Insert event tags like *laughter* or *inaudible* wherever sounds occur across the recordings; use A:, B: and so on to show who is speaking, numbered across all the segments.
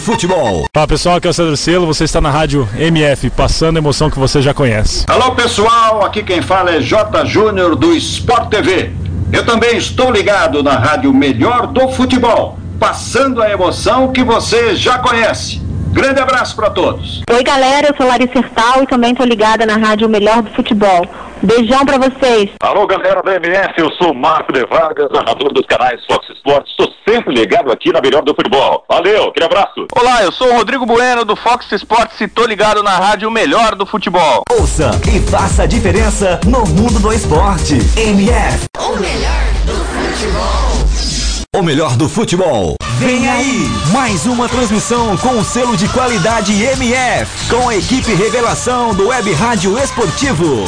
A: futebol.
B: Fala pessoal, aqui é o Cedro Selo, você está na rádio MF, passando a emoção que você já conhece.
C: Alô pessoal, aqui quem fala é J. Júnior do Sport TV. Eu também estou ligado na rádio Melhor do Futebol, passando a emoção que você já conhece. Grande abraço para todos.
D: Oi, galera, eu sou Larissa Sertal e também tô ligada na Rádio Melhor do Futebol. Beijão para vocês.
E: Alô, galera da MS, eu sou Marco de Vargas, narrador dos canais Fox Sports. Estou sempre ligado aqui na Melhor do Futebol. Valeu, aquele abraço.
F: Olá, eu sou o Rodrigo Bueno do Fox Sports e tô ligado na Rádio Melhor do Futebol.
A: Ouça e faça a diferença no mundo do esporte. MF.
G: O melhor do futebol.
A: O melhor do futebol. Vem aí, mais uma transmissão com o selo de qualidade MF, com a equipe Revelação do Web Rádio Esportivo.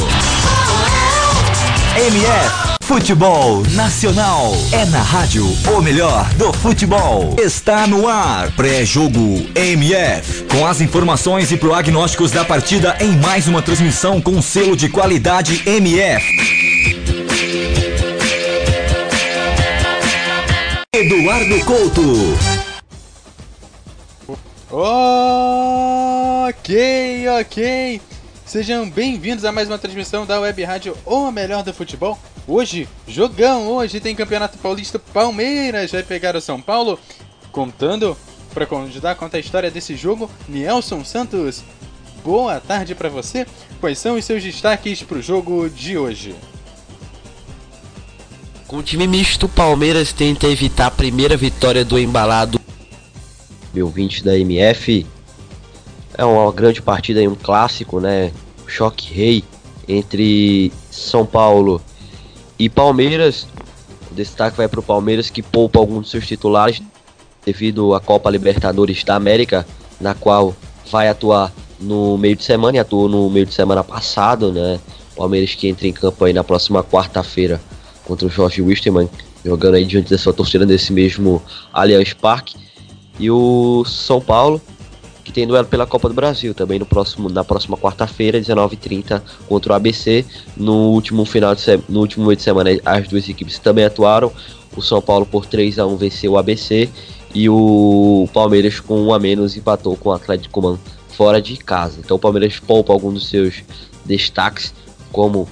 A: MF, futebol nacional. É na rádio o melhor do futebol. Está no ar, pré-jogo MF, com as informações e prognósticos da partida em mais uma transmissão com selo de qualidade MF. Eduardo Couto.
H: Ok, ok. Sejam bem-vindos a mais uma transmissão da Web Rádio O Melhor do Futebol. Hoje, jogão, hoje tem Campeonato Paulista Palmeiras vai pegar o São Paulo. Contando, para ajudar a contar a história desse jogo, Nelson Santos. Boa tarde para você. Quais são os seus destaques para o jogo de hoje?
I: Com o time misto, Palmeiras tenta evitar a primeira vitória do embalado.
J: Meu 20 da MF é uma grande partida um clássico, né? Choque rei entre São Paulo e Palmeiras. O destaque vai para o Palmeiras que poupa alguns dos seus titulares devido à Copa Libertadores da América, na qual vai atuar no meio de semana e atuou no meio de semana passado, né? Palmeiras que entra em campo aí na próxima quarta-feira contra o Jorge Wisterman, jogando aí diante da sua torcida nesse mesmo Allianz Parque. E o São Paulo, que tem duelo pela Copa do Brasil, também no próximo, na próxima quarta-feira, 19h30, contra o ABC. No último final de no último meio de semana, as duas equipes também atuaram. O São Paulo por 3 a 1 venceu o ABC e o Palmeiras com um a menos empatou com o Atlético Man fora de casa. Então o Palmeiras poupa alguns dos seus destaques, como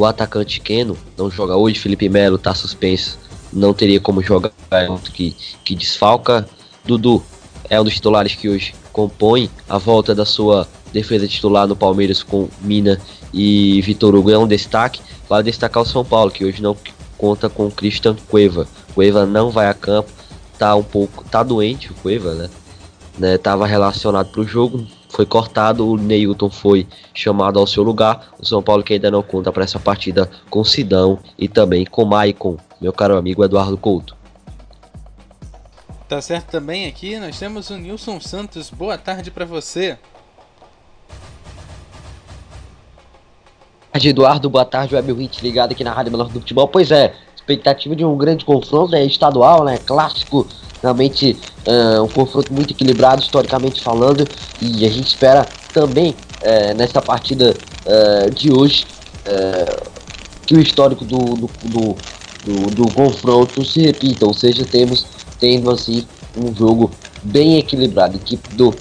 J: o atacante Keno não joga hoje, Felipe Melo está suspenso, não teria como jogar, que, que desfalca. Dudu é um dos titulares que hoje compõe a volta da sua defesa titular no Palmeiras com Mina e Vitor Hugo é um destaque. Vale destacar o São Paulo, que hoje não conta com Christian Cueva. Cueva não vai a campo, tá um pouco, tá doente o Cueva, né? né tava relacionado para o jogo, foi cortado, o Neilton foi chamado ao seu lugar. O São Paulo que ainda não conta para essa partida com Sidão e também com Maicon, meu caro amigo Eduardo Couto.
H: Tá certo também aqui, nós temos o Nilson Santos. Boa tarde para você.
J: Boa tarde, Eduardo. Boa tarde, Web Hit ligado aqui na Rádio Menor do Futebol. Pois é, expectativa de um grande confronto, né? Estadual, né? Clássico realmente uh, um confronto muito equilibrado historicamente falando e a gente espera também uh, nessa partida uh, de hoje que o histórico do do, do, do, do, confronto se repita, ou seja, temos tendo assim um jogo bem equilibrado. Equipe do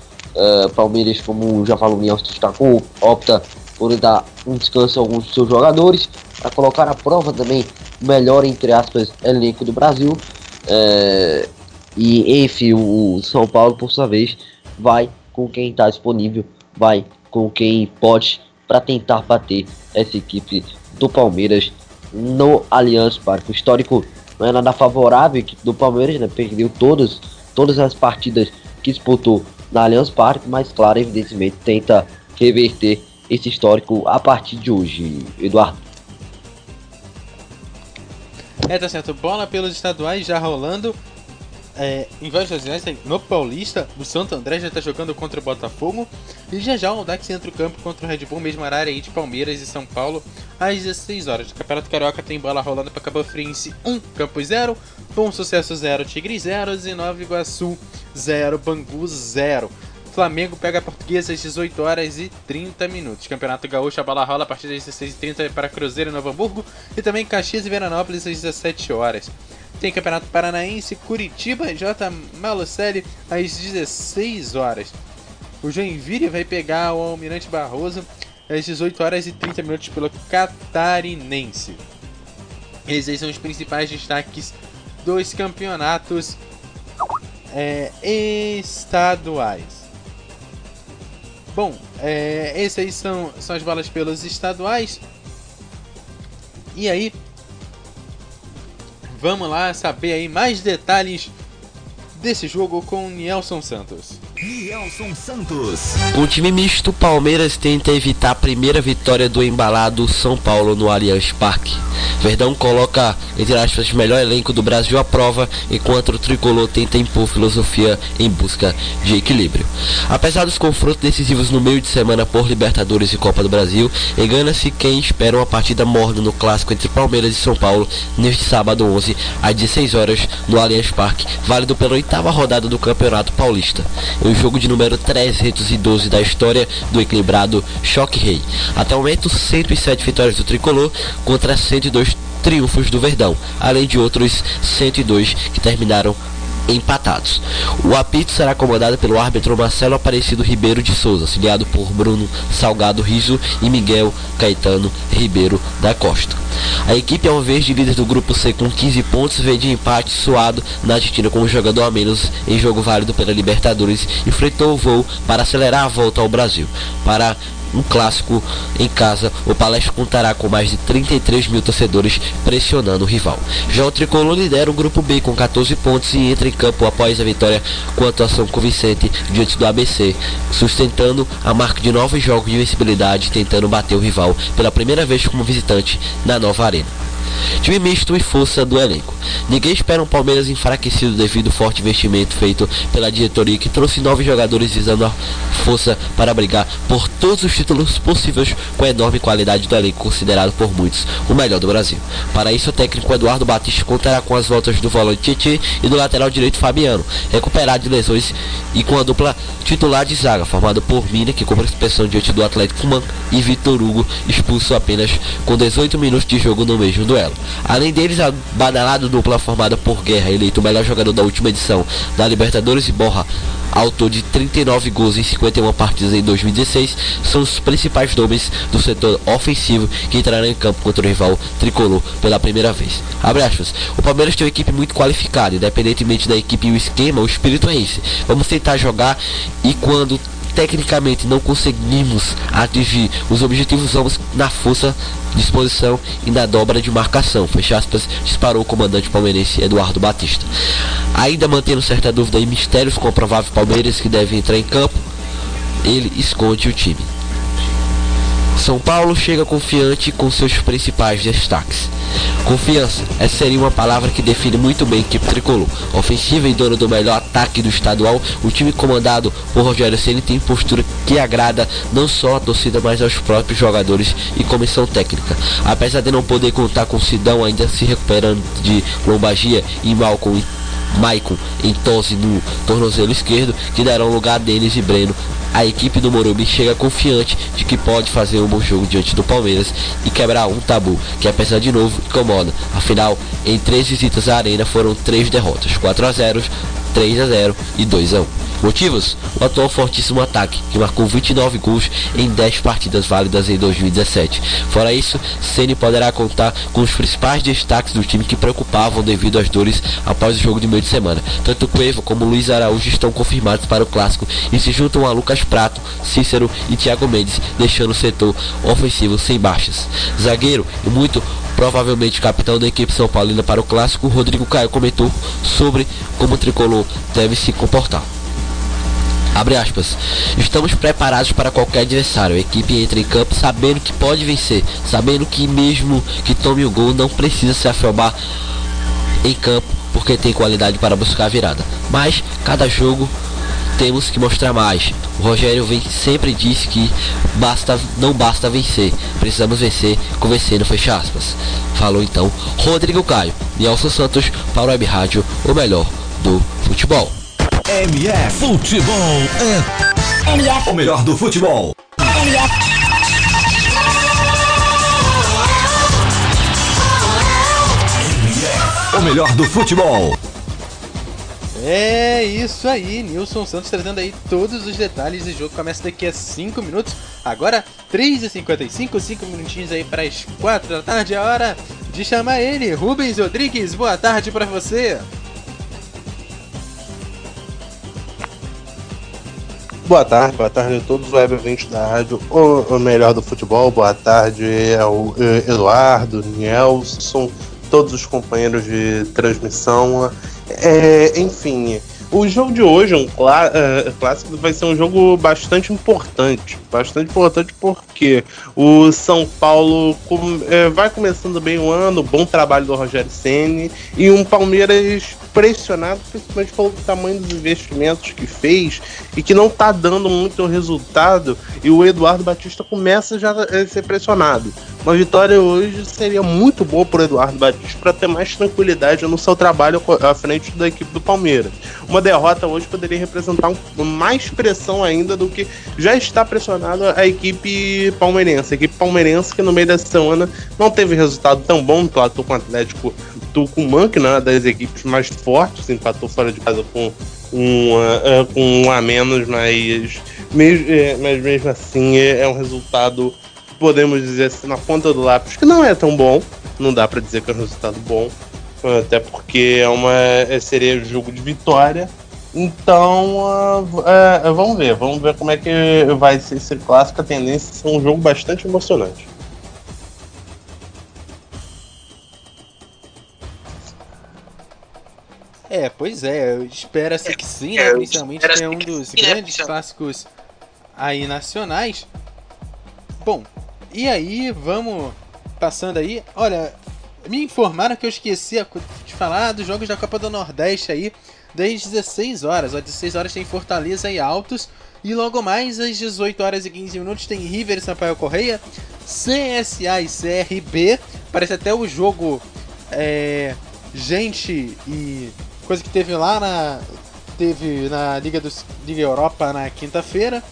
J: Palmeiras, como já falou, opta por dar um descanso a alguns dos seus jogadores para colocar à prova também o melhor, entre aspas, elenco do Brasil. E enfim, o São Paulo, por sua vez, vai com quem está disponível, vai com quem pode para tentar bater essa equipe do Palmeiras no Allianz Parque. O histórico não é nada favorável, a do Palmeiras né? perdeu todas, todas as partidas que disputou na Allianz Parque, mas claro, evidentemente tenta reverter esse histórico a partir de hoje, Eduardo.
H: É, tá certo. Bola pelos estaduais já rolando é, em várias regiões, no Paulista, o Santo André já está jogando contra o Botafogo. E já já o Dax entra no campo contra o Red Bull, mesmo horário aí de Palmeiras e São Paulo, às 16 horas. O Campeonato Carioca tem bola rolando para Cabo Friense 1, Campo 0, Bom Sucesso 0, Tigre 0 e Nova Iguaçu 0, Bangu 0. Flamengo pega a Portuguesa às 18 horas e 30 minutos. Campeonato Gaúcho, a bola rola a partir das 16h30 para Cruzeiro e Novo Hamburgo. E também Caxias e Veranópolis às 17 horas. Tem Campeonato Paranaense, Curitiba, J. Malucelli, às 16 horas. O Joinville vai pegar o Almirante Barroso às 18 horas e 30 minutos pelo Catarinense. Esses são os principais destaques dos campeonatos é, estaduais. Bom, é, esses aí são, são as balas pelos estaduais. E aí, vamos lá saber aí mais detalhes desse jogo com Nielson Santos.
A: Nielson Santos.
J: O time misto Palmeiras tenta evitar a primeira vitória do embalado São Paulo no Allianz Parque. Verdão coloca, entre aspas, melhor elenco do Brasil à prova, enquanto o tricolor tenta impor filosofia em busca de equilíbrio. Apesar dos confrontos decisivos no meio de semana por Libertadores e Copa do Brasil, engana-se quem espera uma partida morna no clássico entre Palmeiras e São Paulo neste sábado 11 às 16 horas no Allianz Parque, válido pela oitava rodada do Campeonato Paulista. O jogo de número 312 da história do equilibrado Choque Rei. Até o momento, 107 vitórias do tricolor contra 102 triunfos do Verdão, além de outros 102 que terminaram empatados. O apito será comandado pelo árbitro Marcelo Aparecido Ribeiro de Souza, auxiliado por Bruno Salgado Riso e Miguel Caetano Ribeiro da Costa. A equipe ao verde líder do grupo C com 15 pontos veio de empate suado na Argentina com um jogador a menos em jogo válido pela Libertadores enfrentou o voo para acelerar a volta ao Brasil. Para um clássico em casa, o Palestra contará com mais de 33 mil torcedores pressionando o rival. Já o Tricolor lidera o grupo B com 14 pontos e entra em campo após a vitória com a atuação convincente diante do ABC, sustentando a marca de nove jogos de invencibilidade, tentando bater o rival pela primeira vez como visitante na nova arena. Time misto e força do elenco. Ninguém espera um Palmeiras enfraquecido devido ao forte investimento feito pela diretoria que trouxe nove jogadores visando a força para brigar por todos os títulos possíveis com a enorme qualidade do elenco considerado por muitos o melhor do Brasil. Para isso, o técnico Eduardo Batista contará com as voltas do volante Tietê e do lateral direito Fabiano, recuperado de lesões e com a dupla titular de zaga, formada por Mina, que cumpre a inspeção diante do Atlético Man, e Vitor Hugo, expulso apenas com 18 minutos de jogo no mesmo duelo. Além deles, a badalada dupla formada por Guerra, eleito o melhor jogador da última edição da Libertadores e Borra, autor de 39 gols em 51 partidas em 2016, são os principais nomes do setor ofensivo que entrarão em campo contra o rival tricolor pela primeira vez. Aspas, o Palmeiras tem uma equipe muito qualificada, independentemente da equipe e o esquema, o espírito é esse. Vamos tentar jogar e quando tecnicamente não conseguimos atingir os objetivos, vamos na força, disposição e na dobra de marcação. Fecha aspas, disparou o comandante palmeirense Eduardo Batista. Ainda mantendo certa dúvida e mistérios com o provável Palmeiras que deve entrar em campo, ele esconde o time. São Paulo chega confiante com seus principais destaques. Confiança, essa seria uma palavra que define muito bem a equipe tricolor. Ofensiva e dono do melhor ataque do estadual, o time comandado por Rogério Ceni tem postura que agrada não só a torcida, mas aos próprios jogadores e comissão técnica. Apesar de não poder contar com Sidão ainda se recuperando de lombagia e Malcolm Maicon em tosse no tornozelo esquerdo, que darão lugar a Denis e Breno. A equipe do Morumbi chega confiante de que pode fazer um bom jogo diante do Palmeiras e quebrar um tabu que, apesar de novo, incomoda. Afinal, em três visitas à arena foram três derrotas: 4 a 0, 3 a 0 e 2 a 1. Motivos? O atual fortíssimo ataque, que marcou 29 gols em 10 partidas válidas em 2017. Fora isso, Ceni poderá contar com os principais destaques do time que preocupavam devido às dores após o jogo de meio de semana. Tanto Cueva como Luiz Araújo estão confirmados para o clássico e se juntam a Lucas Prato, Cícero e Thiago Mendes, deixando o setor ofensivo sem baixas. Zagueiro e muito provavelmente capitão da equipe São Paulina para o clássico, Rodrigo Caio comentou sobre como o tricolor deve se comportar. Abre aspas. Estamos preparados para qualquer adversário. A equipe entra em campo sabendo que pode vencer, sabendo que mesmo que tome o gol não precisa se afirmar em campo porque tem qualidade para buscar a virada. Mas cada jogo temos que mostrar mais. O Rogério vem, sempre disse que basta, não basta vencer, precisamos vencer convencendo, fecha aspas. Falou então Rodrigo Caio, Nelson Santos para o Web Rádio, o melhor do futebol.
A: MF Futebol é
G: MF.
A: o melhor do futebol.
G: MF.
A: o melhor do futebol.
H: É isso aí, Nilson Santos trazendo aí todos os detalhes. O jogo começa daqui a 5 minutos. Agora, 3h55, 5 minutinhos aí para as 4 da tarde. É hora de chamar ele, Rubens Rodrigues. Boa tarde para você.
K: Boa tarde, boa tarde a todos os web da rádio o, melhor do futebol. Boa tarde ao Eduardo, Nelson, todos os companheiros de transmissão. É, enfim, o jogo de hoje, um clá uh, clássico, vai ser um jogo bastante importante. Bastante importante porque o São Paulo com, uh, vai começando bem o ano, bom trabalho do Rogério Ceni e um Palmeiras pressionado, principalmente pelo tamanho dos investimentos que fez e que não está dando muito resultado. E o Eduardo Batista começa já a ser pressionado. Uma vitória hoje seria muito boa para Eduardo Batista para ter mais tranquilidade no seu trabalho à frente da equipe do Palmeiras. Uma derrota hoje poderia representar mais pressão ainda do que já está pressionado a equipe palmeirense. A equipe palmeirense que no meio da semana não teve resultado tão bom, empatou com o Atlético Tucumã, que não é uma das equipes mais fortes, empatou fora de casa com um, uh, com um a menos, mas, mesmo, é, mas mesmo assim é, é um resultado podemos dizer assim, na ponta do lápis, que não é tão bom. Não dá para dizer que é um resultado bom. Até porque é uma é, seria um jogo de vitória. Então, uh, uh, vamos ver. Vamos ver como é que vai ser esse clássico. A tendência é um jogo bastante emocionante.
H: É, pois é, espera-se que sim, né? Principalmente que é um dos grandes clássicos aí nacionais. Bom, e aí, vamos passando aí. Olha, me informaram que eu esqueci de falar dos jogos da Copa do Nordeste aí, das 16 horas. Às 16 horas tem Fortaleza e Altos. E logo mais, às 18 horas e 15 minutos, tem River e Sampaio Correia, CSA e CRB. Parece até o jogo é, Gente e coisa que teve lá na. Teve na Liga, dos, Liga Europa na quinta-feira.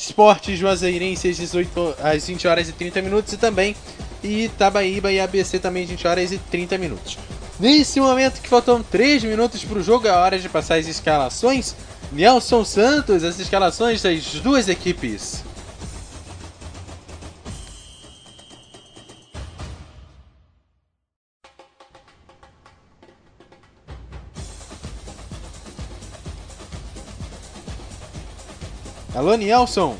H: Esporte Juazeirense às, 18, às 20 horas e 30 minutos e também Itabaíba e ABC também às 20 horas e 30 minutos. Nesse momento que faltam 3 minutos para o jogo, é hora de passar as escalações. Nelson Santos, as escalações das duas equipes. Alô, Nielson.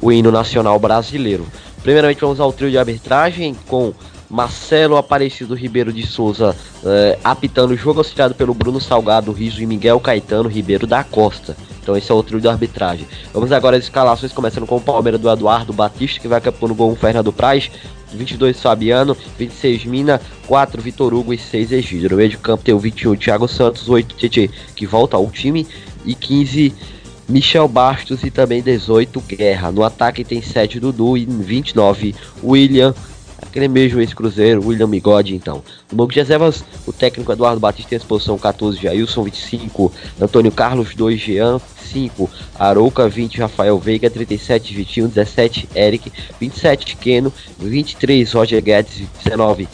J: O hino nacional brasileiro. Primeiramente vamos ao trio de arbitragem com Marcelo Aparecido Ribeiro de Souza eh, apitando o jogo auxiliado pelo Bruno Salgado Riso e Miguel Caetano Ribeiro da Costa. Então esse é o trio de arbitragem. Vamos agora às escalações, começando com o Palmeiras do Eduardo Batista, que vai capando no gol Fernando Praz, 22 Fabiano, 26 Mina, 4 Vitor Hugo e 6 Egídio. No meio de campo tem o 21 Thiago Santos, 8 Tietê, que volta ao time, e 15 Michel Bastos e também 18 Guerra. No ataque tem 7 Dudu e 29 William, aquele mesmo ex-cruzeiro, William Migode então. No banco de reservas, o técnico Eduardo Batista tem exposição 14 Jailson, 25 Antônio Carlos, 2 Jean, 5 Arouca, 20 Rafael Veiga, 37 Vitinho, 17 Eric, 27 Keno, 23 Roger Guedes, 19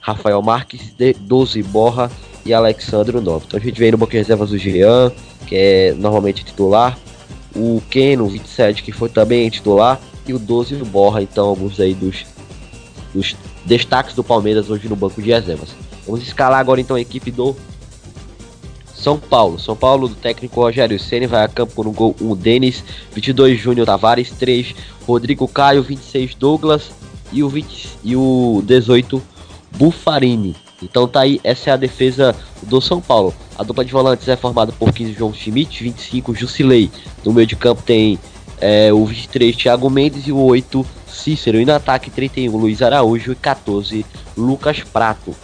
J: Rafael Marques, 12 Borra e Alexandre Novo. Então a gente vem no banco de reservas o Jean, que é normalmente titular, o Keno, 27, que foi também titular, e o 12 o Borra, então alguns aí dos, dos destaques do Palmeiras hoje no banco de reservas. Vamos escalar agora então a equipe do São Paulo. São Paulo do técnico Rogério Ceni vai a campo no gol 1 Denis, 22 Júnior Tavares, 3 Rodrigo Caio, 26 Douglas e o 20 e o 18 Bufarini. Então tá aí, essa é a defesa do São Paulo. A dupla de volantes é formada por 15 João Schmidt, 25 Jusilei. No meio de campo tem é, o 23 Thiago Mendes e o 8 Cícero. E no ataque 31 Luiz Araújo e 14 Lucas Prato.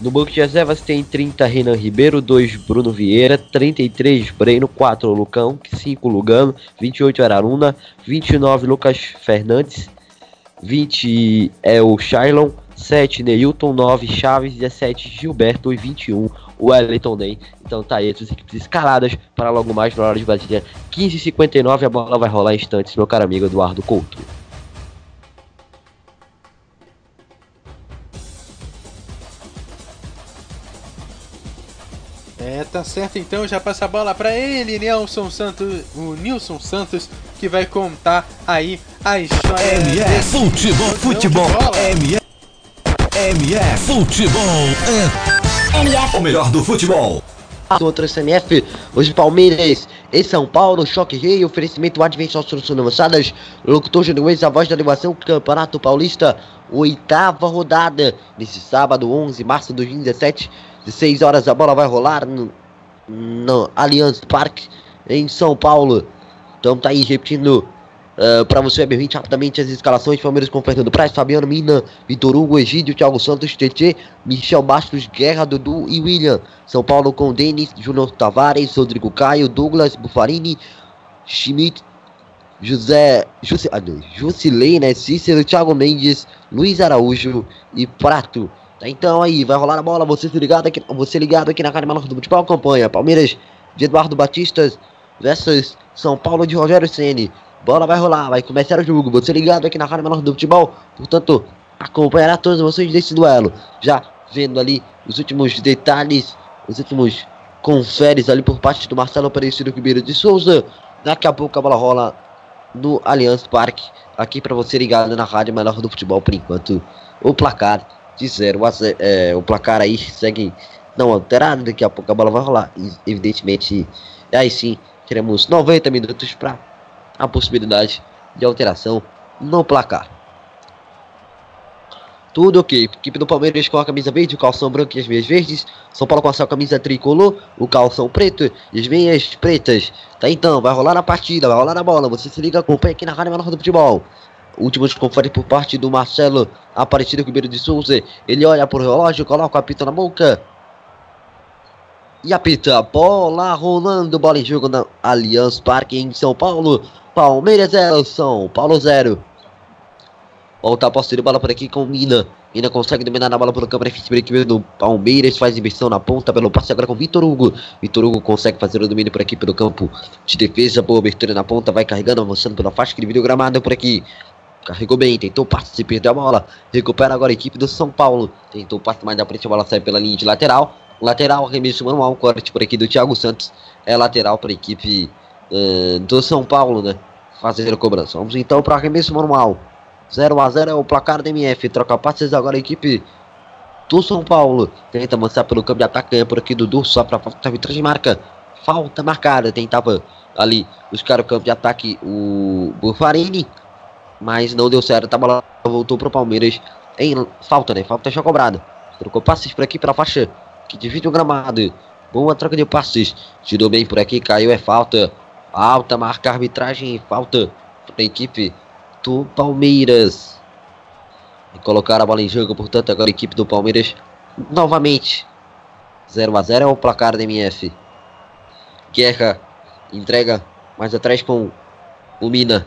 J: No banco de reservas tem 30 Renan Ribeiro, 2 Bruno Vieira, 33 Breno, 4 Lucão, 5 Lugano, 28 Araruna, 29 Lucas Fernandes, 20 é o Shailon, 7, Neilton 9, Chaves 17, Gilberto e 21, Wellington Ney. Então tá aí, as equipes escaladas para logo mais na hora de Brasília. 15h59, a bola vai rolar em instantes, meu caro amigo Eduardo Couto.
H: É, tá certo então, já passa a bola para ele, Nelson Santos, o Nilson Santos, que vai contar aí a história.
A: MF, futebol, futebol, MF. MF Futebol, é MF. o melhor do futebol.
J: Outro SMF, hoje Palmeiras em São Paulo, Choque Rei, oferecimento Adventure Soluções Avançadas, locutor Genuês, a voz da animação, Campeonato Paulista, oitava rodada, nesse sábado, 11 de março de 2017, 16 horas a bola vai rolar no, no Allianz Parque, em São Paulo. Então tá aí, repetindo Uh, para você, Web20, rapidamente as escalações: Palmeiras com Fernando Praz, Fabiano Mina, Vitor Hugo, Egídio, Thiago Santos, Tietê, Michel Bastos, Guerra, Dudu e William. São Paulo com Denis, Júnior Tavares, Rodrigo Caio, Douglas Bufarini, Schmidt, José Jussi, ah, Jusilei, né? Cícero, Thiago Mendes, Luiz Araújo e Prato. Tá, então aí, vai rolar a bola, você ligado aqui, você ligado aqui na Cara Maluca do Futebol, acompanha Palmeiras de Eduardo Batista versus São Paulo de Rogério Ceni. Bola vai rolar, vai começar o jogo. Você ligado aqui na Rádio Menor do Futebol. Portanto, acompanhará todos vocês desse duelo. Já vendo ali os últimos detalhes, os últimos conferes ali por parte do Marcelo Aparecido Ribeiro de Souza. Daqui a pouco a bola rola no Allianz Parque. Aqui para você ligado na Rádio Menor do Futebol por enquanto. O placar de 0 a 0. É, o placar aí segue não alterado. Daqui a pouco a bola vai rolar. E, evidentemente, aí sim teremos 90 minutos para a possibilidade de alteração no placar. Tudo ok. Equipe do Palmeiras com a camisa verde, o calção branco e as meias verdes. São Paulo com a sua camisa tricolor, o calção preto e as meias pretas. Tá então, vai rolar a partida, vai rolar a bola. Você se liga, acompanha aqui na Rádio Menor do Futebol. Últimos confere por parte do Marcelo Aparecido Ribeiro de Souza. Ele olha pro relógio, coloca o apito na boca. E apita, bola rolando, bola em jogo na Allianz Parque em São Paulo. Palmeiras 0, São Paulo 0. Volta a posse de bola por aqui com Mina. Mina consegue dominar a bola pelo campo defensivo equipe do Palmeiras. Faz inversão na ponta pelo passe agora com Vitor Hugo. Vitor Hugo consegue fazer o domínio por aqui pelo campo de defesa. Boa abertura na ponta. Vai carregando, avançando pela faixa que dividiu o gramado por aqui. Carregou bem, tentou passe, se perdeu a bola. Recupera agora a equipe do São Paulo. Tentou passe mais da frente, a bola sai pela linha de lateral. Lateral, arremesso manual, corte por aqui do Thiago Santos. É lateral para a equipe uh, do São Paulo, né? fazer a cobrança. Vamos então para arremesso manual. 0 a 0 é o placar do MF. Troca passes agora a equipe do São Paulo. Tenta avançar pelo campo de ataque. Ganha por aqui Dudu. Só para falta arbitragem marca. Falta marcada. Tentava ali buscar o campo de ataque o Bufarini. Mas não deu certo. A bola voltou para o Palmeiras. Em falta, né? Falta já cobrada. Trocou passes por aqui para a faixa. Que divide o gramado. Boa troca de passes. Tirou bem por aqui. Caiu. É falta. Alta marca arbitragem e falta para a equipe do Palmeiras. E colocar a bola em jogo, portanto, agora a equipe do Palmeiras novamente. 0 a 0 é o placar da MF. Guerra entrega mais atrás com o Mina.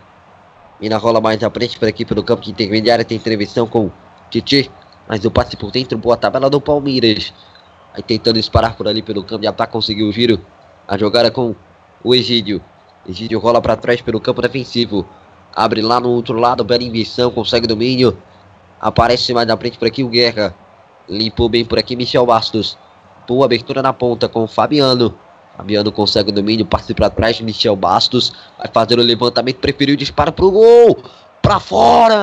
J: Mina rola mais à frente para a equipe do campo que intermediária. Tem intervenção com Titi. Mas o passe por dentro, boa tabela do Palmeiras. Aí tentando disparar por ali pelo campo de ataque, conseguiu o giro. A jogada com o Egídio. Egídio rola para trás pelo campo defensivo. Abre lá no outro lado, bela inversão, consegue domínio. Aparece mais na frente por aqui o Guerra. Limpou bem por aqui Michel Bastos. Boa abertura na ponta com o Fabiano. Fabiano consegue o domínio, passe para trás. Michel Bastos vai fazer o levantamento. Preferiu disparo para o gol. Para fora.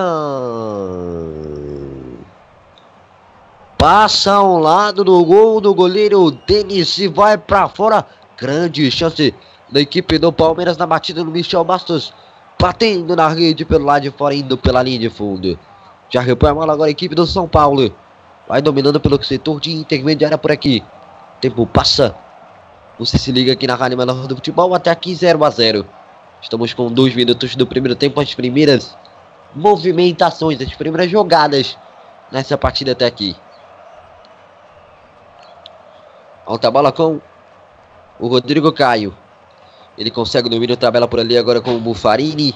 J: Passa ao lado do gol do goleiro Denis e vai para fora. Grande chance da equipe do Palmeiras na batida do Michel Bastos. Batendo na rede pelo lado de fora, indo pela linha de fundo. Já repõe a bola agora a equipe do São Paulo. Vai dominando pelo setor de intermediária por aqui. Tempo passa. Você se liga aqui na Rádio Menor do Futebol. Até aqui 0 a 0 Estamos com dois minutos do primeiro tempo. As primeiras movimentações, as primeiras jogadas nessa partida até aqui. Alta bola com o Rodrigo Caio. Ele consegue o domínio, tabela por ali agora com o Bufarini.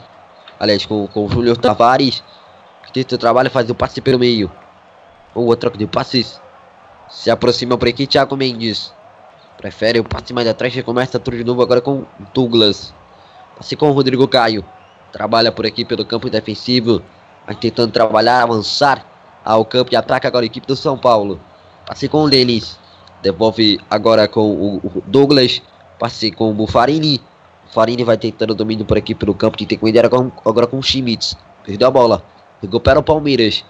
J: Aliás, com, com o Júlio Tavares. Que tenta o trabalho, faz o passe pelo meio. Boa troca de passes. Se aproxima por aqui, Thiago Mendes. Prefere o passe mais atrás, recomeça tudo de novo agora com Douglas. Passe com o Rodrigo Caio. Trabalha por aqui pelo campo defensivo. Vai tentando trabalhar, avançar ao campo de ataque agora a equipe do São Paulo. Passe com o Denis. Devolve agora com o Douglas. Passe com o Bufarini. Farini vai tentando domínio por aqui pelo campo de intermediário agora, agora com o Schmitz. Perdeu a bola. Recupera o Palmeiras.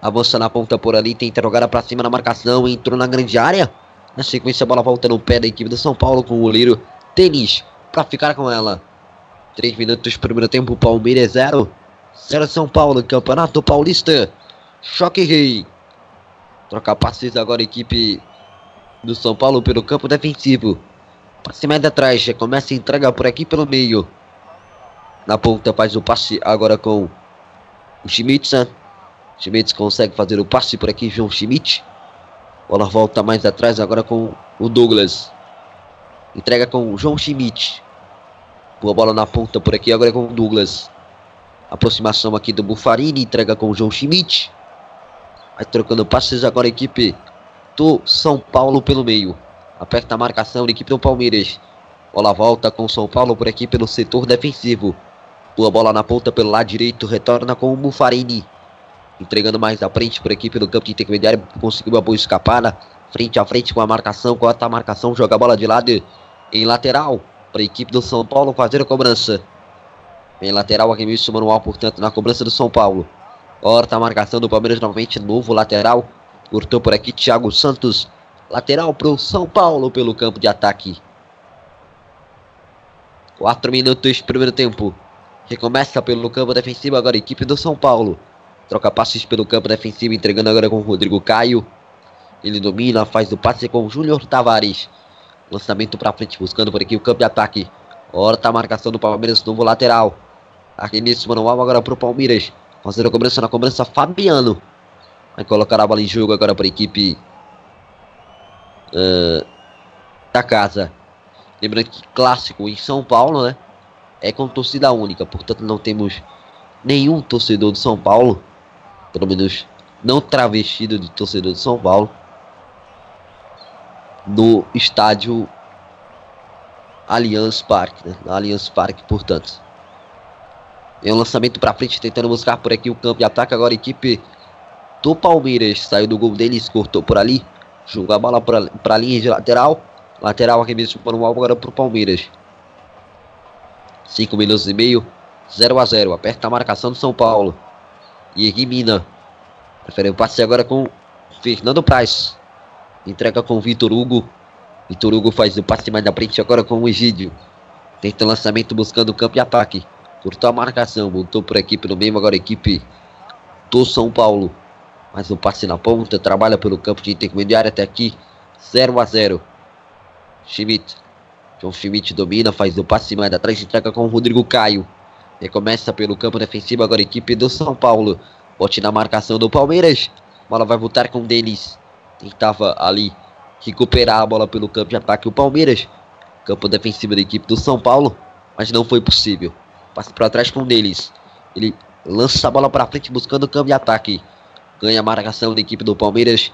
J: Avança na ponta por ali, tenta jogar pra cima na marcação. Entrou na grande área. Na sequência, a bola volta no pé da equipe do São Paulo com o goleiro Tênis para ficar com ela. 3 minutos, primeiro tempo, Palmeiras 0. 0 São Paulo, Campeonato Paulista. Choque Rei. Troca passes agora, equipe do São Paulo pelo campo defensivo. Passe mais atrás, já começa a entrega por aqui pelo meio. Na ponta faz o passe agora com o Schmitz. Schmitz consegue fazer o passe por aqui, João Schmidt. Bola volta mais atrás agora com o Douglas. Entrega com o João Schmidt. Boa bola na ponta por aqui agora com o Douglas. Aproximação aqui do Bufarini. Entrega com o João Schmidt. Vai trocando passes agora a equipe do São Paulo pelo meio. Aperta a marcação da equipe do Palmeiras. Bola volta com o São Paulo por aqui pelo setor defensivo. Boa bola na ponta pelo lado direito. Retorna com o Bufarini. Entregando mais à frente por aqui pelo campo de intermediário. Conseguiu uma boa escapada. Frente a frente com a marcação. Corta a marcação. Joga a bola de lado em lateral. Para a equipe do São Paulo fazer a cobrança. Em lateral, arremesso manual, portanto, na cobrança do São Paulo. Corta a marcação do Palmeiras novamente. Novo lateral. Cortou por aqui Thiago Santos. Lateral para o São Paulo pelo campo de ataque. 4 minutos, primeiro tempo. Recomeça pelo campo defensivo agora a equipe do São Paulo. Troca passes pelo campo defensivo, entregando agora com o Rodrigo Caio. Ele domina, faz o passe com o Júnior Tavares. Lançamento para frente, buscando por aqui o campo de ataque. Ora tá a marcação do Palmeiras, novo lateral. Arremesso manual agora para o Palmeiras. Fazendo a cobrança na cobrança, Fabiano. Vai colocar a bola em jogo agora para a equipe uh, da casa. Lembrando que clássico em São Paulo, né? É com torcida única, portanto não temos nenhum torcedor de São Paulo pelo menos não travestido de torcedor de São Paulo, no estádio Allianz Parque, né? Allianz Parque, portanto. É um lançamento para frente, tentando buscar por aqui o campo de ataque. Agora a equipe do Palmeiras saiu do gol deles, cortou por ali, jogou a bola para a linha de lateral. Lateral arremesso para o agora para o Palmeiras. 5 minutos e meio, 0 a 0 Aperta a marcação do São Paulo. E elimina. Prefere o passe agora com Fernando Praz. Entrega com Vitor Hugo. Vitor Hugo faz o passe mais na frente agora com o Egídio. Tenta o lançamento buscando o campo e ataque. Cortou a marcação. Voltou por aqui pelo meio. Agora a equipe do São Paulo. Mais um passe na ponta. Trabalha pelo campo de intermediário até aqui. 0 a 0 Schmidt. João Schmidt domina. Faz o passe mais atrás. Entrega com o Rodrigo Caio. Recomeça pelo campo defensivo agora a equipe do São Paulo. Bote na marcação do Palmeiras. Bola vai voltar com o Denis. Tentava ali recuperar a bola pelo campo de ataque o Palmeiras. Campo defensivo da equipe do São Paulo. Mas não foi possível. Passa para trás com o Denis. Ele lança a bola para frente buscando o campo de ataque. Ganha a marcação da equipe do Palmeiras.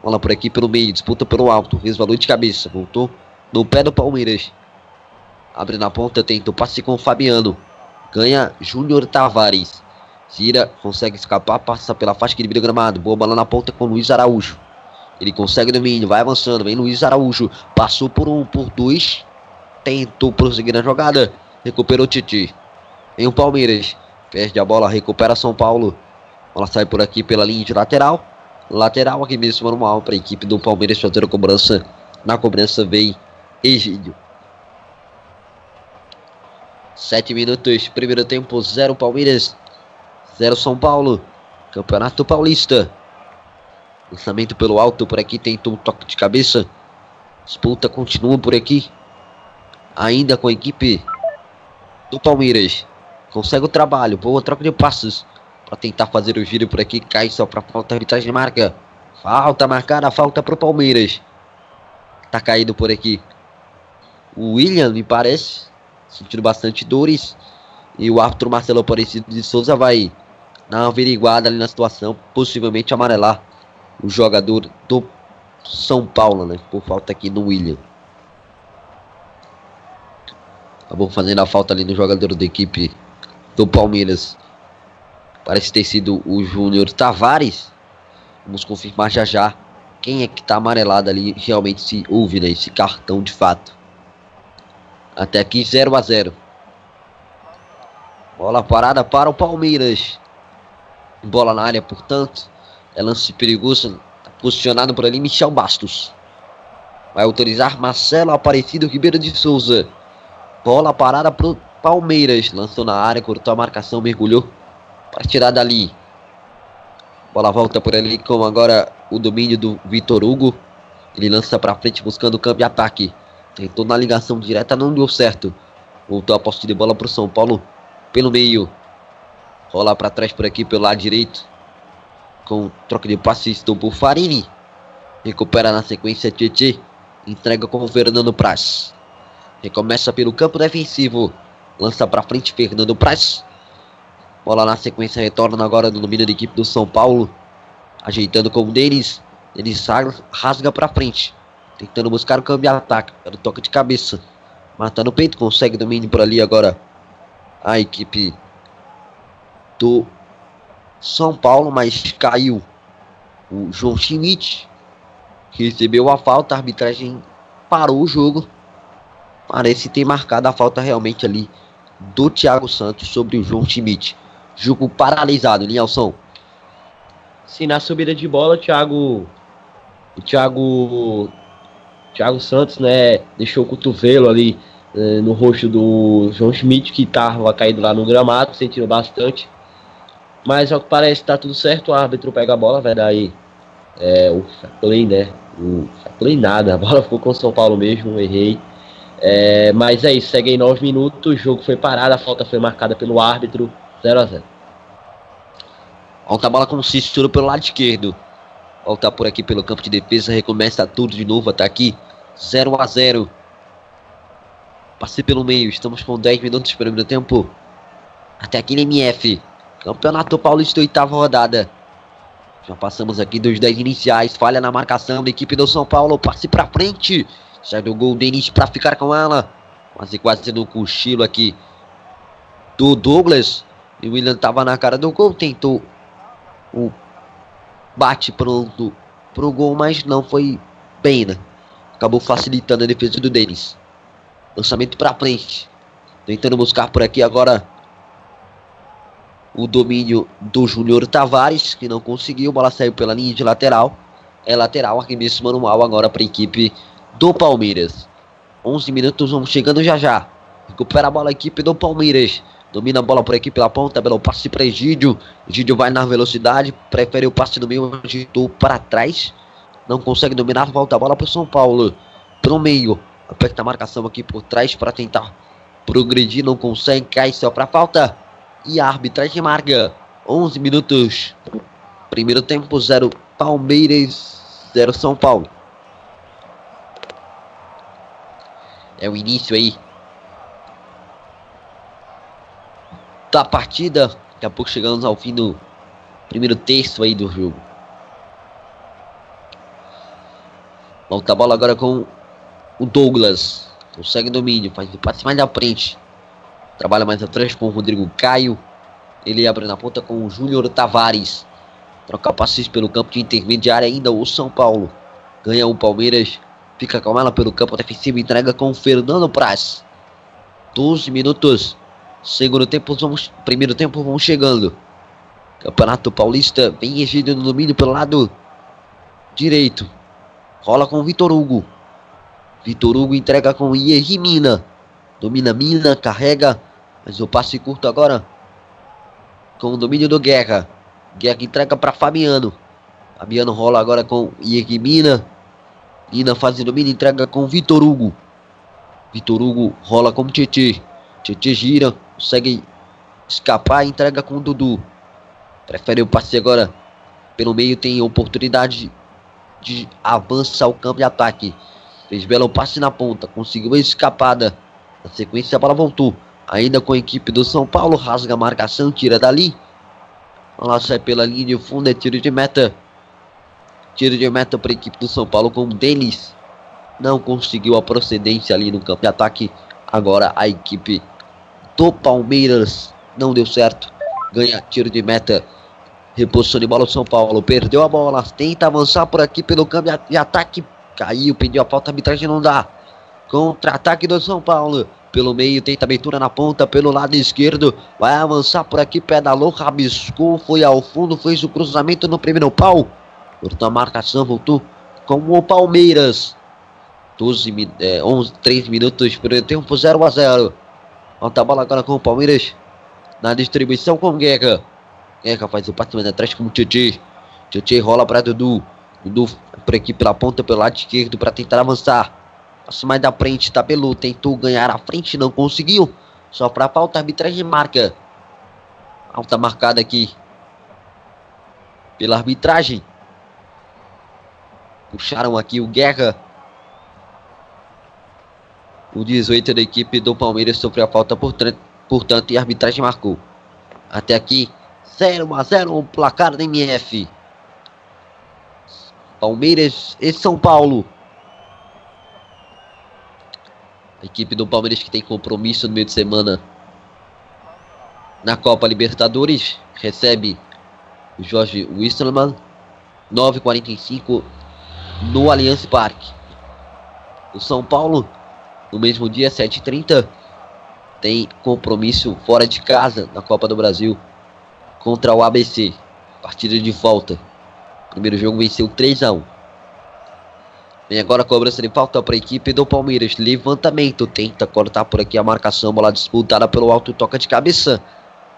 J: Bola por aqui pelo meio. Disputa pelo alto. Resvalou de cabeça. Voltou no pé do Palmeiras. Abre na ponta. Tenta o passe com o Fabiano. Ganha Júnior Tavares. Gira, consegue escapar, passa pela faixa que divide o gramado. Boa bola na ponta com Luiz Araújo. Ele consegue domínio, vai avançando. Vem Luiz Araújo. Passou por um, por dois. Tentou prosseguir na jogada. Recuperou Titi. Vem o Palmeiras. Perde a bola, recupera São Paulo. Ela sai por aqui pela linha de lateral. Lateral aqui mesmo normal para a equipe do Palmeiras fazer a cobrança. Na cobrança vem Egídio. 7 minutos, primeiro tempo, 0 Palmeiras, 0 São Paulo. Campeonato Paulista. Lançamento pelo alto por aqui, tentou um toque de cabeça. Disputa continua por aqui. Ainda com a equipe do Palmeiras. Consegue o trabalho, boa troca de passos. Para tentar fazer o giro por aqui, cai só para falta, arbitragem marca. Falta marcada, falta para o Palmeiras. Tá caído por aqui. O William, me parece sentindo bastante dores. E o árbitro Marcelo Aparecido de Souza vai dar uma averiguada ali na situação, possivelmente amarelar o jogador do São Paulo, né? Por falta aqui no William. Acabou fazendo a falta ali no jogador da equipe do Palmeiras. Parece ter sido o Júnior Tavares. Vamos confirmar já já quem é que tá amarelado ali realmente se houve né, esse cartão de fato. Até aqui 0 a 0 Bola parada para o Palmeiras. Bola na área, portanto. É lance perigoso. Tá posicionado por ali Michel Bastos. Vai autorizar Marcelo Aparecido Ribeiro de Souza. Bola parada para o Palmeiras. Lançou na área, cortou a marcação, mergulhou para tirar dali. Bola volta por ali com agora o domínio do Vitor Hugo. Ele lança para frente buscando o campo de ataque. Tentou na ligação direta, não deu certo. Voltou a posse de bola para o São Paulo pelo meio. Rola para trás por aqui pelo lado direito. Com troca de passes do Bufarini. Recupera na sequência Tietê. Entrega com o Fernando Praz. Recomeça pelo campo defensivo. Lança para frente Fernando Praz. Bola na sequência retorna agora no domínio da equipe do São Paulo. Ajeitando com o Denis. Denis rasga para frente. Tentando buscar o câmbio ataque. Pelo toque de cabeça. Matando o peito. Consegue domínio por ali agora. A equipe do São Paulo. Mas caiu o João Schmidt. Recebeu a falta. A arbitragem parou o jogo. Parece ter marcado a falta realmente ali do Thiago Santos sobre o João Schmidt. Jogo paralisado, Nilson.
I: Sim, na subida de bola, o Thiago. O Thiago. Thiago Santos, né? Deixou o cotovelo ali eh, no rosto do João Schmidt, que estava caído lá no gramado, sentindo bastante. Mas ao que parece tá tudo certo, o árbitro pega a bola, vai dar aí é, o play, né? O play nada, a bola ficou com o São Paulo mesmo, errei. É, mas é isso, segue em 9 minutos, o jogo foi parado, a falta foi marcada pelo árbitro, 0 a 0
J: Volta a bola com Cícero pelo lado esquerdo. Volta por aqui pelo campo de defesa, recomeça tudo de novo, tá aqui 0 a 0 Passei pelo meio, estamos com 10 minutos para o tempo. Até aqui no MF. Campeonato Paulista, oitava rodada. Já passamos aqui dos 10 iniciais. Falha na marcação da equipe do São Paulo. Passe para frente. Sai do gol Denis para ficar com ela. Quase quase no cochilo aqui do Douglas. E o William tava na cara do gol. Tentou o bate pronto pro gol, mas não foi bem, né? Acabou facilitando a defesa do Denis. Lançamento para frente. Tentando buscar por aqui agora o domínio do Júnior Tavares, que não conseguiu. Bola saiu pela linha de lateral. É lateral, arremesso manual agora para a equipe do Palmeiras. 11 minutos, vamos chegando já já. Recupera a bola a equipe do Palmeiras. Domina a bola por aqui pela ponta, belo passe para Egídio. Egídio vai na velocidade, prefere o passe no meio, agitou para trás. Não consegue dominar, volta a bola para o São Paulo. Pro meio, aperta a marcação aqui por trás para tentar progredir, não consegue, cai só para falta. E a arbitragem marca 11 minutos. Primeiro tempo, 0 Palmeiras, 0 São Paulo. É o início aí da partida. Daqui a pouco chegamos ao fim do primeiro terço aí do jogo. Volta a bola agora com o Douglas. Consegue domínio, faz o passe mais da frente. Trabalha mais atrás com o Rodrigo Caio. Ele abre na ponta com o Júnior Tavares. Troca passes pelo campo de intermediária ainda o São Paulo. Ganha o Palmeiras. Fica com ela pelo campo defensivo. Entrega com o Fernando Praz. 12 minutos. Segundo tempo, vamos, primeiro tempo, vamos chegando. Campeonato Paulista vem exigido no domínio pelo lado direito. Rola com o Vitor Hugo. Vitor Hugo entrega com o Ierri Mina. Domina Mina, carrega. Mas o passe curto agora. Com o domínio do Guerra. Guerra entrega para Fabiano. Fabiano rola agora com Ierri Mina. Mina faz o domínio, entrega com Vitor Hugo. Vitor Hugo rola com Tietê. Tietê gira, consegue escapar e entrega com o Dudu. Prefere o passe agora. Pelo meio tem oportunidade de avançar o campo de ataque. Fez belo passe na ponta, conseguiu a escapada. Na sequência a bola voltou. Ainda com a equipe do São Paulo, rasga a marcação, tira dali. Ela sai pela linha de fundo, é tiro de meta. Tiro de meta para a equipe do São Paulo com o Denis. Não conseguiu a procedência ali no campo de ataque. Agora a equipe do Palmeiras não deu certo. Ganha tiro de meta Reposição de bola o São Paulo. Perdeu a bola. Tenta avançar por aqui pelo câmbio de ataque. Caiu, pediu a falta, a arbitragem não dá. Contra-ataque do São Paulo. Pelo meio, tenta abertura na ponta, pelo lado esquerdo. Vai avançar por aqui, pedalou, rabiscou, foi ao fundo, fez o cruzamento no primeiro pau. Cortou a marcação, voltou com o Palmeiras. 12, é, 11, 3 minutos, primeiro tempo, 0 a 0. Volta a bola agora com o Palmeiras. Na distribuição com o Guerra. Guerra faz o passe mais atrás com o Tietchan. Tietchan rola para Dudu. Dudu por aqui pela ponta, pelo lado esquerdo, para tentar avançar. Passo mais da frente, tabelou. Tentou ganhar a frente, não conseguiu. Só para falta, arbitragem marca. Alta marcada aqui. Pela arbitragem. Puxaram aqui o Guerra. O 18 da equipe do Palmeiras sofreu a falta, portanto, e a arbitragem marcou. Até aqui, 0 a 0 o placar da MF. Palmeiras e São Paulo. A equipe do Palmeiras que tem compromisso no meio de semana na Copa Libertadores recebe o Jorge Wisselman 9:45 no Allianz Parque. O São Paulo no mesmo dia 7:30 tem compromisso fora de casa na Copa do Brasil contra o ABC. Partida de volta. Primeiro jogo venceu 3 a 1. Vem agora a cobrança de falta para a equipe do Palmeiras. Levantamento. Tenta cortar por aqui a marcação. Bola disputada pelo alto. Toca de cabeça.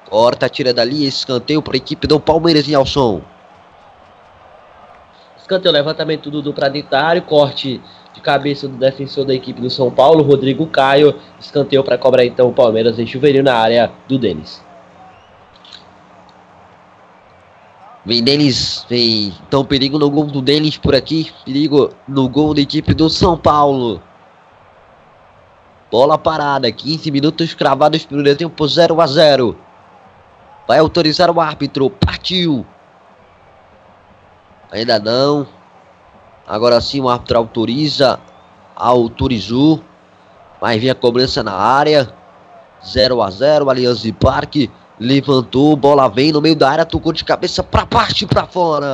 J: Corta, tira dali. Escanteio para a equipe do Palmeiras em Alson.
I: Escanteio, levantamento do Dudu para Corte de cabeça do defensor da equipe do São Paulo, Rodrigo Caio. Escanteio para cobrar então o Palmeiras em Juvenil na área do Denis.
J: Vem Denis, vem. Então perigo no gol do Denis por aqui. Perigo no gol da equipe do São Paulo. Bola parada, 15 minutos cravados pelo tempo 0 a 0. Vai autorizar o árbitro, partiu. Ainda não. Agora sim o árbitro autoriza. Autorizou. Vai vir a cobrança na área. 0 a 0 Aliança de Parque. Levantou, bola vem no meio da área, tocou de cabeça para parte para fora.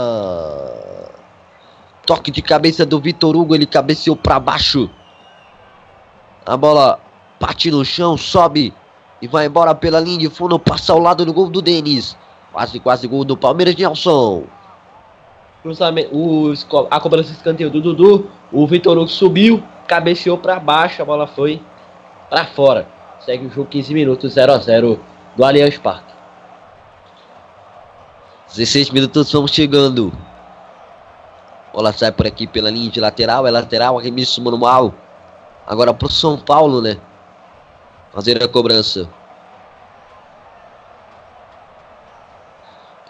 J: Toque de cabeça do Vitor Hugo, ele cabeceou para baixo. A bola bate no chão, sobe e vai embora pela linha de fundo, passa ao lado do gol do Denis. Quase, quase gol do Palmeiras Nelson.
I: Cruzamento, o, a cobrança escanteio do Dudu. O Vitor Hugo subiu, cabeceou para baixo, a bola foi para fora. Segue o jogo 15 minutos, 0 a 0 do Allianz Parque.
J: 16 minutos vamos chegando. Bola sai por aqui pela linha de lateral, é lateral, arremesso manual. Agora pro São Paulo, né? Fazer a cobrança.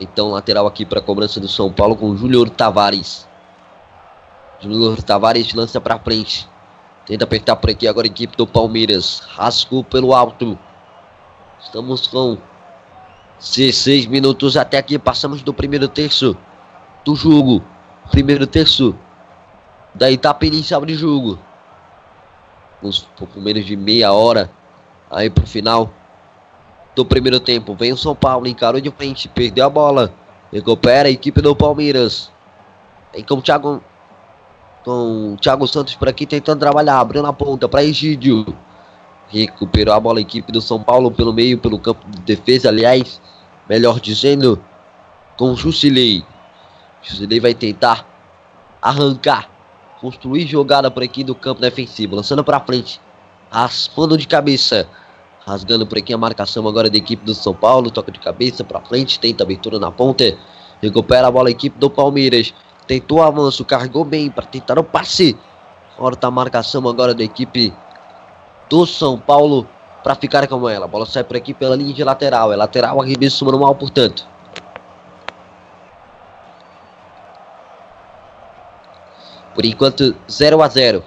J: Então, lateral aqui para a cobrança do São Paulo com Júnior Tavares. Júnior Tavares lança para frente. Tenta apertar por aqui agora a equipe do Palmeiras. Rascou pelo alto. Estamos com 16 minutos até aqui. Passamos do primeiro terço do jogo. Primeiro terço da etapa inicial de jogo. Uns pouco menos de meia hora aí pro final do primeiro tempo. Vem o São Paulo, encarou de frente, perdeu a bola. Recupera a equipe do Palmeiras. Vem com o Thiago, com o Thiago Santos por aqui tentando trabalhar. Abriu na ponta para Egídio. Recuperou a bola a equipe do São Paulo pelo meio, pelo campo de defesa, aliás, melhor dizendo, com o Jusilei. Jusilei vai tentar arrancar, construir jogada por aqui do campo defensivo, lançando para frente, raspando de cabeça, rasgando por aqui a marcação agora da equipe do São Paulo, toca de cabeça para frente, tenta abertura na ponta, recupera a bola a equipe do Palmeiras, tentou avanço, carregou bem para tentar o passe, corta a marcação agora da equipe do São Paulo para ficar com ela. A bola sai por aqui pela linha de lateral. É lateral, arremesso manual, portanto. Por enquanto, 0 a 0.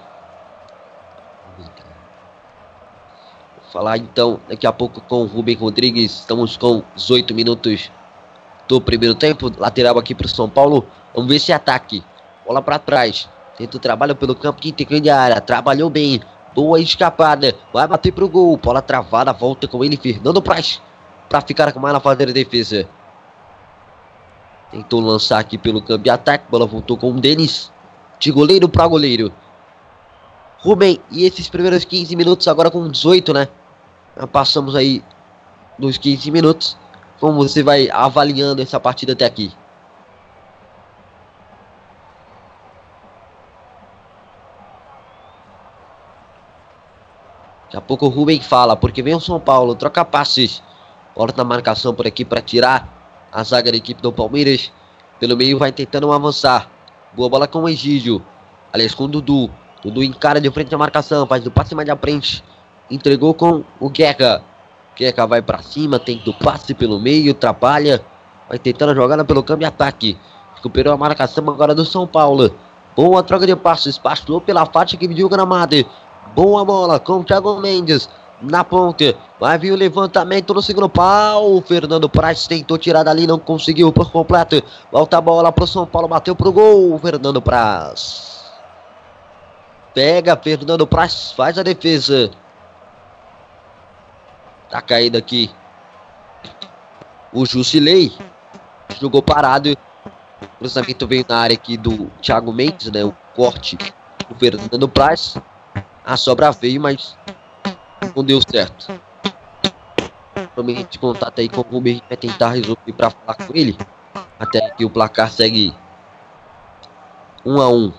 J: Falar então daqui a pouco com o Rubem Rodrigues. Estamos com 18 minutos do primeiro tempo. Lateral aqui para o São Paulo. Vamos ver se ataque. Bola para trás. Tenta o trabalho pelo campo de grande área. Trabalhou bem. Boa escapada. Vai bater pro gol. Bola travada. Volta com ele. Fernando Praz. Pra ficar com mais na fazer a defesa. Tentou lançar aqui pelo campo de ataque. Bola voltou com o Denis. De goleiro para goleiro. Rubem, e esses primeiros 15 minutos, agora com 18, né? Passamos aí dos 15 minutos. Como você vai avaliando essa partida até aqui? Daqui a pouco o Rubem fala, porque vem o São Paulo, troca passes. Bola na marcação por aqui para tirar a zaga da equipe do Palmeiras. Pelo meio vai tentando avançar. Boa bola com o Egídio. Aliás, com o Dudu. Dudu encara de frente a marcação, faz do passe mais à frente. Entregou com o Guerra. Guerra vai para cima, tem do passe pelo meio, trabalha. Vai tentando a jogada pelo de ataque. Recuperou a marcação agora do São Paulo. Boa troca de passes, passou pela faixa que mediu o gramado. Boa bola com o Thiago Mendes na ponte. Vai vir o levantamento no segundo pau. Fernando Praz tentou tirar dali, não conseguiu por completo. Volta a bola pro São Paulo, bateu pro gol. Fernando Praz. Pega Fernando Praz, faz a defesa. Tá caído aqui. O Jusilei jogou parado. O cruzamento veio na área aqui do Thiago Mendes, né? O corte do Fernando Praz. A sobra veio, mas não deu certo. Provavelmente contato aí com o Ruben vai tentar resolver para falar com ele. Até que o placar segue 1 a 1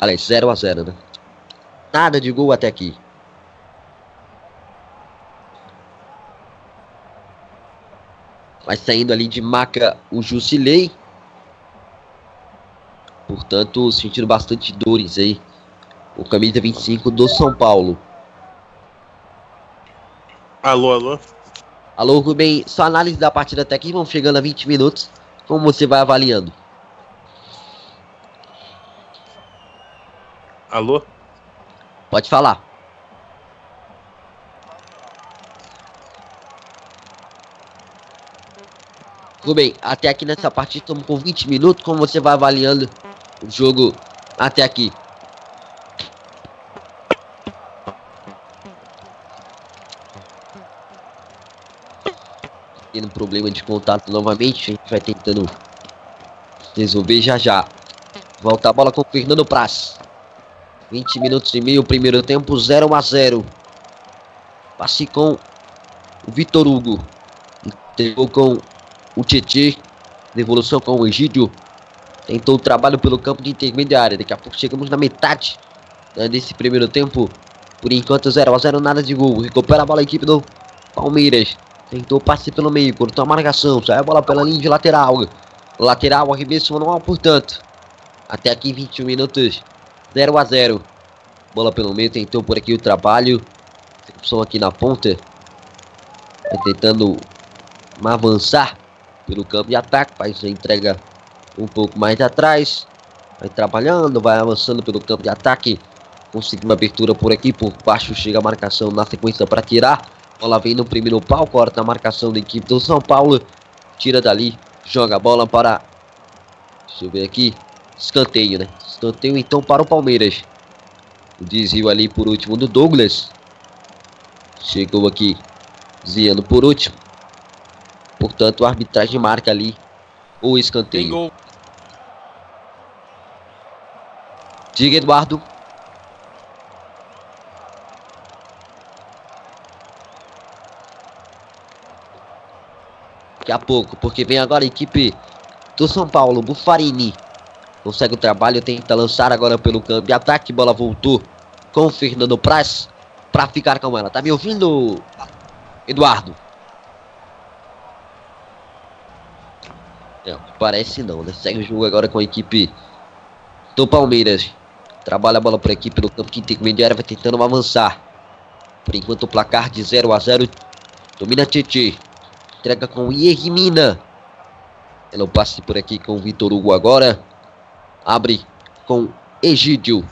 J: Aliás, 0 a 0 né? Nada de gol até aqui. Vai saindo ali de maca o Jusilei. Portanto, sentindo bastante dores aí. O camisa 25 do São Paulo.
K: Alô, alô.
J: Alô, Rubem. Sua análise da partida até aqui. Vamos chegando a 20 minutos. Como você vai avaliando?
K: Alô?
J: Pode falar. Rubem, até aqui nessa partida estamos com 20 minutos. Como você vai avaliando o jogo até aqui? Tendo problema de contato novamente, a gente vai tentando resolver já já. Volta a bola com o Fernando Praz. 20 minutos e meio, primeiro tempo, 0 a 0. Passe com o Vitor Hugo. Entregou com o Tietê. Devolução com o Egídio. Tentou o trabalho pelo campo de intermediária. Daqui a pouco chegamos na metade né, desse primeiro tempo. Por enquanto 0 a 0 nada de gol. Recupera a bola a equipe do Palmeiras. Tentou passe pelo meio, cortou a marcação. Sai a bola pela linha de lateral. Lateral, arremesso manual, portanto. Até aqui 21 minutos. 0 a 0 Bola pelo meio, tentou por aqui o trabalho. Opção aqui na ponta. Vai tentando avançar pelo campo de ataque. Faz a entrega um pouco mais atrás. Vai trabalhando, vai avançando pelo campo de ataque. Conseguiu uma abertura por aqui, por baixo chega a marcação na sequência para tirar. Bola vem no primeiro pau, corta a marcação da equipe do São Paulo. Tira dali, joga a bola para. Deixa eu ver aqui. Escanteio, né? Escanteio então para o Palmeiras. O desvio ali por último do Douglas. Chegou aqui Ziano por último. Portanto, a arbitragem marca ali o escanteio. Diga, Eduardo. Daqui a pouco, porque vem agora a equipe do São Paulo, Bufarini. Consegue o trabalho, tenta lançar agora pelo campo de ataque. Bola voltou com o Fernando Praz para ficar com ela. Tá me ouvindo, Eduardo? É, parece não, né? Segue o jogo agora com a equipe do Palmeiras. Trabalha a bola por aqui pelo campo que intermediário, vai tentando avançar. Por enquanto o placar de 0 a 0 Domina Tietê. Entrega com Iermina. Ela passe por aqui com o Vitor Hugo agora. Abre com Egídio.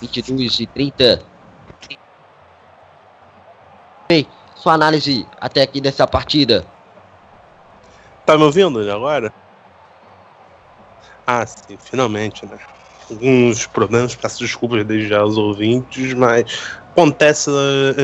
J: 22 e 30. Bem, sua análise até aqui dessa partida.
K: Tá me ouvindo agora? Ah, sim, finalmente, né? Alguns problemas, peço desculpas desde já aos ouvintes, mas acontece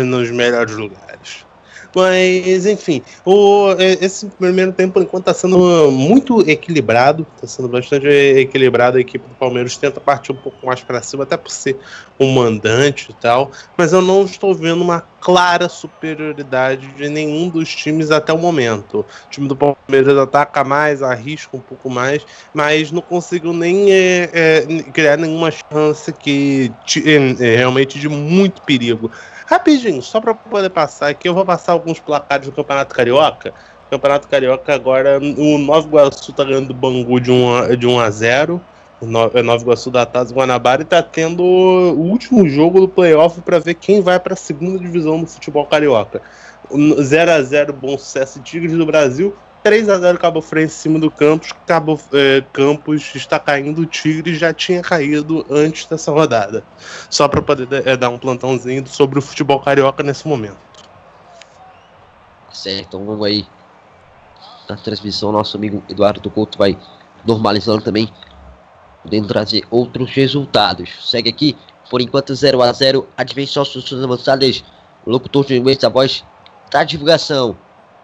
K: nos melhores lugares. Mas, enfim, o, esse primeiro tempo, enquanto, está sendo muito equilibrado, está sendo bastante equilibrado. A equipe do Palmeiras tenta partir um pouco mais para cima, até por ser um mandante e tal, mas eu não estou vendo uma clara superioridade de nenhum dos times até o momento. O time do Palmeiras ataca mais, arrisca um pouco mais, mas não conseguiu nem é, é, criar nenhuma chance que é, realmente de muito perigo. Rapidinho, só para poder passar aqui, eu vou passar alguns placares do Campeonato Carioca. Campeonato Carioca agora, o Nova Iguaçu tá ganhando do Bangu de 1 a, de 1 a 0. É Nova Iguaçu da Taça Guanabara e tá tendo o último jogo do playoff para ver quem vai para a segunda divisão do futebol carioca. 0 a 0 Bom Sucesso e Tigres do Brasil, 3 a 0 Cabo Frense em cima do Campos. Cabo eh, Campos está caindo, o Tigre já tinha caído antes dessa rodada. Só para poder eh, dar um plantãozinho sobre o futebol carioca nesse momento.
J: Certo, então vamos aí na transmissão. Nosso amigo Eduardo Couto vai normalizando também podendo trazer outros resultados. Segue aqui, por enquanto 0 a 0 Advenção Suas Avançadas, locutor de a voz da divulgação.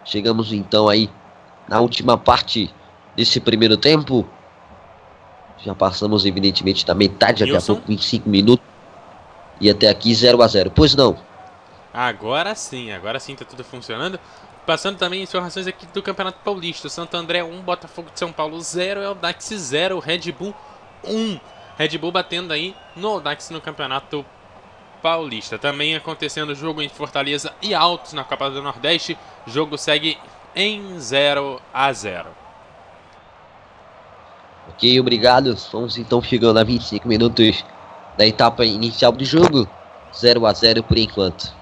J: Chegamos então aí na última parte desse primeiro tempo. Já passamos, evidentemente, da metade, daqui a pouco, 25 minutos. E até aqui 0 a 0 Pois não.
H: Agora sim, agora sim tá tudo funcionando. Passando também informações aqui do Campeonato Paulista. Santo André 1, Botafogo de São Paulo 0, Eldax 0, Red Bull 1. Red Bull batendo aí no Audax no Campeonato Paulista. Também acontecendo o jogo em Fortaleza e Altos na Copa do Nordeste. Jogo segue em 0 a 0.
J: Ok, obrigado. Vamos então chegando a 25 minutos da etapa inicial do jogo. 0 a 0 por enquanto.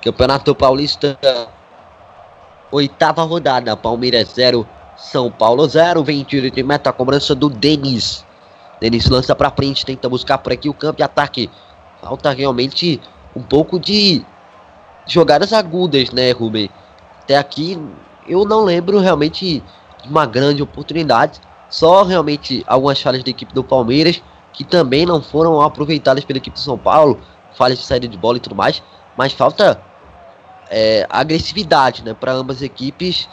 J: Campeonato Paulista, oitava rodada. Palmeiras 0, são Paulo 0, vem tiro de meta, a cobrança do Denis. Denis lança pra frente, tenta buscar por aqui o campo de ataque. Falta realmente um pouco de jogadas agudas, né, Rubem? Até aqui eu não lembro realmente de uma grande oportunidade. Só realmente algumas falhas da equipe do Palmeiras que também não foram aproveitadas pela equipe do São Paulo. Falhas de saída de bola e tudo mais. Mas falta é, agressividade né, para ambas as equipes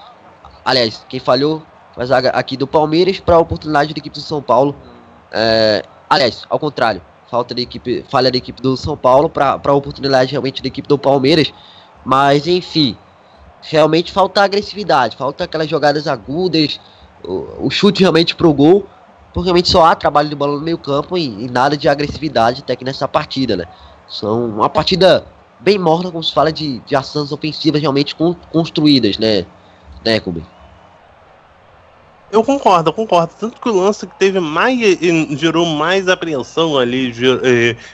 J: Aliás, quem falhou zaga aqui do Palmeiras para a oportunidade da equipe do São Paulo. É, aliás, ao contrário, falta da equipe, falha da equipe do São Paulo para a oportunidade realmente da equipe do Palmeiras. Mas enfim, realmente falta agressividade, falta aquelas jogadas agudas, o, o chute realmente pro gol. Porque realmente só há trabalho de bola no meio campo e, e nada de agressividade até que nessa partida, né? São uma partida bem morna, como se fala de, de ações ofensivas realmente con construídas, né? Né, Kubi?
K: Eu concordo, eu concordo. Tanto que o lance que teve mais. gerou mais apreensão ali,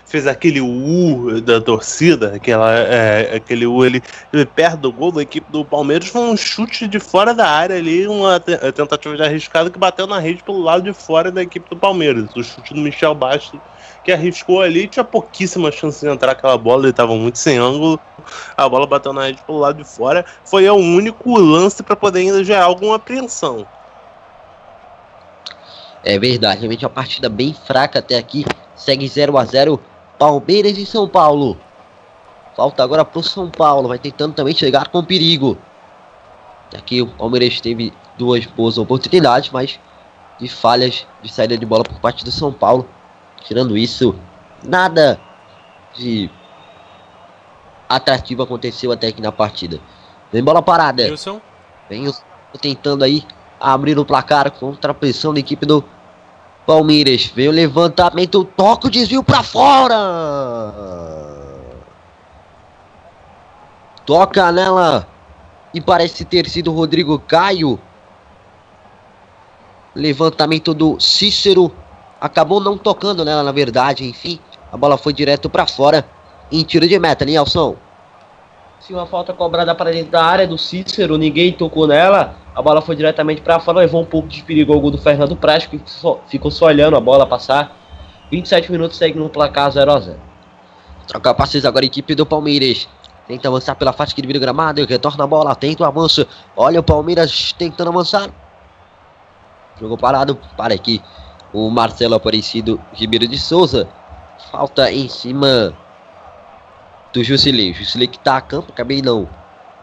K: fez aquele U da torcida, aquela, é, aquele U ali perto do gol da equipe do Palmeiras, foi um chute de fora da área ali, uma tentativa de arriscado que bateu na rede pelo lado de fora da equipe do Palmeiras. O chute do Michel Bastos que arriscou ali, tinha pouquíssima chance de entrar aquela bola, ele estava muito sem ângulo. A bola bateu na rede pelo lado de fora. Foi o único lance para poder ainda gerar alguma apreensão.
J: É verdade, realmente uma partida bem fraca até aqui. Segue 0 a 0 Palmeiras e São Paulo. Falta agora pro São Paulo, vai tentando também chegar com perigo. Aqui o Palmeiras teve duas boas oportunidades, mas de falhas de saída de bola por parte do São Paulo. Tirando isso, nada de atrativo aconteceu até aqui na partida. Vem bola parada.
H: Wilson.
J: Vem tentando aí abrir o placar contra a pressão da equipe do Palmeiras. Vem o levantamento, toca o desvio para fora. Toca nela e parece ter sido Rodrigo Caio. Levantamento do Cícero acabou não tocando nela, na verdade, enfim. A bola foi direto para fora em tiro de meta, Nilson.
I: Sim, uma falta cobrada para dentro da área do Cícero, ninguém tocou nela. A bola foi diretamente para fora, levou um pouco de perigo ao gol do Fernando Praz, que só, ficou só olhando a bola passar. 27 minutos segue no placar 0 a 0
J: Troca passes agora equipe do Palmeiras. Tenta avançar pela faixa que divide o gramado, retorna a bola, tenta o avanço. Olha o Palmeiras tentando avançar. Jogou parado, para aqui o Marcelo Aparecido Ribeiro de Souza. Falta em cima do Jusilei. Jusilei que tá a campo, acabei não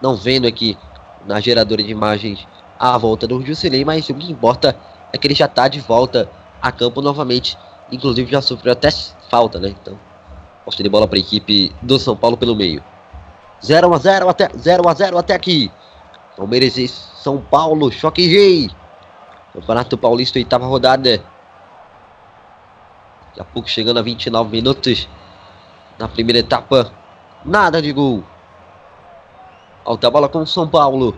J: não vendo aqui na geradora de imagens a volta do Jusilei, mas o que importa é que ele já está de volta a campo novamente. Inclusive já sofreu até falta, né? Então, posse de bola para a equipe do São Paulo pelo meio. 0 a 0 até 0 a 0 até aqui. Palmeiras e São Paulo, choque G. Campeonato Paulista, oitava rodada. Daqui a pouco chegando a 29 minutos. Na primeira etapa, nada de gol. Alta bola com o São Paulo.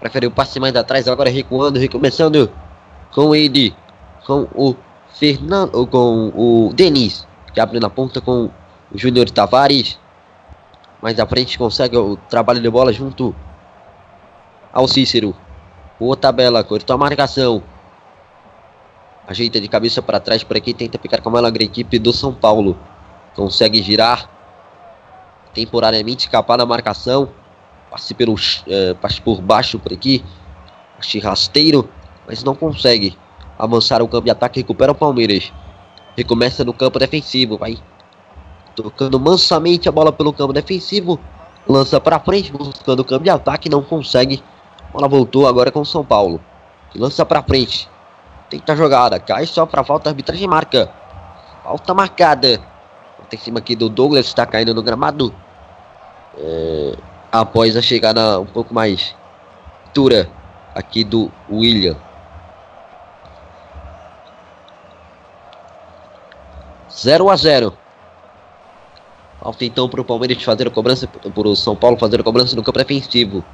J: Preferiu o passe mais atrás, agora recuando, recomeçando com ele, com o Fernando, com o Denis, que abre na ponta com o Júnior Tavares. Mais à frente consegue o trabalho de bola junto ao Cícero. Boa tabela, cortou a marcação. Ajeita de cabeça para trás para quem tenta ficar com a mala equipe do São Paulo. Consegue girar. Temporariamente escapar da marcação. Passe, pelo, uh, passe por baixo por aqui. Passe rasteiro. Mas não consegue avançar o campo de ataque. Recupera o Palmeiras. Recomeça no campo defensivo. Vai tocando mansamente a bola pelo campo defensivo. Lança para frente, buscando o campo de ataque. Não consegue bola voltou agora com o São Paulo. Lança pra frente. Tenta a jogada. Cai só pra falta. A arbitragem marca. Falta marcada. Falta em cima aqui do Douglas. Está caindo no gramado. É, após a chegada um pouco mais dura aqui do William. Zero a zero. Falta então para o Palmeiras fazer a cobrança, para o São Paulo fazer a cobrança no campo defensivo.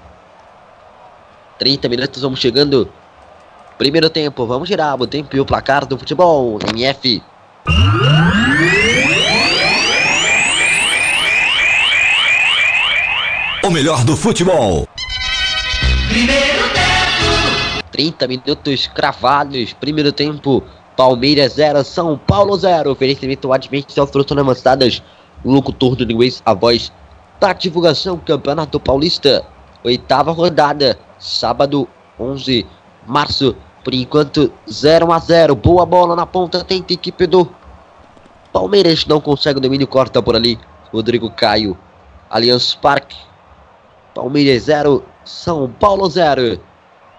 J: 30 minutos, vamos chegando. Primeiro tempo, vamos girar o tempo e o placar do futebol. MF.
A: Melhor do futebol.
G: Primeiro tempo.
J: 30 minutos cravados. Primeiro tempo. Palmeiras 0, São Paulo 0. Oferecimento Advent Self Avançadas. Locutor do inglês, a voz da divulgação Campeonato Paulista. Oitava rodada sábado 11 março. Por enquanto, 0 a 0 Boa bola na ponta, tenta a equipe do Palmeiras. Não consegue o domínio, corta por ali. Rodrigo Caio, Allianz Parque. Palmeiras 0, São Paulo 0.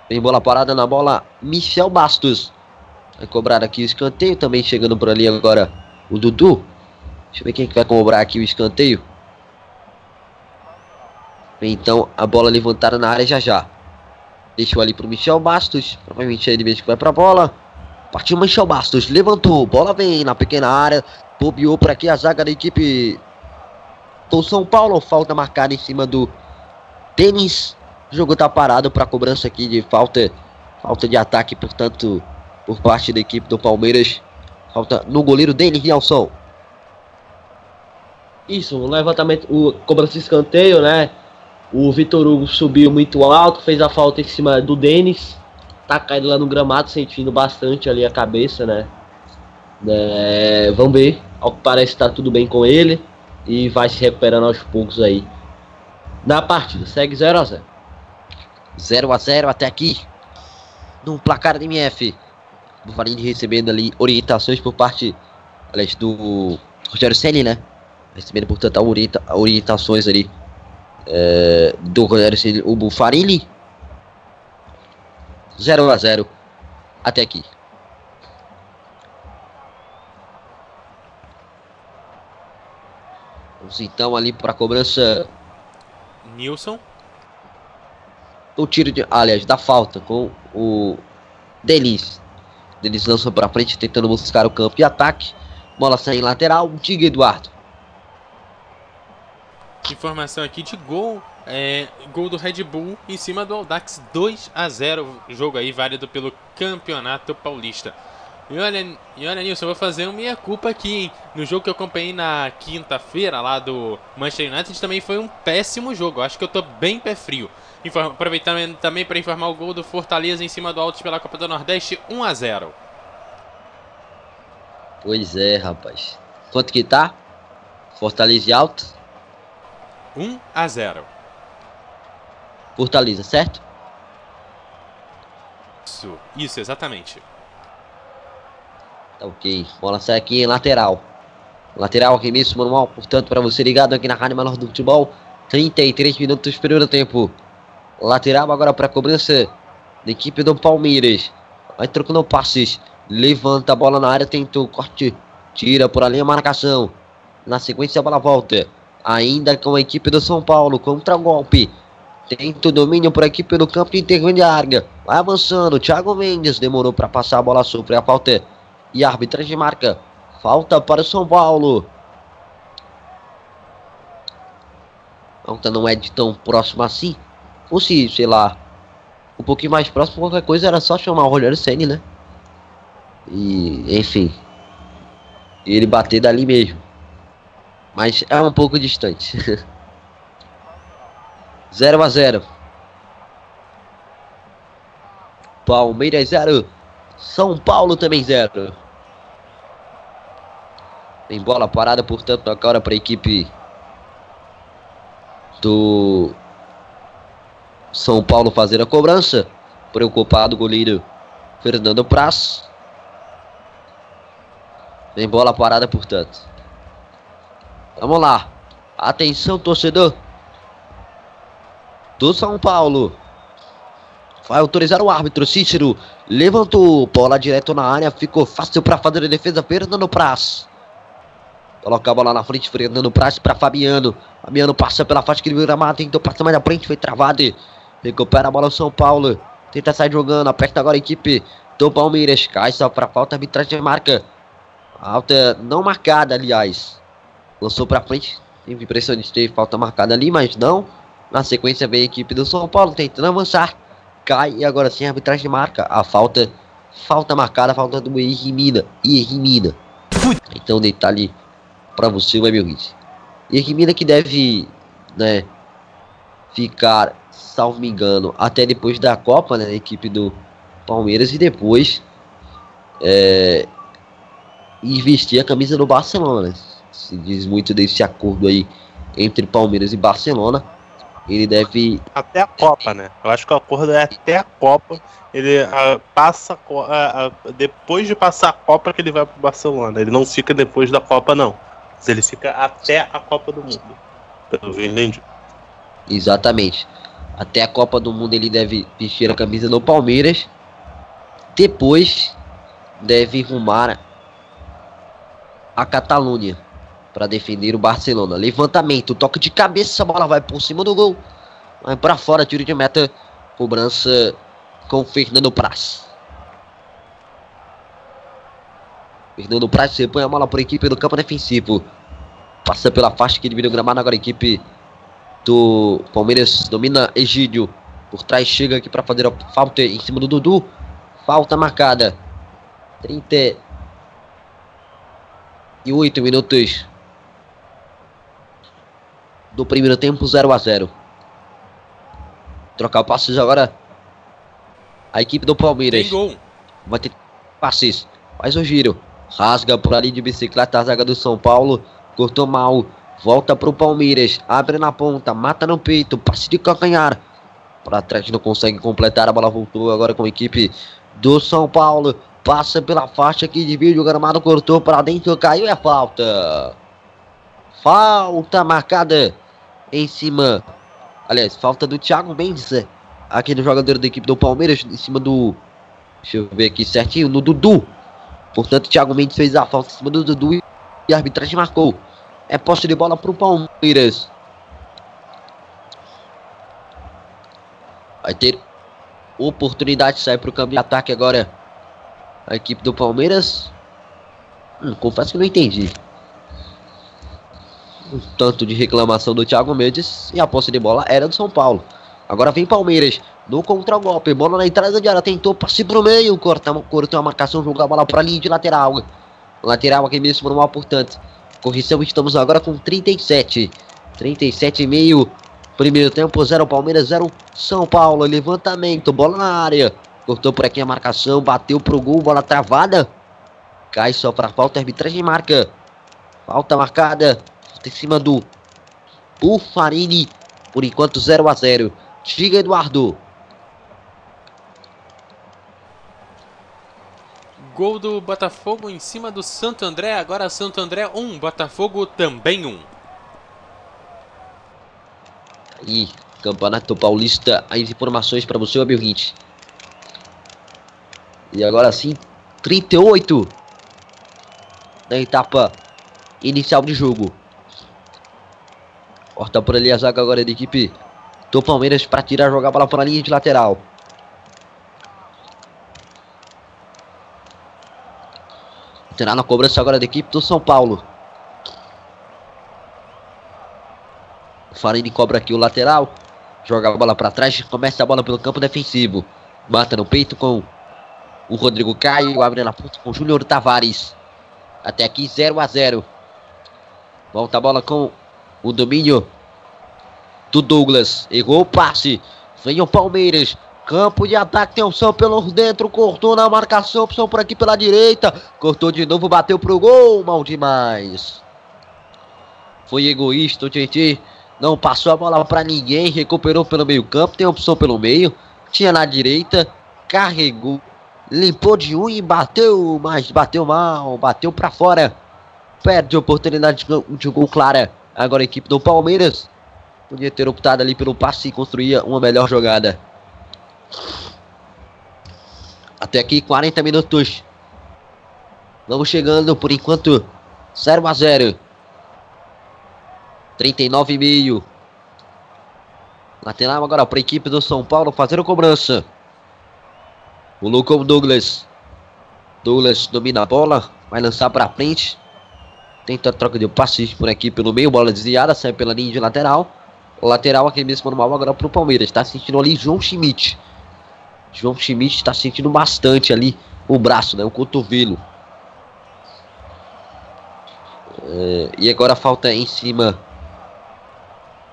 J: Tem bola parada na bola, Michel Bastos. Vai cobrar aqui o escanteio. Também chegando por ali agora o Dudu. Deixa eu ver quem é que vai cobrar aqui o escanteio. Então a bola levantada na área já já. Deixou ali pro Michel Bastos. Provavelmente é ele mesmo que vai pra bola. Partiu Michel Bastos. Levantou. Bola vem na pequena área. Bobeou por aqui a zaga da equipe do São Paulo. Falta marcada em cima do Denis. O jogo tá parado para cobrança aqui de falta. Falta de ataque, portanto, por parte da equipe do Palmeiras. Falta no goleiro Denis Nelson. Isso, o levantamento, o cobrança de escanteio, né? O Vitor Hugo subiu muito alto, fez a falta em cima do Denis. Tá caído lá no gramado, sentindo bastante ali a cabeça, né? É, vamos ver. Ao que parece tá tudo bem com ele. E vai se recuperando aos poucos aí. Na partida, segue 0 a 0 0 a 0 até aqui. No placar da MF. Bufarini recebendo ali orientações por parte aliás, do Rogério Senni, né? Recebendo, portanto, orienta orientações ali é, do Rogério o Bufarini. 0 a 0 até aqui. Vamos então ali para a cobrança.
H: Nilson.
J: O tiro de. Aliás, da falta com o Denis. Denis lança para frente tentando buscar o campo de ataque. Bola sai em lateral. Diga Eduardo.
H: Informação aqui de gol. É, gol do Red Bull em cima do Audax 2 a 0 Jogo aí válido pelo Campeonato Paulista. E olha, e olha Nilson, eu vou fazer uma minha culpa aqui, hein? No jogo que eu acompanhei na quinta-feira lá do Manchester United também foi um péssimo jogo. Eu acho que eu tô bem pé frio. Inform aproveitando também para informar o gol do Fortaleza em cima do Altos pela Copa do Nordeste 1 a 0
J: Pois é, rapaz. Quanto que tá? Fortaleza e Altos?
H: 1 a 0.
J: Fortaleza, certo?
H: Isso, isso, exatamente.
J: Tá ok. Bola sai aqui em lateral. Lateral, arremesso manual, portanto, para você ligado aqui na Rádio Menor do Futebol. 33 minutos primeiro tempo. Lateral agora para cobrança da equipe do Palmeiras. Vai trocando passes. Levanta a bola na área, tentou corte. Tira por ali a marcação. Na sequência a bola volta. Ainda com a equipe do São Paulo. Contra o golpe. Tenta o domínio para a equipe do campo intermediária. Vai avançando. Thiago Mendes demorou para passar a bola. Sofre a falta. E a arbitragem marca. Falta para o São Paulo. Falta não é de tão próximo assim. Fosse, sei lá, um pouquinho mais próximo, qualquer coisa era só chamar o Rogério Senni, né? E, enfim. Ele bater dali mesmo. Mas é um pouco distante. *laughs* 0 a 0 Palmeiras 0. São Paulo também 0. Tem bola parada, portanto, agora para a equipe do São Paulo fazer a cobrança. Preocupado o goleiro Fernando Praz. Tem bola parada, portanto. Vamos lá. Atenção, torcedor do São Paulo. Vai autorizar o árbitro. Cícero levantou. Bola direto na área. Ficou fácil para fazer a defesa. Fernando Praz. Coloca a bola na frente. Fernando Praz para Fabiano. Fabiano passa pela faixa que ele gramado. Tentou passar mais na frente. Foi travado. Recupera a bola o São Paulo. Tenta sair jogando. Aperta agora a equipe do Palmeiras. Cai só para falta. Arbitragem marca. Alta não marcada, aliás. Lançou para frente. Teve impressão de ter falta marcada ali, mas não. Na sequência vem a equipe do São Paulo tentando avançar. Cai e agora sim a arbitragem marca a falta. Falta marcada, falta do Irrimina. Irrimina. Então detalhe para você, o Emil Reed. Irrimina que deve, né, ficar, salvo me engano, até depois da Copa, né, na equipe do Palmeiras e depois é, e vestir a camisa do Barcelona. Se diz muito desse acordo aí entre Palmeiras e Barcelona. Ele deve.
K: Até a Copa, né? Eu acho que o acordo é até a Copa. Ele uh, passa. Uh, uh, depois de passar a Copa que ele vai pro Barcelona. Ele não fica depois da Copa, não. Ele fica até a Copa do Mundo. Pelo que eu entendi.
J: Exatamente. Até a Copa do Mundo ele deve vestir a camisa do Palmeiras. Depois deve rumar a Catalunha para defender o Barcelona. Levantamento, toque de cabeça, a bola vai por cima do gol. Vai para fora, tiro de meta. Cobrança com Fernando Praz. Fernando Praz põe a bola para a equipe do campo defensivo. Passa pela faixa que divide o gramado. Agora a equipe do Palmeiras domina Egídio. Por trás chega aqui para fazer a falta em cima do Dudu. Falta marcada. 38 minutos do primeiro tempo 0 a 0 Trocar passes agora. A equipe do Palmeiras. Vai ter passes. Faz o giro. Rasga por ali de bicicleta a zaga do São Paulo. Cortou mal. Volta pro Palmeiras. Abre na ponta. Mata no peito. Passe de calcanhar. Para trás não consegue completar. A bola voltou agora com a equipe do São Paulo. Passa pela faixa aqui de vídeo. O gramado cortou para dentro. Caiu. É falta. Falta marcada em cima. Aliás, falta do Thiago Mendes, aquele jogador da equipe do Palmeiras, em cima do. Deixa eu ver aqui certinho, no Dudu. Portanto, Thiago Mendes fez a falta em cima do Dudu e a arbitragem marcou. É posse de bola para o Palmeiras. Vai ter oportunidade de sair para o campo de ataque agora. A equipe do Palmeiras. Hum, confesso que não entendi um tanto de reclamação do Thiago Mendes e a posse de bola era do São Paulo. Agora vem Palmeiras no contra-golpe, bola na entrada de área, tentou passe pro meio, cortou, cortou a marcação, jogou a bola para linha de lateral. Lateral aqui mesmo no mal, portanto. Correção, estamos agora com 37. 37 e meio. Primeiro tempo, 0 Palmeiras, 0 São Paulo. Levantamento, bola na área. Cortou por aqui a marcação, bateu pro gol, bola travada. Cai só para falta, arbitragem marca. Falta marcada em cima do Bufarini. Por enquanto 0 a 0 Diga, Eduardo.
H: Gol do Botafogo em cima do Santo André. Agora Santo André 1, um, Botafogo também 1. Um.
J: Aí, Campeonato Paulista, as informações para você, amigo ouvinte. E agora sim, 38 da etapa inicial de jogo. Corta por ali a zaga agora da equipe do Palmeiras para tirar, jogar a bola para a linha de lateral. Terá na cobrança agora da equipe do São Paulo. O Farini cobra aqui o lateral. Joga a bola para trás. Começa a bola pelo campo defensivo. Mata no peito com o Rodrigo Caio. Abre na ponta com o Júnior Tavares. Até aqui 0 a 0 Volta a bola com o domínio do Douglas. Errou o passe. Vem o Palmeiras. Campo de ataque, tem opção pelo dentro, cortou na marcação, opção por aqui pela direita. Cortou de novo, bateu pro gol, mal demais. Foi egoísta o Tietchan. Não passou a bola para ninguém, recuperou pelo meio campo, tem opção pelo meio. Tinha na direita, carregou, limpou de um e bateu, mas bateu mal, bateu para fora. Perde a oportunidade de gol clara. Agora a equipe do Palmeiras podia ter optado ali pelo passe e construir uma melhor jogada. Até aqui 40 minutos. Vamos chegando por enquanto 0 a 0. 39,5. Lateral agora para a equipe do São Paulo fazer a cobrança. O Lucão Douglas. Douglas domina a bola. Vai lançar para frente. Tenta a troca de passes por aqui pelo meio. Bola desviada. Sai pela linha de lateral. Lateral aqui mesmo normal agora para o Palmeiras. Está sentindo ali João Schmidt. João Schmidt está sentindo bastante ali o braço, né? O cotovelo. É, e agora falta em cima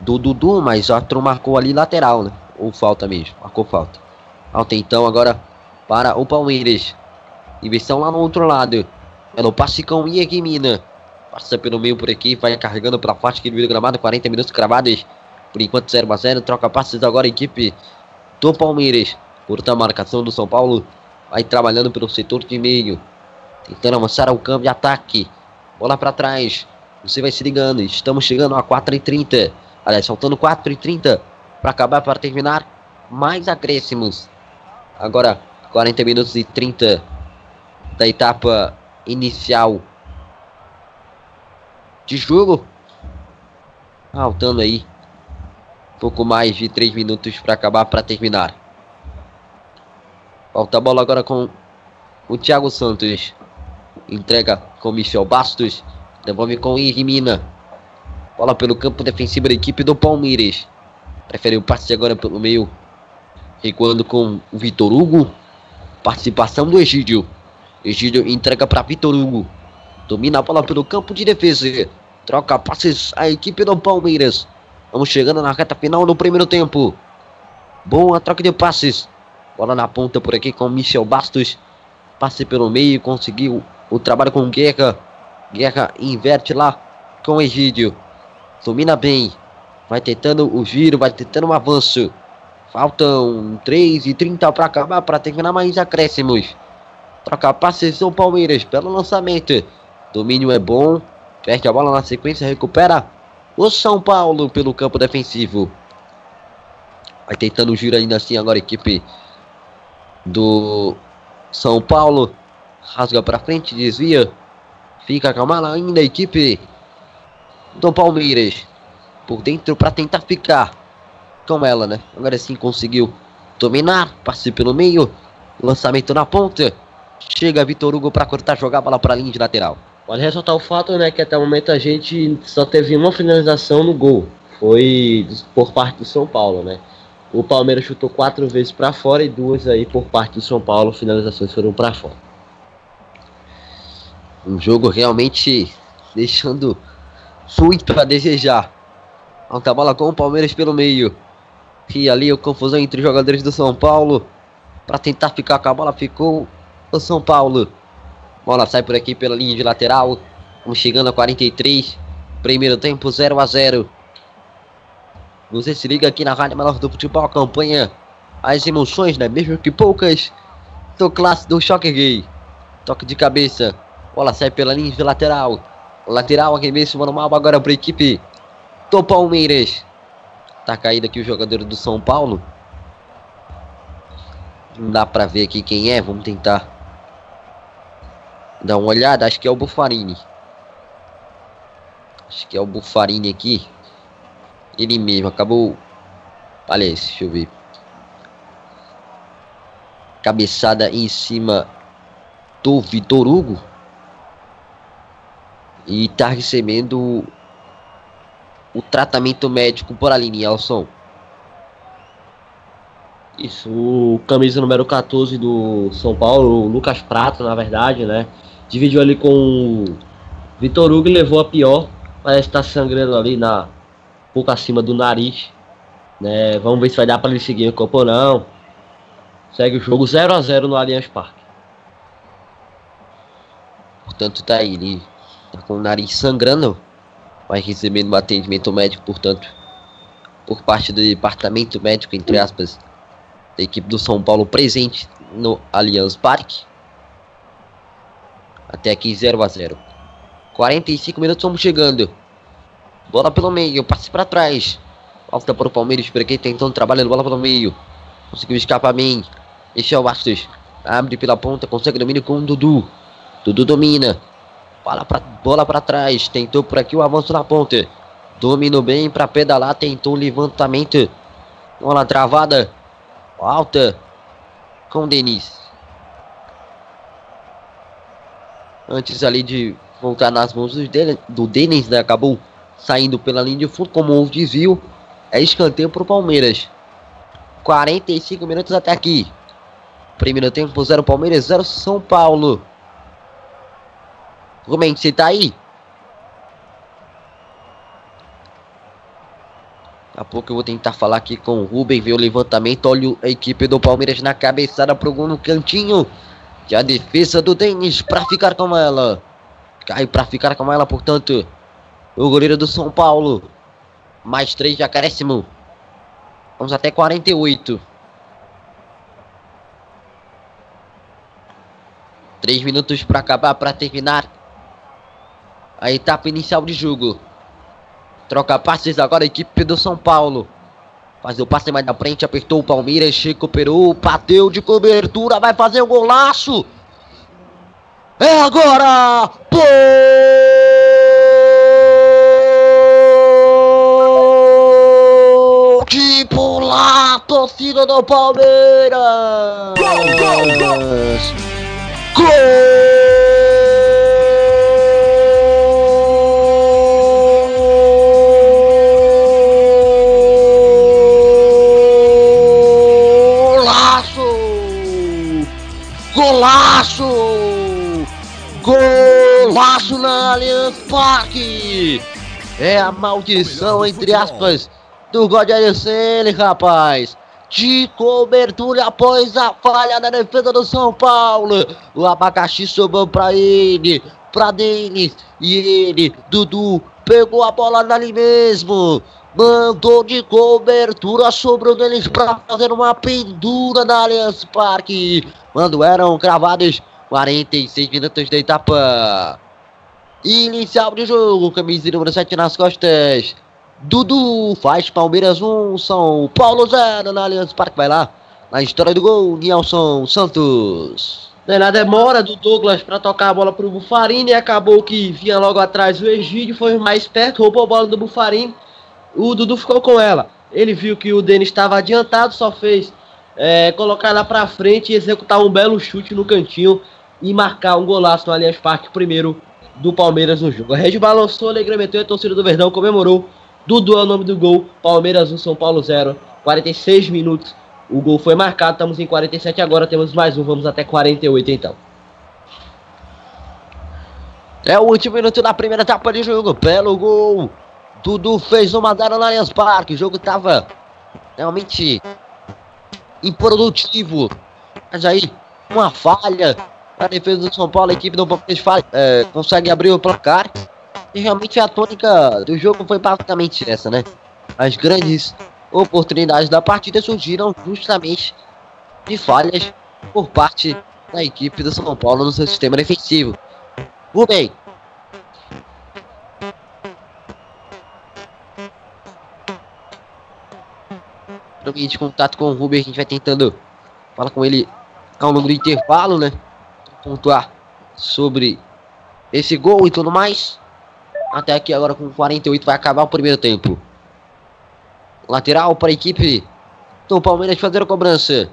J: do Dudu, mas o Arthur marcou ali lateral, né? Ou falta mesmo, marcou falta. Falta então agora para o Palmeiras. Inversão lá no outro lado. É no passe com Mina. Passa pelo meio por aqui, vai carregando para a parte que do gramado. 40 minutos cravados. Por enquanto 0 a 0 Troca passes agora a equipe do Palmeiras. Curta a marcação do São Paulo. Vai trabalhando pelo setor de meio. Tentando avançar ao campo de ataque. Bola para trás. Você vai se ligando. Estamos chegando a 4h30. Aliás, faltando 4h30 para acabar, para terminar. Mais acréscimos. Agora, 40 minutos e 30 da etapa inicial de jogo. Faltando aí pouco mais de 3 minutos para acabar, para terminar. Falta a bola agora com o Thiago Santos. Entrega com Michel Bastos. Devolve com Irmina. Bola pelo campo defensivo da equipe do Palmeiras. Prefere o passe agora pelo meio. Recuando com o Vitor Hugo. Participação do Egídio. Egídio entrega para Vitor Hugo. Domina a bola pelo campo de defesa. Troca passes a equipe do Palmeiras. Vamos chegando na reta final do primeiro tempo. Boa troca de passes. Bola na ponta por aqui com Michel Bastos. Passe pelo meio. Conseguiu o trabalho com Guerra. Guerra inverte lá com Egídio. Domina bem. Vai tentando o giro, vai tentando um avanço. Faltam 3 e 30 para acabar, para terminar mais acréscimos. Troca passes o Palmeiras pelo lançamento. Domínio é bom. Perde a bola na sequência, recupera o São Paulo pelo campo defensivo. Vai tentando o giro ainda assim agora a equipe do São Paulo. Rasga para frente, desvia. Fica com a mala ainda a equipe do Palmeiras por dentro para tentar ficar com ela, né? Agora sim conseguiu dominar, passe pelo meio, lançamento na ponta. Chega Vitor Hugo para cortar, jogar a bola para a linha de lateral.
L: Pode ressaltar o fato, né, que até o momento a gente só teve uma finalização no gol. Foi por parte do São Paulo, né? O Palmeiras chutou quatro vezes para fora e duas aí por parte do São Paulo, finalizações foram para fora.
J: Um jogo realmente deixando muito a desejar. Alta bola com o Palmeiras pelo meio. E ali a confusão entre os jogadores do São Paulo. Para tentar ficar com a bola, ficou o São Paulo. Bola sai por aqui pela linha de lateral. Vamos chegando a 43. Primeiro tempo 0 a 0. Você se liga aqui na Rádio Melhor do Futebol. Acompanha as emoções, né? Mesmo que poucas. Do clássico do Choque Gay. Toque de cabeça. Bola sai pela linha de lateral. Lateral mesmo, normal agora para a equipe do Palmeiras. Tá caído aqui o jogador do São Paulo. Não dá pra ver aqui quem é. Vamos tentar dar uma olhada. Acho que é o Bufarini. Acho que é o Bufarini aqui. Ele mesmo acabou. Esse, deixa eu ver. Cabeçada em cima do Vitor Hugo. E tá recebendo o tratamento médico por Aline Elson.
M: Isso, o camisa número 14 do São Paulo, Lucas Prato, na verdade, né? Dividiu ali com o Vitor Hugo e levou a pior. Parece estar tá sangrando ali na pouco acima do nariz. Né? Vamos ver se vai dar para ele seguir o campo ou não. Segue o jogo 0 a 0 no Allianz Parque.
J: Portanto, tá aí, ele tá com o nariz sangrando. Vai recebendo um atendimento médico, portanto, por parte do departamento médico, entre aspas, da equipe do São Paulo presente no Allianz Parque. Até aqui 0 a 0 45 minutos, vamos chegando. Bola pelo meio, passe para trás. Falta para o Palmeiras, por aqui tentando trabalhando, bola pelo meio. Conseguiu escapar bem. Michel Bastos abre pela ponta, consegue domínio com o Dudu. Dudu domina. Bola para bola trás. Tentou por aqui o avanço na ponta. Dominou bem para pedalar. Tentou o levantamento. Bola travada. Alta. Com Denis. Antes ali de voltar nas mãos do Denis, né? Acabou saindo pela linha de fundo. Como houve desvio. É escanteio para o Palmeiras. 45 minutos até aqui. Primeiro tempo, 0 Palmeiras, 0 São Paulo. Rubens, você tá aí? Daqui a pouco eu vou tentar falar aqui com o Rubem, ver o levantamento. Olha a equipe do Palmeiras na cabeçada pro gol no cantinho. E a defesa do Denis para ficar com ela. Cai para ficar com ela, portanto. O goleiro do São Paulo. Mais três de acréscimo. Vamos até 48. Três minutos para acabar, para terminar a etapa inicial de jogo. Troca passes agora a equipe do São Paulo. Faz o passe mais na frente, apertou o Palmeiras, recuperou, bateu de cobertura, vai fazer o um golaço. É agora! Pô! De pular, torcida do Palmeiras! Gol, gol, gol! Gol! Golaço! Golaço na Allianz Parque! É a maldição, entre aspas, do Godel Ceni, rapaz! De cobertura após a falha da defesa do São Paulo. O abacaxi sobrou pra ele, pra Denis. E ele, Dudu, pegou a bola ali mesmo. Mandou de cobertura sobre o deles para fazer uma pendura na Allianz Parque. Quando eram cravados 46 minutos da etapa. Inicial de jogo, camisa número 7 nas costas. Dudu faz Palmeiras 1, São Paulo 0 na Allianz Parque. Vai lá, na história do gol, Nelson Santos.
M: Na demora do Douglas para tocar a bola para o Bufarini, acabou que vinha logo atrás o Egídio, foi mais perto, roubou a bola do Bufarini. O Dudu ficou com ela. Ele viu que o Denis estava adiantado, só fez é, colocar lá para frente e executar um belo chute no cantinho e marcar um golaço no Allianz Parque, primeiro do Palmeiras no jogo. A rede balançou, alegremente a torcida do Verdão comemorou. Dudu é o nome do gol. Palmeiras 1, São Paulo 0. 46 minutos. O gol foi marcado. Estamos em 47 agora. Temos mais um. Vamos até 48 então.
J: É o último minuto da primeira etapa de jogo. Belo gol. Dudu fez uma 0 no Allianz Parque. O jogo tava realmente improdutivo. Mas aí, uma falha a defesa do São Paulo. A equipe do Palmeiras é, consegue abrir o placar. Realmente a tônica do jogo foi basicamente essa, né? As grandes oportunidades da partida surgiram justamente de falhas por parte da equipe do São Paulo no seu sistema defensivo. Rubem. de contato com o Rubens, a gente vai tentando falar com ele ao longo do intervalo, né? Pontuar sobre esse gol e tudo mais. Até aqui agora com 48 vai acabar o primeiro tempo. Lateral para a equipe do Palmeiras fazer a cobrança.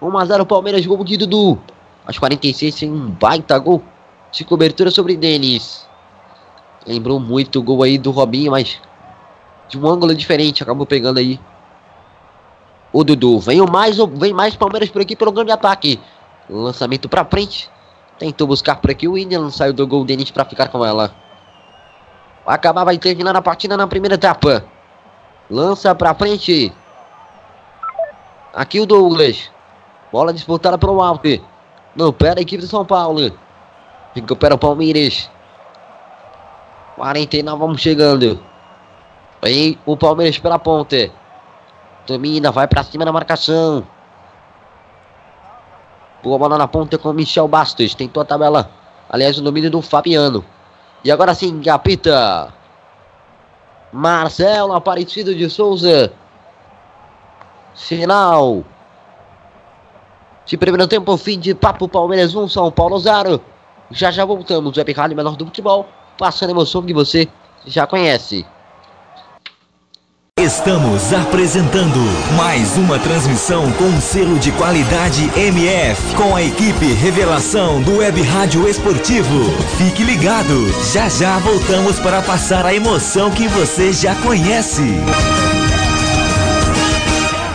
J: 1 a 0 Palmeiras, gol de Dudu. Aos 46 tem um baita gol de cobertura sobre Denis. Lembrou muito o gol aí do Robinho, mas de um ângulo diferente. Acabou pegando aí o Dudu. Vem mais, vem mais Palmeiras por aqui pelo grande ataque. Lançamento para frente. Tentou buscar por aqui o William. Saiu do gol Denis para ficar com ela. Vai terminar a partida na primeira etapa. Lança para frente. Aqui o Douglas. Bola disputada pelo alto. No pé da equipe de São Paulo. Recupera o Palmeiras. 49, vamos chegando. Aí o Palmeiras pela ponta. Domina, vai pra cima da marcação. Boa bola na ponta com o Michel Bastos. Tentou a tabela. Aliás, o domínio do Fabiano. E agora sim, capita. Marcelo Aparecido de Souza. Final. De primeiro tempo, fim de papo Palmeiras 1, São Paulo 0. Já já voltamos. Web Rádio Menor do Futebol. Passando emoção que você já conhece.
A: Estamos apresentando mais uma transmissão com um selo de qualidade MF com a equipe Revelação do Web Rádio Esportivo. Fique ligado, já já voltamos para passar a emoção que você já conhece.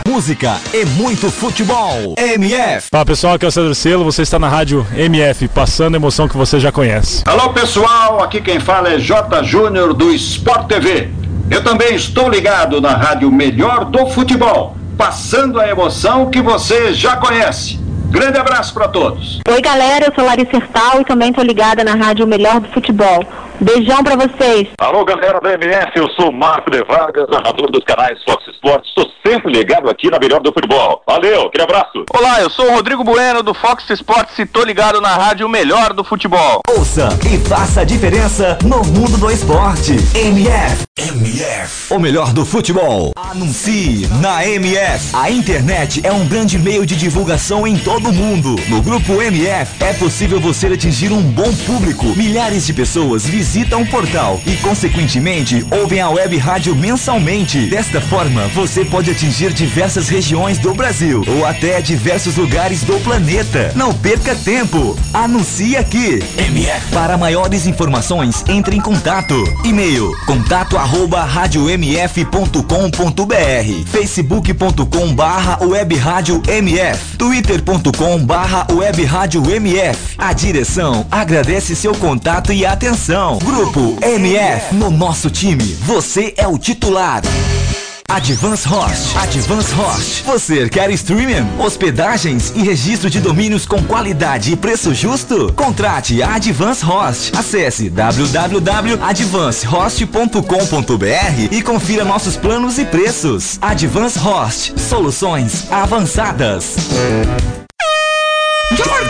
A: Música e muito futebol. MF.
B: Fala pessoal, aqui é o Cedro Selo, você está na rádio MF, passando a emoção que você já conhece.
C: Alô pessoal, aqui quem fala é J Júnior do Sport TV. Eu também estou ligado na rádio Melhor do Futebol, passando a emoção que você já conhece. Grande abraço para todos.
D: Oi, galera, eu sou Larissa Sertal e também estou ligada na rádio Melhor do Futebol. Beijão para vocês.
E: Alô, galera da MF, eu sou Marco de Vargas, narrador dos canais Fox Sports. Estou sempre ligado aqui na melhor do futebol. Valeu, aquele abraço.
F: Olá, eu sou o Rodrigo Bueno do Fox Sports e tô ligado na rádio Melhor do Futebol.
A: Ouça e faça a diferença no mundo do esporte. MF. MF. O melhor do futebol. Anuncie na MF. A internet é um grande meio de divulgação em todo o mundo. No grupo MF é possível você atingir um bom público. Milhares de pessoas visitam o portal e, consequentemente, ouvem a web rádio mensalmente. Desta forma, você pode atingir diversas regiões do Brasil ou até diversos lugares do planeta. Não perca tempo. Anuncie aqui. MF. Para maiores informações, entre em contato. E-mail contato arroba radiomf.com.br facebook.com barra web rádio MF twitter.com barra web rádio MF A direção agradece seu contato e atenção. Grupo MF. No nosso time, você é o titular. Advance Host. Advance Host. Você quer streaming, hospedagens e registro de domínios com qualidade e preço justo? Contrate a Advance Host. Acesse www.advancehost.com.br e confira nossos planos e preços. Advance Host. Soluções avançadas.
G: Johnny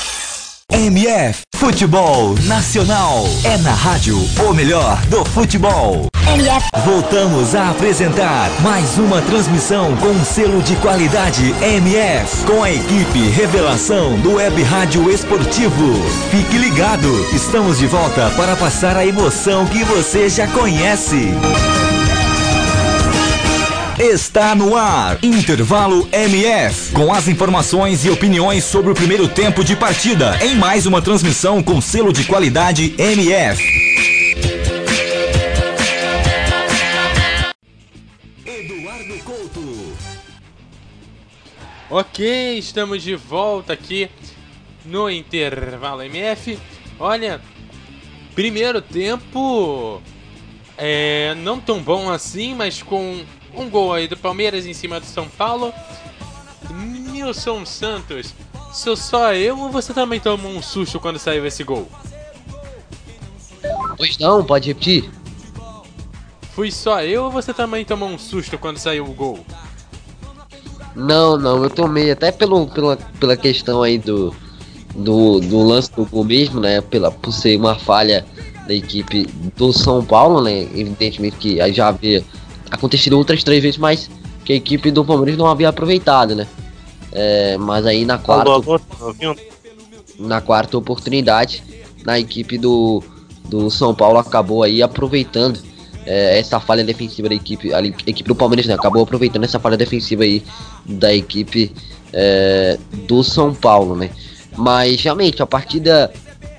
A: MF Futebol Nacional. É na rádio o melhor do futebol.
G: MF.
A: Voltamos a apresentar mais uma transmissão com selo de qualidade MF, com a equipe Revelação do Web Rádio Esportivo. Fique ligado, estamos de volta para passar a emoção que você já conhece. Está no ar, Intervalo MF, com as informações e opiniões sobre o primeiro tempo de partida, em mais uma transmissão com selo de qualidade MF. Eduardo Couto.
H: Ok, estamos de volta aqui no intervalo MF. Olha, primeiro tempo é não tão bom assim, mas com um gol aí do Palmeiras em cima do São Paulo. Nilson Santos, sou só eu ou você também tomou um susto quando saiu esse gol?
J: Pois não, pode repetir.
H: Fui só eu ou você também tomou um susto quando saiu o gol?
J: Não, não, eu tomei até pelo, pela, pela questão aí do, do, do lance do gol mesmo, né? Pela, por ser uma falha da equipe do São Paulo, né? Evidentemente que aí já havia acontecido outras três vezes, mas que a equipe do Palmeiras não havia aproveitado, né? É, mas aí na quarta, na quarta oportunidade, na equipe do, do São Paulo acabou aí aproveitando é, essa falha defensiva da equipe, a equipe do Palmeiras né, acabou aproveitando essa falha defensiva aí da equipe é, do São Paulo, né? Mas realmente a partida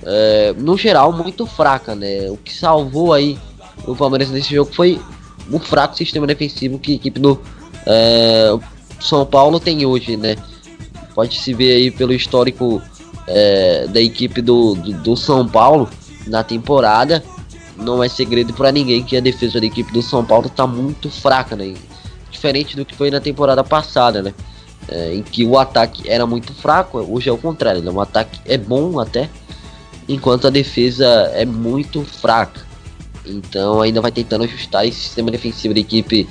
J: é, no geral muito fraca, né? O que salvou aí o Palmeiras nesse jogo foi o fraco sistema defensivo que a equipe do é, São Paulo tem hoje, né? Pode se ver aí pelo histórico é, da equipe do, do, do, São Paulo na temporada. Não é segredo para ninguém que a defesa da equipe do São Paulo tá muito fraca, né? Diferente do que foi na temporada passada, né? É, em que o ataque era muito fraco, hoje é o contrário, né? O ataque é bom até, enquanto a defesa é muito fraca. Então ainda vai tentando ajustar esse sistema defensivo da equipe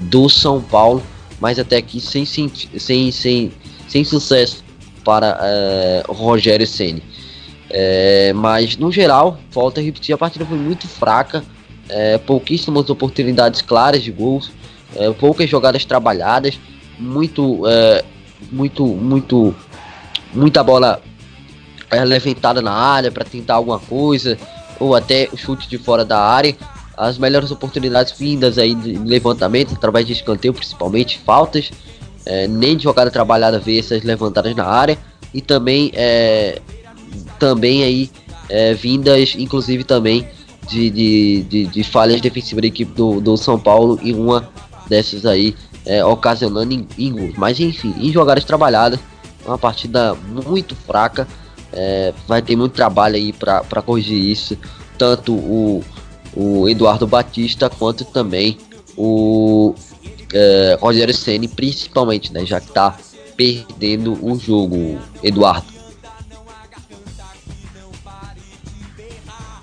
J: do São Paulo, mas até aqui sem, sem, sem, sem, sucesso para uh, Rogério Ceni. É, mas no geral, volta a repetir, a partida foi muito fraca, é, pouquíssimas oportunidades claras de gols, é, poucas jogadas trabalhadas, muito, muito, muito, muita bola levantada na área para tentar alguma coisa, ou até chute de fora da área. As melhores oportunidades vindas aí de levantamento, através de escanteio, principalmente faltas, é, nem de jogada trabalhada ver essas levantadas na área e também é, também aí é, vindas, inclusive também de, de, de, de, falhas defensivas da equipe do, do São Paulo e uma dessas aí é, ocasionando em, em gols. Mas enfim, em jogadas trabalhadas, uma partida muito fraca. É, vai ter muito trabalho aí para corrigir isso. Tanto o, o Eduardo Batista quanto também o é, Rogério Ceni principalmente, né? Já que tá perdendo o jogo, Eduardo.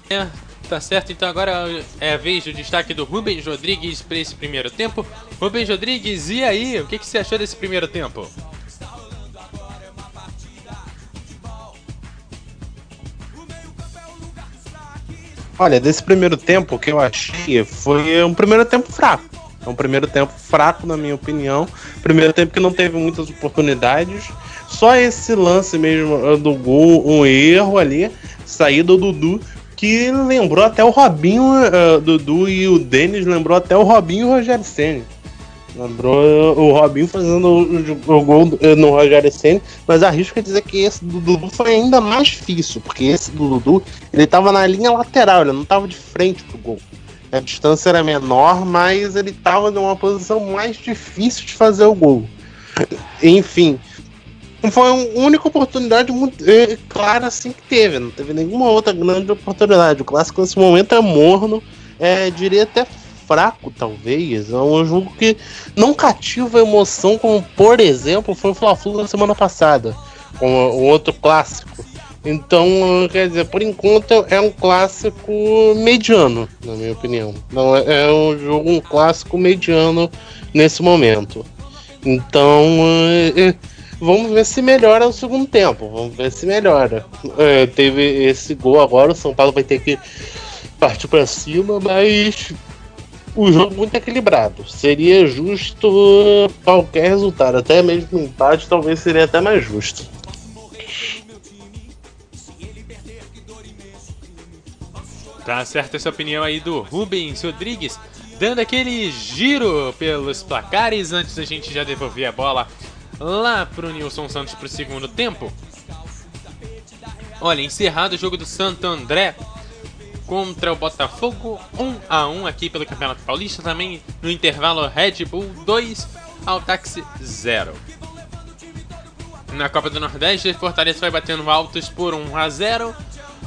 H: É, tá certo. Então agora é a vez do destaque do Rubens Rodrigues para esse primeiro tempo. Rubens Rodrigues, e aí? O que, que você achou desse primeiro tempo?
K: Olha, desse primeiro tempo que eu achei foi um primeiro tempo fraco. É um primeiro tempo fraco, na minha opinião. Primeiro tempo que não teve muitas oportunidades. Só esse lance mesmo uh, do gol, um erro ali, saída do Dudu, que lembrou até o Robinho, uh, Dudu e o Denis lembrou até o Robinho e o Rogério Senna. Lembrou o Robinho fazendo o, gol no Rogério Senna, mas arrisco dizer que esse do Dudu foi ainda mais difícil, porque esse do Dudu ele tava na linha lateral, ele não tava de frente pro gol. A distância era menor, mas ele tava numa posição mais difícil de fazer o gol. Enfim, foi uma única oportunidade muito é, clara assim que teve, não teve nenhuma outra grande oportunidade. O clássico nesse momento é morno, é, diria até fraco, talvez. É um jogo que não cativa emoção, como por exemplo foi o Fla-Flu na semana passada. com o outro clássico. Então, quer dizer, por enquanto é um clássico mediano, na minha opinião. Não é, é um jogo, um clássico mediano nesse momento. Então, é, vamos ver se melhora no segundo tempo. Vamos ver se melhora. É, teve esse gol agora, o São Paulo vai ter que partir para cima, mas o jogo muito equilibrado. Seria justo qualquer resultado, até mesmo um empate, talvez seria até mais justo.
H: Tá certa essa opinião aí do Rubens Rodrigues, dando aquele giro pelos placares antes da gente já devolver a bola lá pro Nilson Santos pro segundo tempo. Olha, encerrado o jogo do Santo André contra o Botafogo, 1 a 1 aqui pelo Campeonato Paulista, também no intervalo Red Bull 2 ao Táxi 0. Na Copa do Nordeste, Fortaleza vai batendo altos por 1 a 0.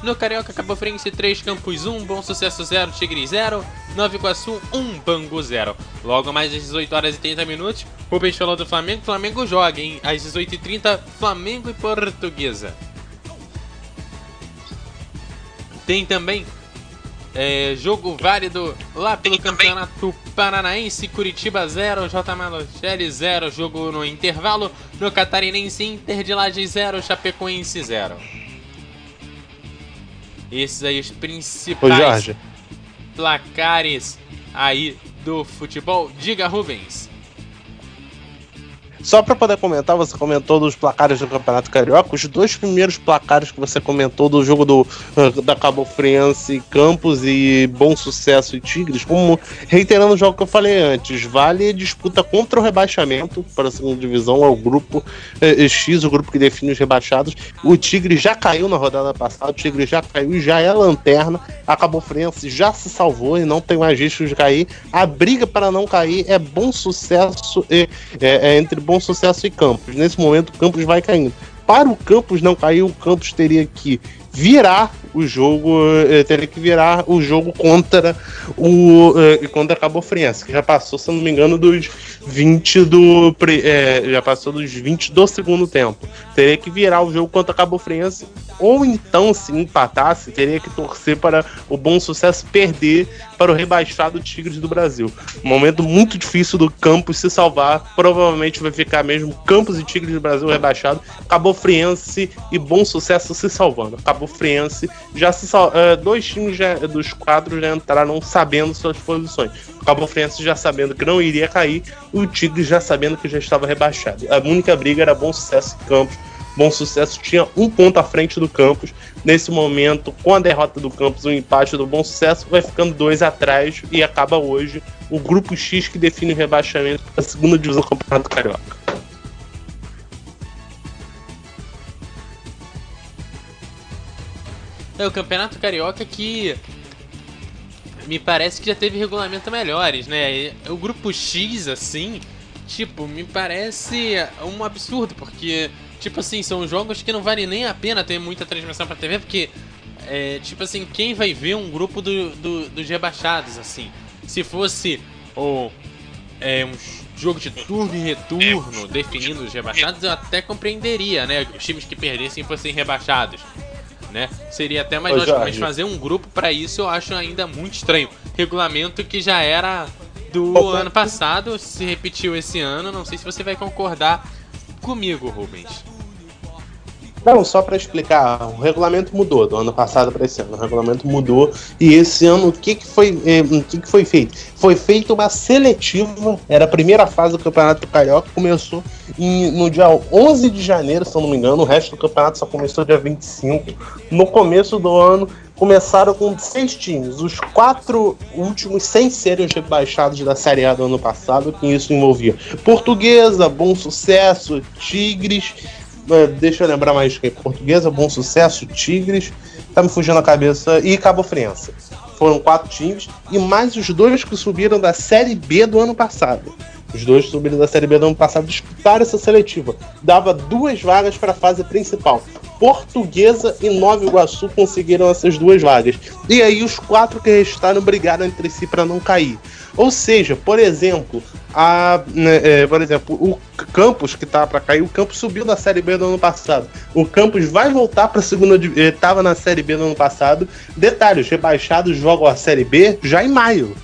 H: No Carioca, Cabo Frense 3, Campos 1, Bom Sucesso 0, Tigre 0, Nova Iguaçu 1, Bangu 0. Logo mais às 18 horas e 30 minutos, Peixe falou do Flamengo, Flamengo joga, hein? Às 18h30, Flamengo e Portuguesa. Tem também é, jogo válido lá pelo Campeonato Paranaense, Curitiba 0, J. Malocelli 0, jogo no intervalo, no Catarinense Inter de Laje 0, Chapecoense 0. Esses aí os principais placares aí do futebol. Diga, Rubens.
K: Só para poder comentar, você comentou dos placares do Campeonato Carioca. Os dois primeiros placares que você comentou do jogo do, uh, da Cabo Friense, Campos e Bom Sucesso e Tigres, como reiterando o jogo que eu falei antes, vale disputa contra o rebaixamento para a segunda divisão, é o grupo eh, X, o grupo que define os rebaixados. O Tigre já caiu na rodada passada, o Tigre já caiu e já é lanterna. A Cabo Friense já se salvou e não tem mais risco de cair. A briga para não cair é bom sucesso e, é, é entre bom sucesso e Campos. Nesse momento, Campos vai caindo. Para o Campos não cair, o Campos teria que virar o jogo, eh, teria que virar o jogo contra o eh, contra a Cabo Friense, que já passou, se não me engano, dos 20 do eh, já passou dos 20 do segundo tempo. Teria que virar o jogo contra a Cabo Friense ou então se empatasse, teria que torcer para o Bom Sucesso perder para o rebaixado Tigres do Brasil. Um momento muito difícil do Campos se salvar, provavelmente vai ficar mesmo Campos e Tigres do Brasil rebaixado, Cabo Friense e Bom Sucesso se salvando. Cabo Friense já se eh, dois times já- dos quatro já entraram sabendo suas posições. Cabo Friense já sabendo que não iria cair, e o Tigres já sabendo que já estava rebaixado. A única briga era Bom Sucesso e Campos. Bom Sucesso tinha um ponto à frente do Campos. Nesse momento, com a derrota do Campos, o empate do Bom Sucesso vai ficando dois atrás e acaba hoje o grupo X que define o rebaixamento para a segunda divisão do Campeonato Carioca.
H: É o Campeonato Carioca que me parece que já teve regulamento melhores, né? O grupo X, assim, tipo, me parece um absurdo, porque, tipo assim, são jogos que não vale nem a pena ter muita transmissão pra TV, porque, é, tipo assim, quem vai ver um grupo do, do- dos rebaixados, assim? Se fosse o, é, um jogo de turno e retorno definindo os rebaixados, eu até compreenderia, né? Os times que perdessem fossem rebaixados né? Seria até mais lógico, mas fazer um grupo pra isso eu acho ainda muito estranho. Regulamento que já era do
K: Ô,
H: ano passado, se repetiu esse ano, não sei se você vai concordar comigo, Rubens.
K: Não, só para explicar, o regulamento mudou do ano passado para esse ano. O regulamento mudou e esse ano o que, que foi eh, o que, que foi feito? Foi feita uma seletiva. Era a primeira fase do Campeonato Carioca, começou em- no dia 11 de janeiro, se eu não me engano. O resto do campeonato só começou dia 25. No começo do ano começaram com seis times, os quatro últimos sem serem os rebaixados da Série A do ano passado, que isso envolvia Portuguesa, Bom Sucesso, Tigres, deixa eu lembrar mais que Portuguesa, Bom Sucesso, Tigres, tá me fugindo a cabeça, e Cabo Friense. Foram quatro times, e mais os dois que subiram da Série B do ano passado. Os dois subiram da Série B do ano passado disputaram essa seletiva. Dava duas vagas para a fase principal. Portuguesa e Nova Iguaçu conseguiram essas duas vagas. E aí os quatro que restaram brigaram entre si para não cair. Ou seja, por exemplo, a, né, é, por exemplo, o Campos que tá para cair, o Campos subiu da Série B do ano passado. O Campos vai voltar para a segunda, estava na Série B do ano passado. Detalhe, os rebaixados jogam a Série B já em maio.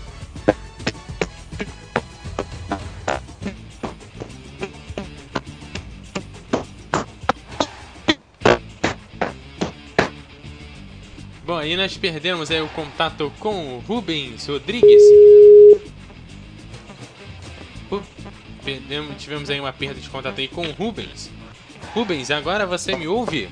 H: Bom, aí nós perdemos aí o contato com o Rubens Rodrigues. Perdemos, tivemos aí uma perda de contato aí com o Rubens. Rubens, agora você me ouve?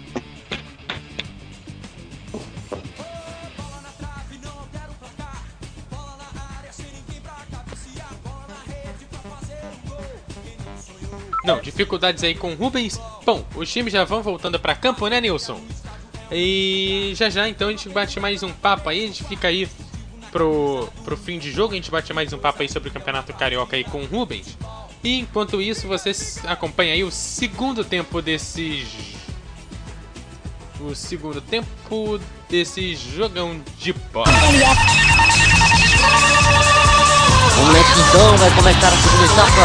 H: Não, dificuldades aí com o Rubens. Bom, os times já vão voltando pra campo, né, Nilson? E já já então a gente bate mais um papo aí, a gente fica aí pro, pro fim de jogo, a gente bate mais um papo aí sobre o Campeonato Carioca aí com o Rubens. E enquanto isso, vocês acompanham aí o segundo tempo desse. O segundo tempo desse jogão de bola.
J: Nessa então, vai começar a segunda etapa.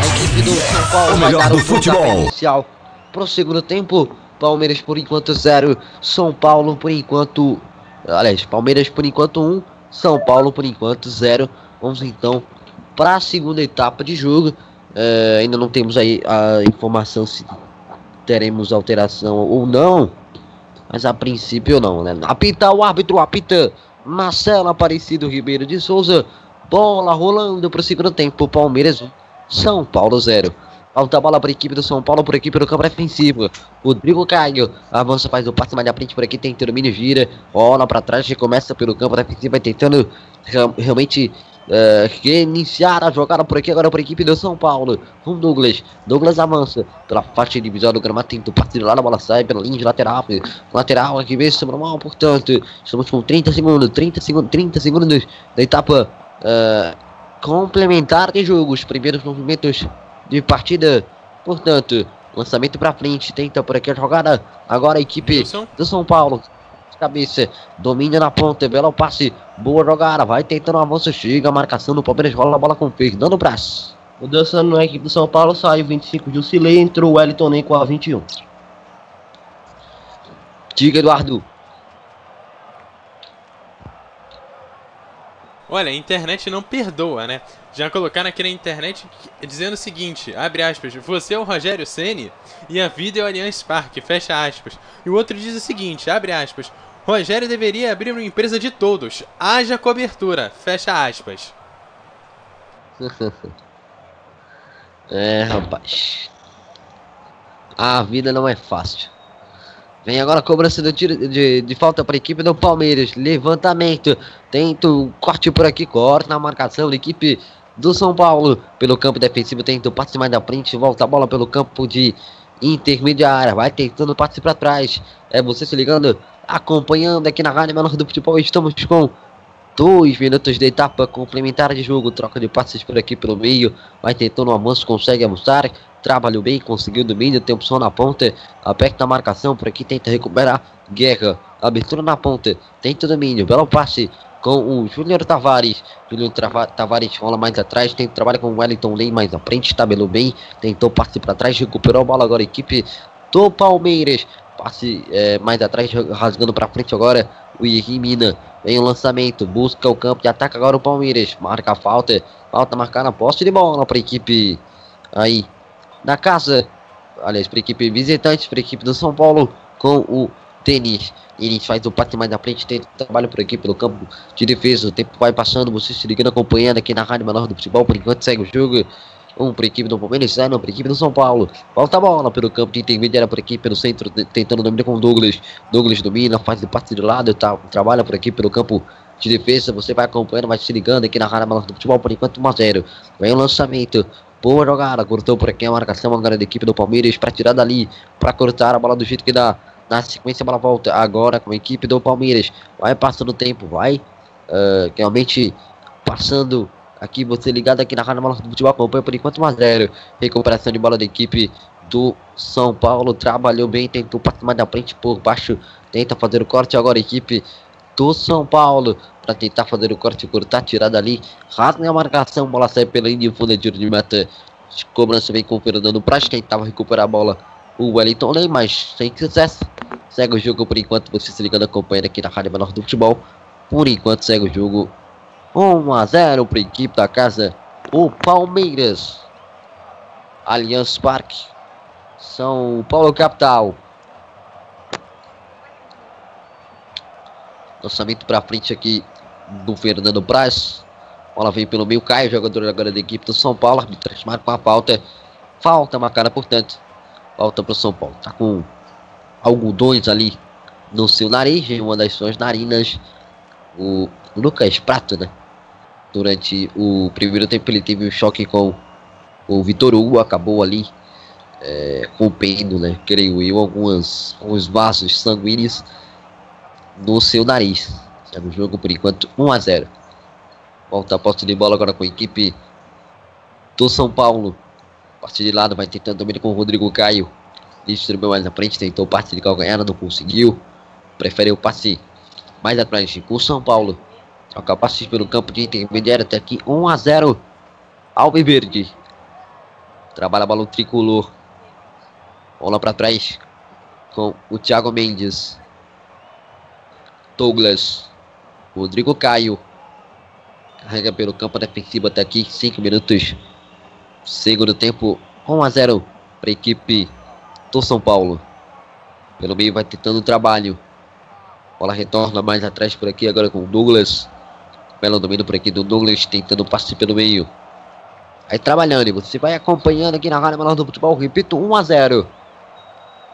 J: A equipe do São Paulo
A: O
J: vai
A: melhor
J: dar
A: do
J: o pontapé inicial pro segundo tempo. Palmeiras por enquanto 0, São Paulo por enquanto. Aliás, Palmeiras por enquanto 1, um, São Paulo por enquanto 0. Vamos então para a segunda etapa de jogo. É, ainda não temos aí a informação se teremos alteração ou não. Mas a princípio não, né? Apita o árbitro, apita Marcelo Aparecido Ribeiro de Souza. Bola rolando para o segundo tempo. Palmeiras 1, São Paulo 0. Falta a bola para a equipe do São Paulo, por equipe do campo defensivo. Rodrigo Caio avança, faz o passe mais à frente por aqui, tem domínio, gira, bola para trás, recomeça pelo campo defensivo, vai tentando real- realmente eh, reiniciar a jogada por aqui, agora por equipe do São Paulo. Com Douglas, Douglas avança pela faixa divisória do gramado, tenta o de lá, a bola sai pela linha de lateral, lateral aqui mesmo, sobrou mal, portanto, estamos com 30 segundos, 30 segundos, 30 segundos da etapa eh, complementar de jogo, os primeiros movimentos de partida. Portanto, lançamento pra frente, tenta por aqui a jogada. Agora a equipe do São Paulo. de Cabeça, domina na ponta, belo passe, boa jogada, vai tentando avanço, chega a marcação do Palmeiras, rola a bola com o Fernando Brás.
M: Mudança na equipe do São Paulo, saiu 25 de Lucilei, entrou o Wellington Nem com a 21.
J: Diga, Eduardo.
H: Olha, a internet não perdoa, né? Já colocaram aqui na internet dizendo o seguinte, abre aspas, você é o Rogério Ceni e a vida é o Allianz Parque, fecha aspas. E o outro diz o seguinte, abre aspas, Rogério deveria abrir uma empresa de todos, haja cobertura, fecha aspas. *laughs*
J: é, rapaz. A vida não é fácil. Vem agora a cobrança do tiro de, de falta para a equipe do Palmeiras. Levantamento. Tenta o corte por aqui. Corta na marcação da equipe do São Paulo. Pelo campo defensivo. Tenta o passe mais da frente. Volta a bola pelo campo de intermediária. Vai tentando passe para trás. É você se ligando. Acompanhando aqui na Rádio Menor do Futebol. Estamos com dois minutos de etapa complementar de jogo. Troca de passes por aqui pelo meio. Vai tentando o avanço. Consegue avançar. Trabalhou bem, conseguiu domínio, tem opção na ponta, aperta a marcação, por aqui tenta recuperar, guerra, abertura na ponta, tenta domínio, belo passe com o Júnior Tavares, Júnior Tavares rola mais atrás, tem trabalho com o Wellington Lei mais à frente, tabelou bem, tentou passe para trás, recuperou a bola agora, a equipe do Palmeiras, passe eh, mais atrás, rasgando para frente agora, o Henri Mina, vem o lançamento, busca o campo de ataque agora o Palmeiras, marca a falta, falta marcar na posse de bola para a equipe aí da casa, aliás, para a equipe visitante, para a equipe do São Paulo, com o Denis. Ele faz o passe mais na frente, tem trabalho por aqui pelo campo de defesa. O tempo vai passando, você se ligando, acompanhando aqui na Rádio Menor do Futebol. Por enquanto segue o jogo. Um para a equipe do Palmeiras, zero para a equipe do São Paulo. Volta a bola pelo campo de intermediária por aqui, pelo centro, te- tentando dominar com o Douglas. Douglas domina, faz o passe de lado, tá, trabalha por aqui pelo campo de defesa. Você vai acompanhando, vai se ligando aqui na Rádio Menor do Futebol. Por enquanto, 1 a 0 Vem o lançamento. Boa jogada, cortou por aqui a marcação agora da equipe do Palmeiras para tirar dali, para cortar a bola do jeito que dá. Na sequência a bola volta agora com a equipe do Palmeiras. Vai passando o tempo, vai ah, realmente passando Aqui você ligado aqui na Rádio Maluco do Futebol, acompanha por enquanto 1x0. Recuperação de bola da equipe do São Paulo. Trabalhou bem, tentou partir mais da frente por baixo. Tenta fazer o corte agora equipe do São Paulo. Para tentar fazer o corte, cortar, tirada ali. Rasga a marcação, bola sai pela linha de fundo tiro de meta. Cobrança vem com o Fernando Praz, tentava recuperar a bola. O Wellington Lei, mas sem sucesso. Segue o jogo por enquanto, você se ligando acompanhando aqui na Rádio Menor do Futebol. Por enquanto segue o jogo 1 a 0 para a equipe da casa, o Palmeiras. Allianz Parque, São Paulo capital. Lançamento para frente aqui do Fernando Braz. Bola vem pelo meio, cai jogador agora da equipe do São Paulo. Arbitragem marca uma falta. Falta marcada, portanto. Falta para o São Paulo. Tá com algodões ali no seu nariz, em uma das suas narinas. O Lucas Prato, né? Durante o primeiro tempo ele teve um choque com o Vitor Hugo, acabou ali é, rompendo, né? Creio eu, algumas, alguns vasos sanguíneos no seu nariz. É no jogo por enquanto 1 a 0. Volta a posse de bola agora com a equipe do São Paulo. Parte de lado vai tentando domínio com o Rodrigo Caio. Distribuiu mais na frente, tentou parte de calcanhar, não conseguiu. Preferiu passe mais atrás com o São Paulo. Troca passe pelo campo de intermediário até aqui 1 a 0. Alviverde. Trabalha a bola o tricolor. Bola para trás com o Thiago Mendes. Douglas. Rodrigo Caio. Carrega pelo campo defensivo até aqui. 5 minutos. Segundo tempo. 1 a 0 para a equipe do São Paulo. Pelo meio vai tentando o trabalho. Bola retorna mais atrás por aqui agora com o Douglas. Belo domínio por aqui do Douglas tentando passe pelo meio. Aí trabalhando, você vai acompanhando aqui na Rádio Menor do Futebol. Repito, 1 a 0.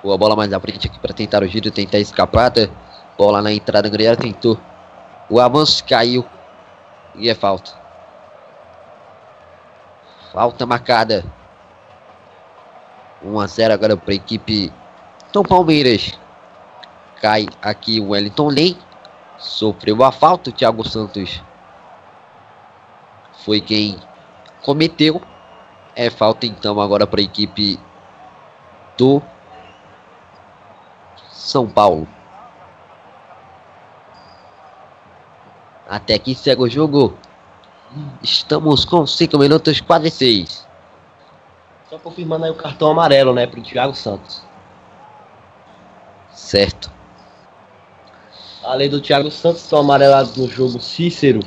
J: Boa bola mais à frente aqui para tentar o giro, tentar escapada. Bola na entrada grande, tentou. O avanço caiu. E é falta. Falta marcada. 1 a 0 agora para a equipe do Palmeiras. Cai aqui o Wellington Lei. Sofreu a falta. O Thiago Santos foi quem cometeu. É falta então agora para a equipe do São Paulo. Até aqui segue o jogo. Estamos com 5 minutos, quase 6.
M: Só confirmando aí o cartão amarelo, né, pro Thiago Santos.
J: Certo.
M: Além do Thiago Santos, são amarelados no jogo Cícero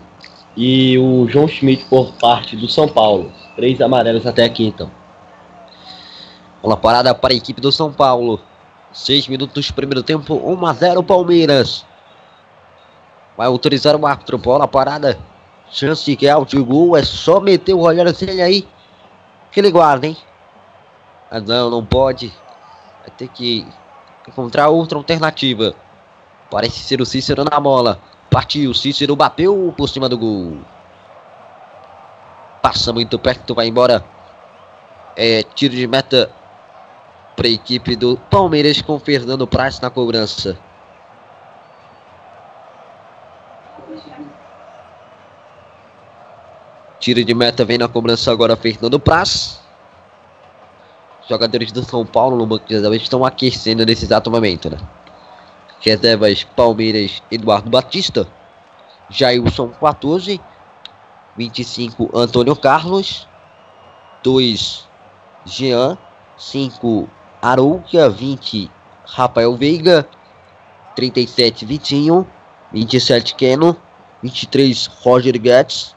M: e o João Schmidt por parte do São Paulo. Três amarelos até aqui, então.
J: Bola parada para a equipe do São Paulo. 6 minutos do primeiro tempo, 1 a 0 Palmeiras. Vai autorizar o árbitro. Bola parada. Chance é alto de gol. É só meter o Rogério aí. Que ele guarda, hein? Ah, não, não pode. Vai ter que encontrar outra alternativa. Parece ser o Cícero na bola. Partiu. Cícero bateu por cima do gol. Passa muito perto. Vai embora. É tiro de meta para a equipe do Palmeiras com Fernando Praz na cobrança. Tiro de meta vem na cobrança agora Fernando Praz. Jogadores do São Paulo no banco de reservas estão aquecendo nesse exato momento, né? Reservas Palmeiras Eduardo Batista. Jailson 14. 25 Antônio Carlos. 2 Jean. 5 Arouca. 20 Rafael Veiga. 37 Vitinho. 27 Keno. 23 Roger Guedes.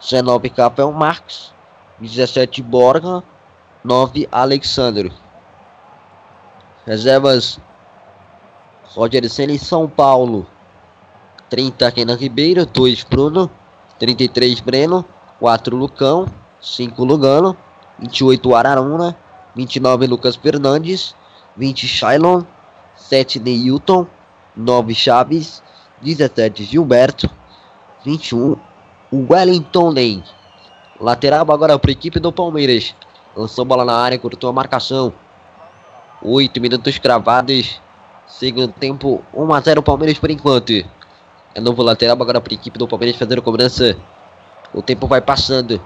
J: 19 Capel Marques. 17 Borga. 9 Alexandre. Reservas Roger Senna em São Paulo. 30 Kenan Ribeiro. 2 Bruno. 33 Breno. 4 Lucão. 5 Lugano. 28 Araruna. 29 Lucas Fernandes. 20 Shailon. 7 Neilton. 9 Chaves. 17 Gilberto. 21 o Wellington Ney. Lateral agora para a equipe do Palmeiras. Lançou bola na área, cortou a marcação. 8 minutos cravados. Segundo tempo, 1 a 0 Palmeiras por enquanto. É novo lateral agora para a equipe do Palmeiras fazer a cobrança O tempo vai passando.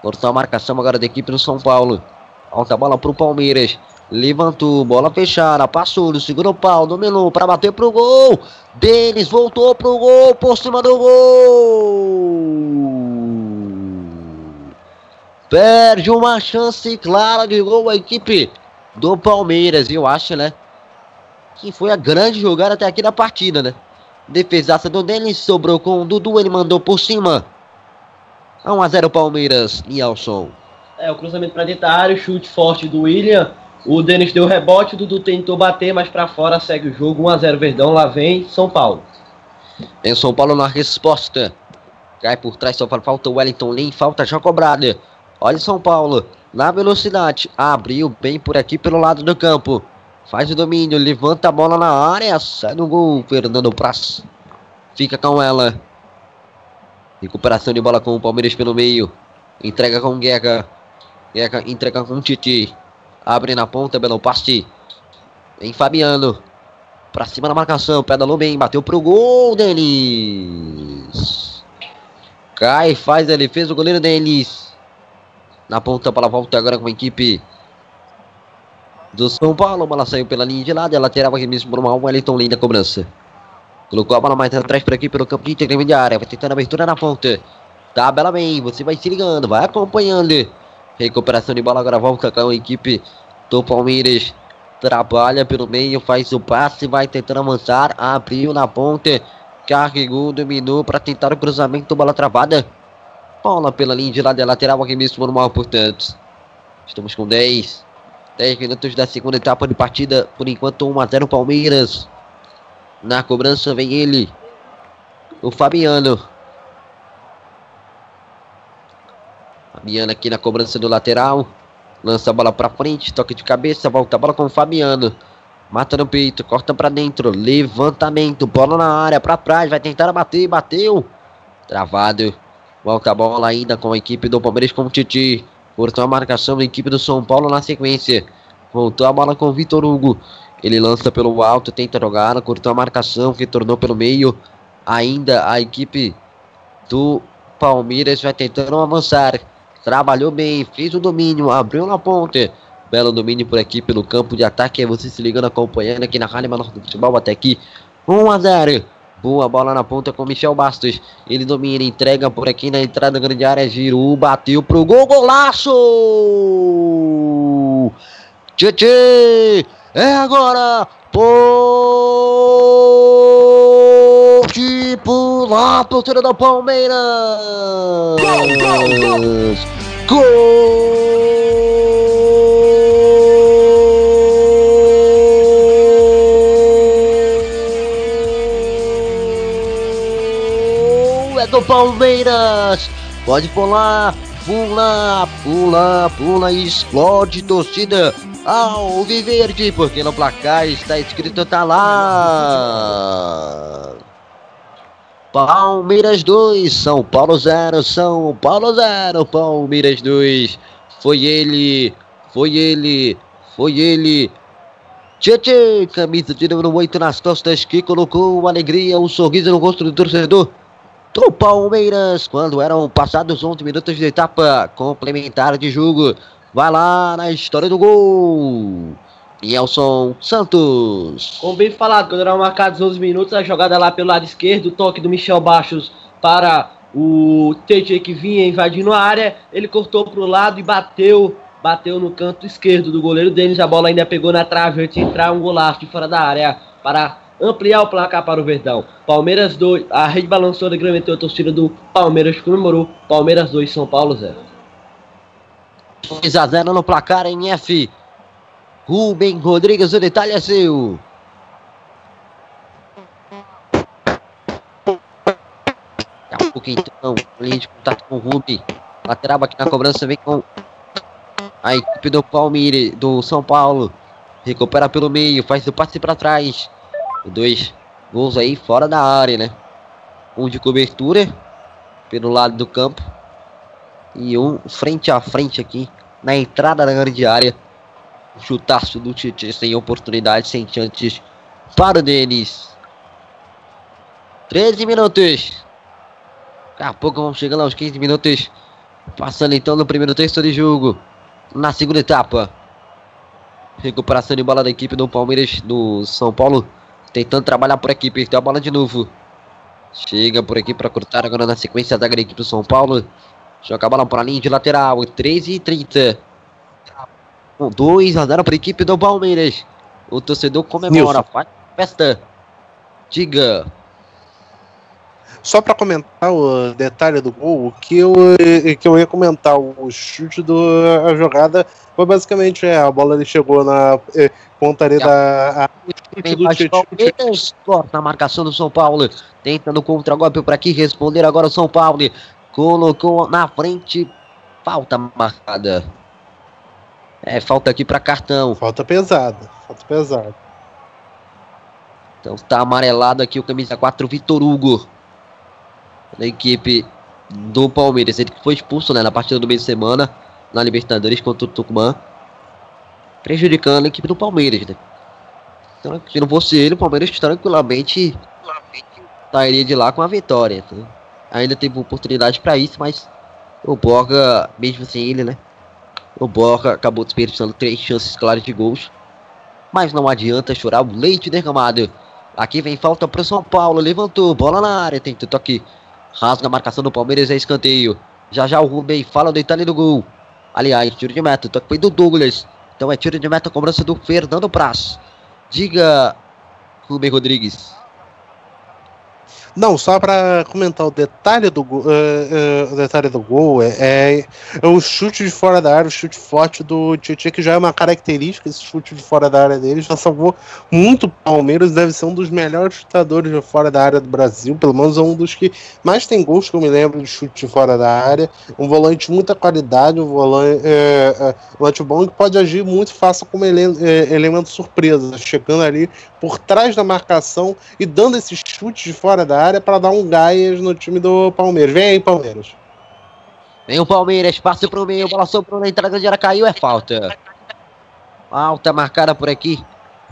J: Cortou a marcação agora da equipe do São Paulo. Alta bola pro Palmeiras. Levantou, bola fechada, passou no segundo pau, dominou para bater pro gol. Denis voltou pro gol, por cima do gol. Perde uma chance clara de gol a equipe do Palmeiras. Eu acho, né? Que foi a grande jogada até aqui na partida, né? Defesaça do Denis, sobrou com o Dudu, ele mandou por cima. 1 a 0 Palmeiras, Nielson.
M: É, o cruzamento para dentro da área, o chute forte do William. O Denis deu rebote, o Dudu tentou bater, mas para fora segue o jogo. 1 a 0 Verdão, lá vem São Paulo.
J: Em São Paulo na resposta. Cai por trás, só falta o Wellington Lin, falta já cobrada. Olha São Paulo, na velocidade. Abriu bem por aqui pelo lado do campo. Faz o domínio, levanta a bola na área, sai no gol. Fernando Praz fica com ela. Recuperação de bola com o Palmeiras pelo meio. Entrega com o Guerra. Guerra entrega com o Titi. Abre na ponta, belo passe. Vem Fabiano. Pra cima da marcação. Pedalou bem. Bateu pro gol, Denis. Cai, faz ele. Fez o goleiro Denis. Na ponta para volta agora com a equipe do São Paulo. A bola saiu pela linha de lado. Ela tirava aqui mesmo por uma Wellington linda cobrança. Colocou a bola mais atrás por aqui pelo campo de intermediária. Vai tentando a abertura na ponta. Tabela bem. Você vai se ligando. Vai acompanhando. Recuperação de bola. Agora volta com a equipe do Palmeiras. Trabalha pelo meio. Faz o passe. Vai tentando avançar. Abriu na ponta. Carregou. Dominou para tentar o cruzamento. Bola travada. Bola pela linha de lado. Lateral aqui mesmo normal, portanto. Estamos com 10. 10 minutos da segunda etapa de partida. Por enquanto, 1 a 0 Palmeiras. Na cobrança vem ele. O Fabiano. Fabiano aqui na cobrança do lateral. Lança a bola pra frente. Toque de cabeça. Volta a bola com o Fabiano. Mata no peito. Corta pra dentro. Levantamento. Bola na área. Pra trás. Vai tentar bater. Bateu. Travado. Volta a bola ainda com a equipe do Palmeiras com o Titi. Cortou a marcação da equipe do São Paulo na sequência. Voltou a bola com o Vitor Hugo. Ele lança pelo alto, tenta jogar, cortou a marcação, retornou pelo meio. Ainda a equipe do Palmeiras vai tentando avançar. Trabalhou bem, fez o domínio, abriu na ponte. Belo domínio por aqui pelo campo de ataque. Você se ligando, acompanhando aqui na Rádio Menor do Futebol até aqui. 1 a 0. Boa bola na ponta com Michel Bastos. Ele domina, entrega por aqui na entrada da grande área. Girou, bateu pro gol, golaço! Tchê, é agora! Pode pular, torcida do Palmeiras! Gol, gol, gol! É do Palmeiras! Pode pular, pula, pula, pula explode, torcida! Alviverde, porque no placar está escrito tá lá. Palmeiras 2, São Paulo 0, São Paulo 0, Palmeiras 2. Foi ele, foi ele, foi ele. Tchê, camisa de número 8 nas costas que colocou uma alegria, um sorriso no rosto do torcedor do Palmeiras quando eram passados 11 minutos de etapa complementar de jogo. Vai lá na história do gol. Nelson Santos.
M: Como bem falado, quando eram marcados 11 minutos, a jogada lá pelo lado esquerdo, o toque do Michel Baixos para o TJ que vinha invadindo a área. Ele cortou para o lado e bateu, bateu no canto esquerdo do goleiro Denis. A bola ainda pegou na trave antes de entrar um golaço de fora da área para ampliar o placar para o Verdão. Palmeiras 2, a rede balançou, agrementou a torcida do Palmeiras, comemorou. Palmeiras 2, São Paulo 0.
J: 2 a 0 no placar em F. Rubem Rodrigues, o detalhe é seu. Daqui a pouco então, linha de contato com o Rubem. Lateral aqui na cobrança vem com a equipe do Palmeiras, do São Paulo. Recupera pelo meio, faz o passe para trás. Dois gols aí fora da área, né? Um de cobertura pelo lado do campo e um frente a frente aqui na entrada da grande área. Chutaço do Tite sem oportunidade, sem chances para o Denis. 13 minutos. Daqui a pouco vamos chegando aos 15 minutos. Passando então no primeiro texto de jogo. Na segunda etapa. Recuperação de bola da equipe do Palmeiras do São Paulo. Tentando trabalhar por aqui. Perdeu a bola de novo. Chega por aqui para cortar agora na sequência da equipe do São Paulo. Joga a bola para a linha de lateral. 13 e 30. 2 a 0 para a equipe do Palmeiras. O torcedor comemora. Faz festa. Diga.
K: Só para comentar o detalhe do gol, o que eu, que eu ia comentar, o chute da jogada foi basicamente é, a bola ele chegou na é, pontaria da. A,
J: Vem Palmeiras, corta a marcação do São Paulo. Tentando contra-golpe por aqui. Responder agora o São Paulo. Colocou na frente. Falta marcada. É, falta aqui para cartão.
K: Falta pesada. Falta pesada.
J: Então tá amarelado aqui o camisa 4, Vitor Hugo. Da equipe do Palmeiras. Ele foi expulso né, na partida do meio de semana. Na Libertadores contra o Tucumã. Prejudicando a equipe do Palmeiras. Né? Então, se não fosse ele, o Palmeiras tranquilamente sairia de lá com a vitória. Então, ainda teve oportunidade para isso, mas o Borga, mesmo sem ele, né? O Borga acabou desperdiçando três chances claras de gols. Mas não adianta chorar o leite derramado. Aqui vem falta para o São Paulo. Levantou, bola na área. Tem tudo aqui. Rasga a marcação do Palmeiras, é escanteio. Já já o Rubem fala do Itália do gol. Aliás, tiro de meta. Toque do Douglas. Então é tiro de meta, cobrança do Fernando Praz. Diga, Rubem Rodrigues.
K: Não, só para comentar o detalhe do gol, uh, uh, o detalhe do gol é, é, é, o chute de fora da área, o chute forte do Tietchan, que já é uma característica, esse chute de fora da área dele, já salvou muito Palmeiras, deve ser um dos melhores chutadores de fora da área do Brasil, pelo menos é um dos que mais tem gols que eu me lembro de chute de fora da área, um volante de muita qualidade, um volante, é, é, volante bom que pode agir muito fácil como ele, elemento surpresa, chegando ali por trás da marcação e dando esse chute de fora da área para dar um gás no time do Palmeiras. Vem aí, Palmeiras.
J: Vem o Palmeiras, passe pro meio, bola sobrou na entrada de área, caiu, é falta. Falta marcada por aqui.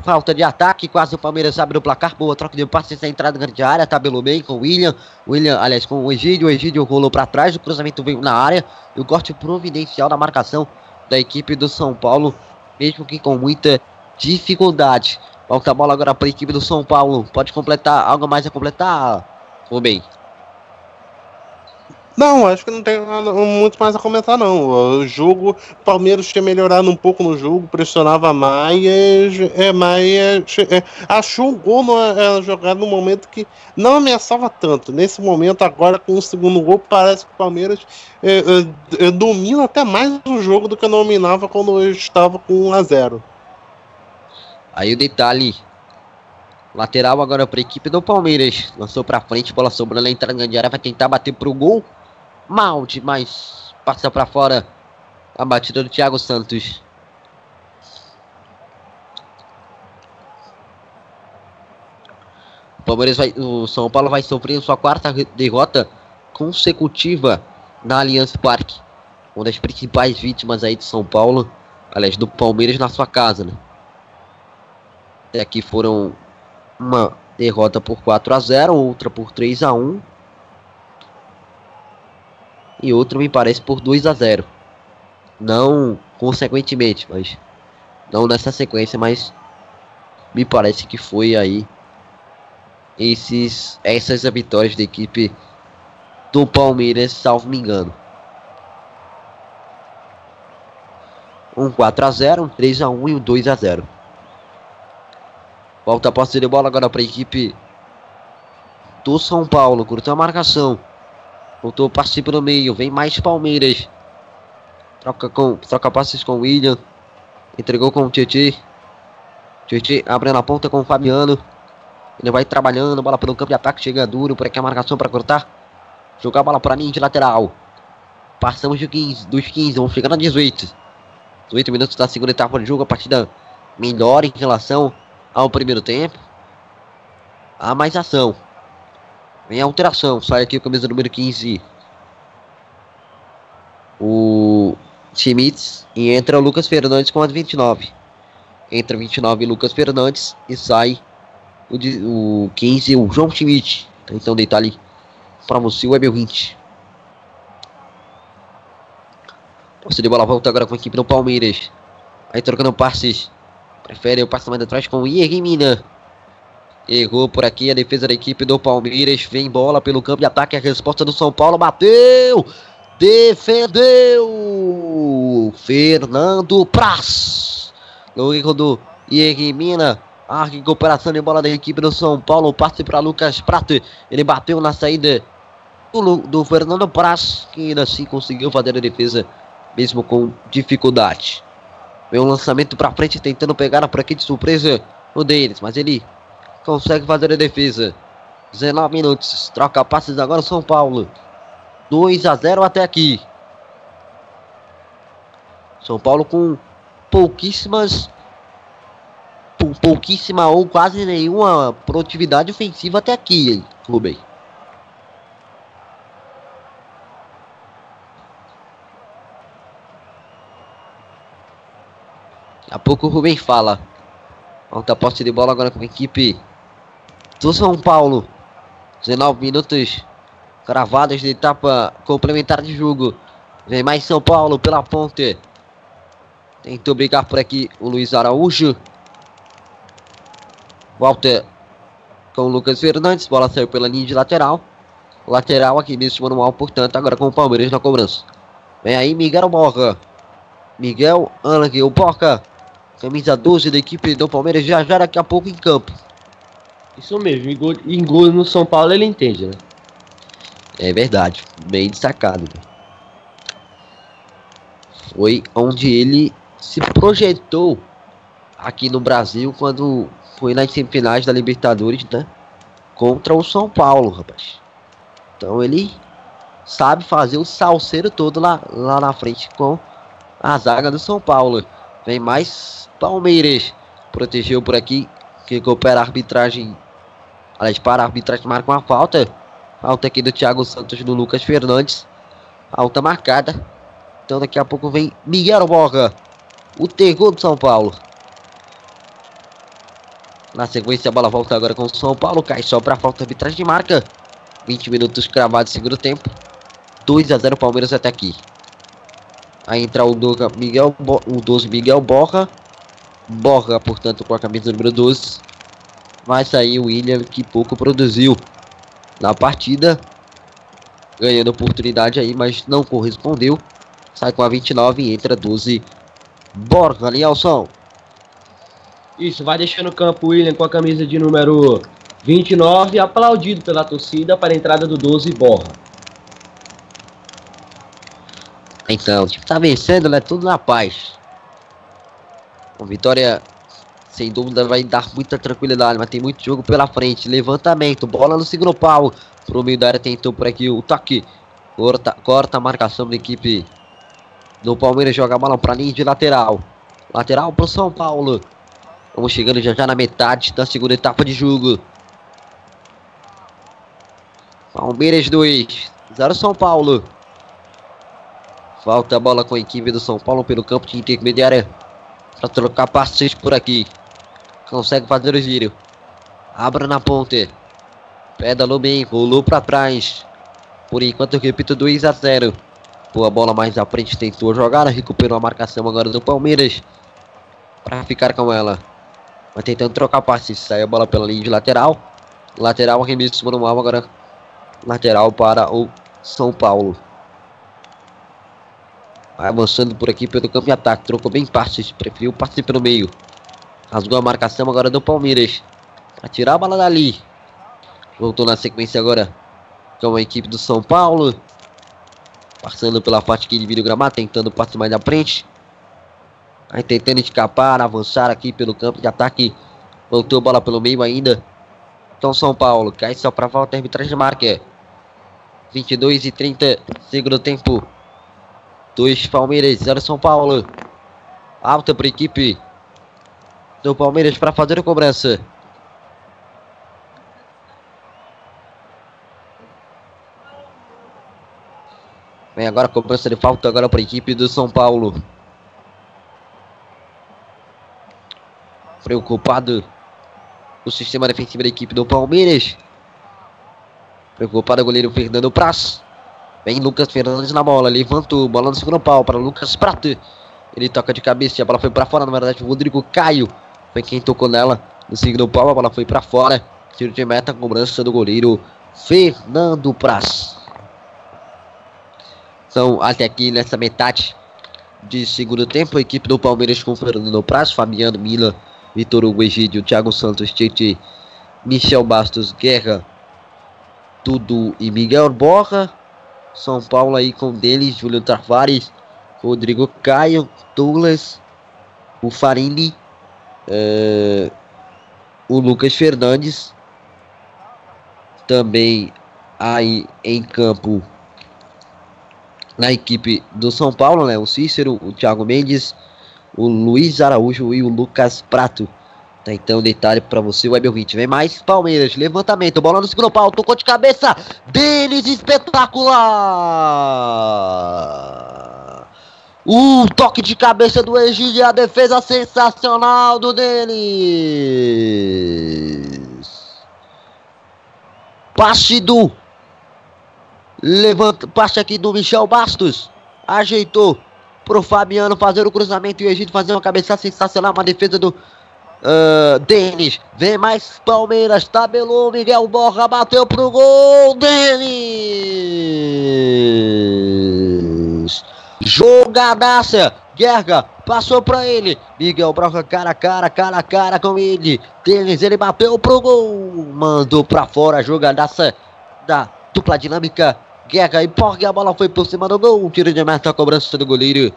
J: Falta de ataque, quase o Palmeiras abre o placar. Boa troca de passe essa entrada grande área. Tabelou bem com o William. William, aliás, com o Egídio. O Egídio rolou para trás. O cruzamento veio na área. E o corte providencial da marcação da equipe do São Paulo. Mesmo que com muita dificuldade. Volta a bola agora para a equipe do São Paulo. Pode completar algo mais a completar, Rubem?
K: Não, acho que não tem nada, muito mais a comentar, não. O jogo, o Palmeiras tinha melhorado um pouco no jogo, pressionava mais, é, mas é, achou o gol na é, jogada no momento que não ameaçava tanto. Nesse momento, agora com o segundo gol, parece que o Palmeiras é, é, é domina até mais o jogo do que dominava quando estava com 1 a 0
J: Aí o detalhe. Lateral agora para a equipe do Palmeiras. Lançou para frente, bola sobrando na entrada grande área. Vai tentar bater pro gol. Mal demais. Passa para fora. A batida do Thiago Santos. O Palmeiras vai, o São Paulo vai sofrer sua quarta derrota consecutiva na Allianz Parque. Uma das principais vítimas aí de São Paulo, aliás, do Palmeiras na sua casa, né? Até aqui foram uma derrota por 4 a 0 outra por 3 a 1 e outra me parece por 2 a 0 Não consequentemente, mas não nessa sequência, mas me parece que foi aí esses essas vitórias da equipe do Palmeiras, salvo me engano. Um 4 a 0, um 3 a 1 e um 2 a 0. Volta a posse de bola agora para a equipe do São Paulo. Curtou a marcação. Voltou passe pelo meio. Vem mais Palmeiras. Troca, com, troca passes com o William. Entregou com o Tietê. Tietê abre na ponta com o Fabiano. Ele vai trabalhando. Bola pelo campo de ataque. Chega duro. Por aqui a marcação para cortar. Jogar a bola para mim de lateral. Passamos de 15, dos 15. Vamos chegar na 18. 18 minutos da segunda etapa de jogo. A partida melhor em relação ao primeiro tempo. Há mais ação. Vem alteração. Sai aqui o camisa número 15. O Schmitz. E entra o Lucas Fernandes com a 29. Entra 29 Lucas Fernandes. E sai o, o 15, o João Schmidt. Então detalhe. para você, Web 20. Posse de bola volta agora com a equipe do Palmeiras. Aí trocando passes. Prefere o passe mais atrás com o Mina. Errou por aqui a defesa da equipe do Palmeiras. Vem bola pelo campo de ataque. A resposta do São Paulo. Bateu! Defendeu! Fernando Praz. No erro do Mina. A recuperação de bola da equipe do São Paulo. Passe para Lucas Prato. Ele bateu na saída do, do Fernando Praz. Que ainda assim conseguiu fazer a defesa. Mesmo com dificuldade. Vem um lançamento para frente. Tentando pegar por aqui de surpresa o deles. Mas ele consegue fazer a defesa. 19 minutos. Troca passes agora São Paulo. 2 a 0 até aqui. São Paulo com pouquíssimas pou- pouquíssima ou quase nenhuma produtividade ofensiva até aqui, Rubem. A pouco o Rubem fala. Alta posse de bola agora com a equipe do São Paulo. 19 minutos cravadas de etapa complementar de jogo. Vem mais São Paulo pela ponte. Tentou brigar por aqui o Luiz Araújo. Volta com o Lucas Fernandes. Bola saiu pela linha de lateral. Lateral aqui nesse manual, portanto, agora com o Palmeiras na cobrança. Vem aí Miguel Borra. Miguel Angel Borra. Camisa 12 da equipe do Palmeiras já já daqui a pouco em campo.
M: Isso mesmo, em gol, em gol no São Paulo ele entende, né?
J: É verdade, bem destacado. Foi onde ele se projetou aqui no Brasil quando foi nas semifinais da Libertadores, né? Contra o São Paulo, rapaz. Então ele sabe fazer o salseiro todo lá, lá na frente com a zaga do São Paulo. Vem mais Palmeiras. Protegeu por aqui. Que recupera a arbitragem. Aliás, para a arbitragem marca uma falta. Falta aqui do Thiago Santos do Lucas Fernandes. Alta marcada. Então daqui a pouco vem Miguel Borga. O terror do São Paulo. Na sequência a bola volta agora com o São Paulo. Cai só para falta arbitragem de marca. 20 minutos cravados segundo tempo. 2 a 0 Palmeiras até aqui. Aí entra o Doga Miguel o 12 Miguel Borra. Borra, portanto, com a camisa número 12. Vai sair o William que pouco produziu na partida. Ganhando oportunidade aí, mas não correspondeu. Sai com a 29 e entra 12. Borra, Lielson.
M: Isso, vai deixando o campo o William com a camisa de número 29, aplaudido pela torcida para a entrada do 12 Borra.
J: Então, o time tá vencendo, né? Tudo na paz. Uma vitória, sem dúvida, vai dar muita tranquilidade, mas tem muito jogo pela frente. Levantamento, bola no segundo pau. Pro meio da área tentou por aqui o toque. Corta, corta a marcação da equipe do Palmeiras. Joga a bola pra linha de lateral. Lateral pro São Paulo. Vamos chegando já já na metade da segunda etapa de jogo. Palmeiras 2, 0 São Paulo. Falta a bola com a equipe do São Paulo pelo campo de intermediária. Para trocar passes por aqui. Consegue fazer o giro. Abra na ponte. Pedalou bem, rolou para trás. Por enquanto eu repito 2 a 0. Boa bola mais à frente, tentou jogar, recuperou a marcação agora do Palmeiras. Para ficar com ela. Vai tentando trocar passes. Sai a bola pela linha de lateral. Lateral, arremesso manual agora. Lateral para o São Paulo. Avançando por aqui pelo campo de ataque. Trocou bem passes. Preferiu passe pelo meio. Rasgou a marcação agora do Palmeiras. Pra tirar a bola dali. Voltou na sequência agora com a equipe do São Paulo. Passando pela parte que divide o gramado. Tentando passe mais à frente. Aí tentando escapar, avançar aqui pelo campo de ataque. Voltou a bola pelo meio ainda. Então São Paulo cai só para volta, arbitragem marca. 22 e 30, segundo tempo. 2 Palmeiras, 0 São Paulo. Alta para a equipe do Palmeiras para fazer a cobrança. Vem agora a cobrança de falta agora para a equipe do São Paulo. Preocupado o sistema defensivo da equipe do Palmeiras. Pegou para o goleiro Fernando Praz. Vem Lucas Fernandes na bola. Levantou. Bola no segundo pau para Lucas Prato. Ele toca de cabeça. A bola foi para fora. Na verdade, o Rodrigo Caio foi quem tocou nela. No segundo pau, a bola foi para fora. Tiro de meta, cobrança do goleiro Fernando Praz. Então, até aqui nessa metade de segundo tempo, a equipe do Palmeiras com Fernando Praz, Fabiano Mila, Vitor Hugo Egídio, Thiago Santos, Tite, Michel Bastos, Guerra, Dudu e Miguel Borra. São Paulo aí com deles, Júlio Tavares, Rodrigo Caio, Douglas, o Farini, eh, o Lucas Fernandes. Também aí em campo na equipe do São Paulo, né? O Cícero, o Thiago Mendes, o Luiz Araújo e o Lucas Prato. Então, detalhe para você, Web 20. Vem mais Palmeiras, levantamento, bola no segundo pau, tocou de cabeça. Denis espetacular. Um toque de cabeça do Egídio e a defesa sensacional do Denis. Passe do Levanta, passe aqui do Michel Bastos. Ajeitou pro Fabiano fazer o cruzamento e o Egito fazer uma cabeçada sensacional. Uma defesa do uh, Denis. Vem mais Palmeiras. Tabelou. Miguel Borra bateu pro gol. Denis. Jogadaça. Guerra passou pra ele. Miguel Borra cara a cara, cara a cara com ele. Denis, ele bateu pro gol. Mandou pra fora jogadaça da dupla dinâmica. Guerra e Porga, a bola foi por cima do gol. Tiro de meta, cobrança do goleiro.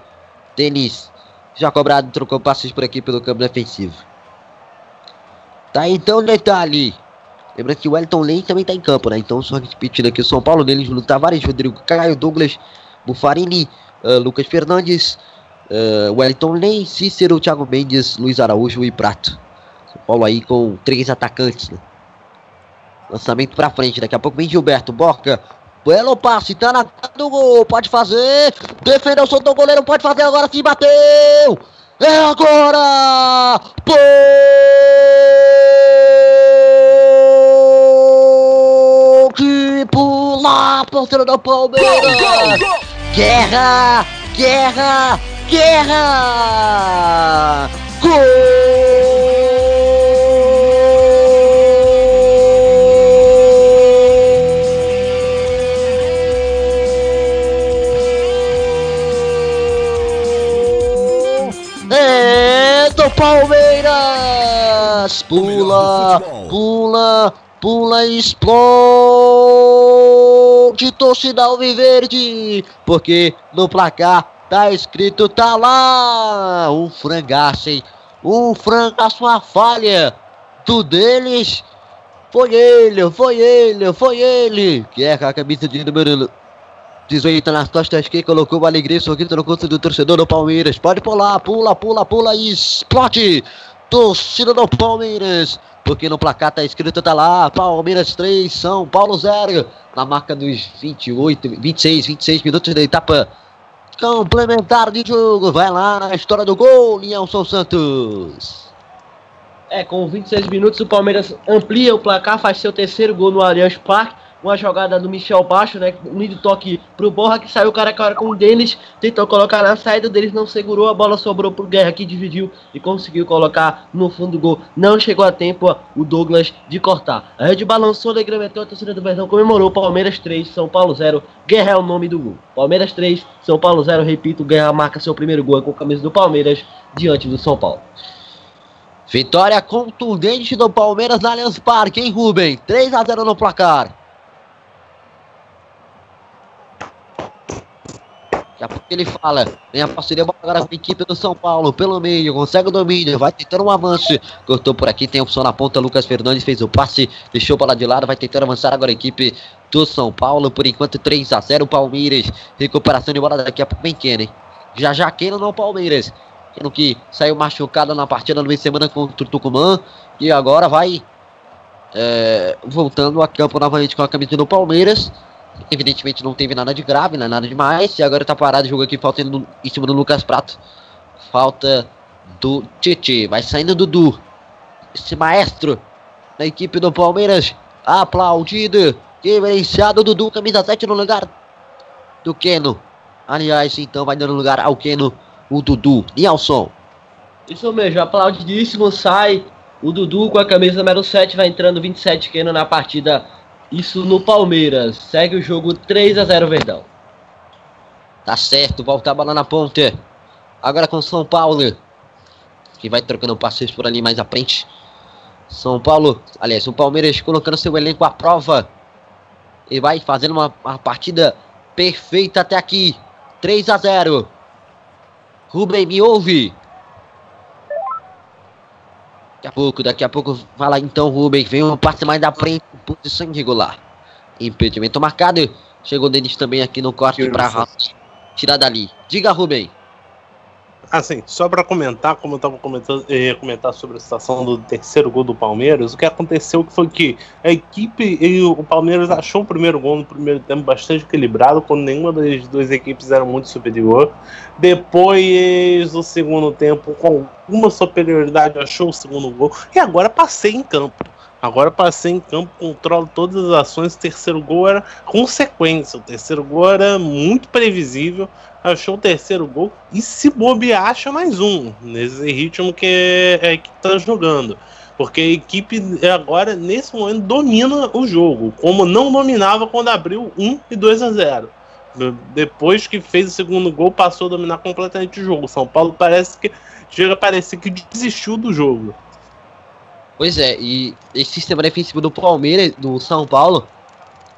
J: Denis, já cobrado, trocou passes por aqui pelo campo defensivo. Tá então detalhe. Lembra que o Wellington Lane também tá em campo, né? Então só repetindo aqui o São Paulo deles, Júlio Tavares, Rodrigo Caio, Douglas, Bufarini, uh, Lucas Fernandes, uh, Wellington Lane, Cícero, Thiago Mendes, Luiz Araújo e Prato. São Paulo aí com três atacantes, né? Lançamento pra frente, daqui a pouco vem Gilberto, Borca, Belo passe, tá na do gol, pode fazer. Defendeu, soltou o goleiro, pode fazer agora sim, bateu. É agora! Gol! Pula, porteiro do Palmeiras! Guerra! Guerra! Guerra! É do Palmeiras! Pula, pula, pula e explode torcida alviverde! Porque no placar tá escrito, tá lá! Um frangaço, hein? Um frangaço, uma falha do deles. Foi ele, foi ele, foi ele! Que é a camisa de número 18 nas costas que colocou alegria sorrindo no rosto do torcedor do Palmeiras. Pode pular, pula, pula, pula e explode. Torcida do Palmeiras. Porque no placar tá escrito, tá lá, Palmeiras 3, São Paulo 0. Na marca dos 28, 26, 26 minutos da etapa complementar de jogo. Vai lá na história do gol, Nilson Santos.
M: É, com 26 minutos o Palmeiras amplia o placar, faz seu terceiro gol no Allianz Parque. Uma jogada do Michel Baixo, né? Um lindo toque pro Borra que saiu cara a cara com o Denis. Tentou colocar na saída deles, não segurou. A bola sobrou pro Guerra que dividiu e conseguiu colocar no fundo do gol. Não chegou a tempo o Douglas de cortar. A rede balançou, alegrementou a torcida do Verdão, comemorou. Palmeiras 3, São Paulo 0. Guerra é o nome do gol. Palmeiras 3, São Paulo 0. Repito, Guerra marca seu primeiro gol com a camisa do Palmeiras diante do São Paulo.
J: Vitória contundente do Palmeiras na Allianz Parque, hein, Rubem? 3 a 0 no placar. Daqui a ele fala, vem a parceria agora com a equipe do São Paulo, pelo meio, consegue o domínio, vai tentando um avanço, cortou por aqui, tem opção na ponta, Lucas Fernandes fez o passe, deixou para lá de lado, vai tentando avançar agora a equipe do São Paulo, por enquanto 3 a 0 Palmeiras, recuperação de bola daqui a pouco vem Kenny, já já Kenny no Palmeiras, Kenny que saiu machucado na partida no meio de semana contra o Tucumã, e agora vai é, voltando a campo novamente com a camisa do Palmeiras, Evidentemente não teve nada de grave, né? nada demais. E agora tá parado o jogo aqui, falta no, em cima do Lucas Prato. Falta do Tite. Vai saindo Dudu. Esse maestro da equipe do Palmeiras. Aplaudido Diferenciado Dudu, camisa 7 no lugar do Keno. Aliás, então vai dando lugar ao Keno, o Dudu. Nelson.
M: Isso mesmo, aplaudidíssimo, sai o Dudu com a camisa número 7, vai entrando 27 Keno na partida. Isso no Palmeiras. Segue o jogo 3 a 0 Verdão.
J: Tá certo, volta a bola na ponta. Agora com São Paulo. Que vai trocando passes por ali mais à frente. São Paulo, aliás, o Palmeiras colocando seu elenco à prova. E vai fazendo uma, uma partida perfeita até aqui. 3 a 0. Rubem, me ouve. Daqui a pouco, daqui a pouco, fala então, Rubem. Vem um passe mais da frente, posição irregular. Impedimento marcado. Chegou Denis também aqui no corte para tirar dali. Diga, Rubem.
K: Assim, só para comentar, como eu estava comentando, ia comentar sobre a situação do terceiro gol do Palmeiras, o que aconteceu foi que a equipe e o Palmeiras achou o primeiro gol no primeiro tempo bastante equilibrado, quando nenhuma das duas equipes era muito superior. Depois, o segundo tempo, com alguma superioridade, achou o segundo gol e agora passei em campo. Agora passei em campo, controlo todas as ações. O terceiro gol era consequência. O terceiro gol era muito previsível. Achou o terceiro gol e se bobear, acha mais um. Nesse ritmo que é, que tá jogando. Porque a equipe agora, nesse momento, domina o jogo. Como não dominava quando abriu 1 e 2 a 0. Depois que fez o segundo gol, passou a dominar completamente o jogo. São Paulo parece que chega a parecer que desistiu do jogo.
J: Pois é, e esse sistema defensivo do Palmeiras, do São Paulo,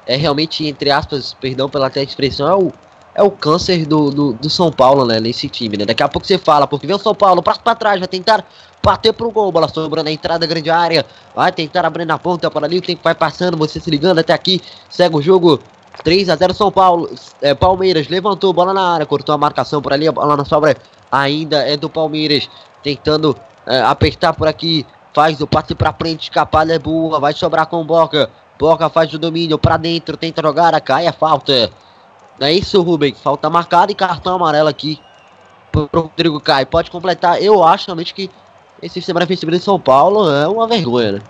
J: é realmente, entre aspas, perdão pela até expressão, é o, é o câncer do, do, do, São Paulo, né, nesse time, né? Daqui a pouco você fala, porque vem o São Paulo, prato pra trás, vai tentar bater pro gol, bola sobrando na entrada, grande área, vai tentar abrir na ponta para ali, o tempo vai passando, você se ligando até aqui, segue o jogo, 3 a 0 São Paulo, é, Palmeiras levantou, bola na área, cortou a marcação por ali, a bola na sobra ainda é do Palmeiras, tentando é, apertar por aqui, faz o passe pra frente, escapada é boa, vai sobrar com Boca. Boca faz o domínio pra dentro, tenta jogar, cai a falta. Não é isso, Rubem? Falta marcada e cartão amarelo aqui pro Rodrigo Caio. Pode completar. Eu acho realmente que esse sistema defensivo de São Paulo é uma vergonha, né?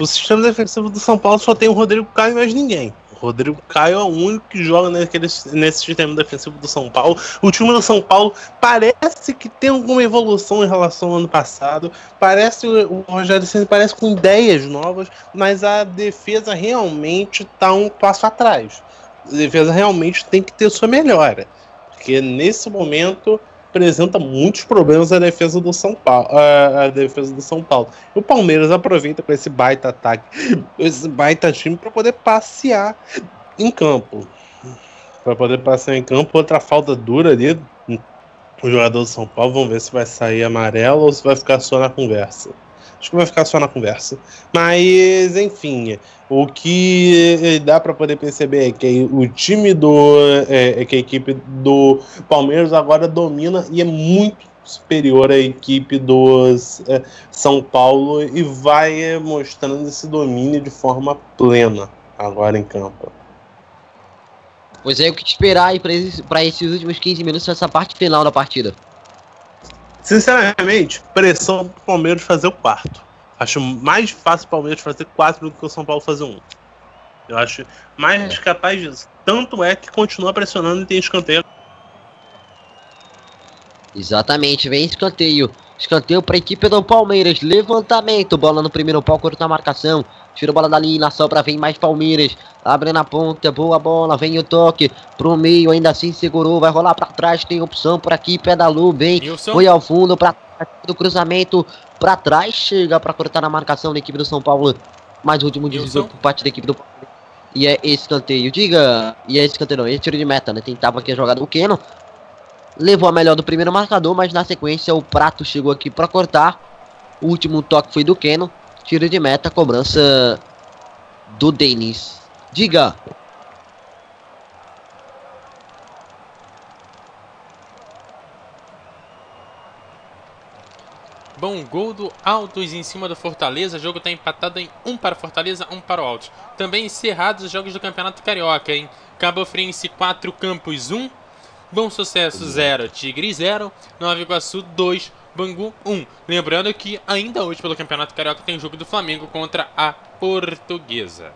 K: O sistema defensivo do São Paulo só tem o Rodrigo Caio e mais ninguém. O Rodrigo Caio é o único que joga naquele, nesse sistema defensivo do São Paulo. O time do São Paulo parece que tem alguma evolução em relação ao ano passado. Parece o Rogério Ceni parece com ideias novas, mas a defesa realmente está um passo atrás. Defesa realmente tem que ter sua melhora, porque nesse momento apresenta muitos problemas a defesa do São Paulo. A defesa do São Paulo. O Palmeiras aproveita com esse baita ataque, esse baita time para poder passear em campo. Para poder passear em campo, outra falta dura ali. O jogador do São Paulo, vamos ver se vai sair amarelo ou se vai ficar só na conversa. Acho que vai ficar só na conversa. Mas, enfim, o que dá para poder perceber é que o time do. É, é, que a equipe do Palmeiras agora domina e é muito superior à equipe dos é, São Paulo e vai mostrando esse domínio de forma plena agora em campo.
J: Pois é, o que esperar aí para esses, esses últimos 15 minutos nessa parte final da partida?
K: Sinceramente, pressão pro Palmeiras fazer o quarto. Acho mais fácil o Palmeiras fazer quatro do que o São Paulo fazer um. Eu acho mais é. capaz disso. Tanto é que continua pressionando e tem escanteio.
J: Exatamente, vem escanteio. Escanteio para a equipe do Palmeiras. Levantamento. Bola no primeiro pau, corta a marcação. Tira a bola dali na sobra, vem mais Palmeiras. Abre na ponta, boa bola. Vem o toque pro meio, ainda assim segurou. Vai rolar para trás, tem opção por aqui. Pedalou bem. Nilson. Foi ao fundo para do cruzamento para trás. Chega para cortar na marcação da equipe do São Paulo. Mais o último desvio por parte da equipe do Palmeiras. E é escanteio. Diga. E é escanteio não. É tiro de meta, né? Tentava aqui a jogada do Keno levou a melhor do primeiro marcador, mas na sequência o Prato chegou aqui para cortar. O último toque foi do Keno, tiro de meta, cobrança do Denis. Diga.
H: Bom, gol do Altos em cima do Fortaleza. O jogo está empatado em 1 um para Fortaleza, 1 um para o Altos. Também encerrados os jogos do Campeonato Carioca, hein? Cabo Friense 4, Campos 1. Bom Sucesso 0, Tigre 0, Nova Iguaçu 2, Bangu 1. Lembrando que ainda hoje pelo Campeonato Carioca tem jogo do Flamengo contra a Portuguesa.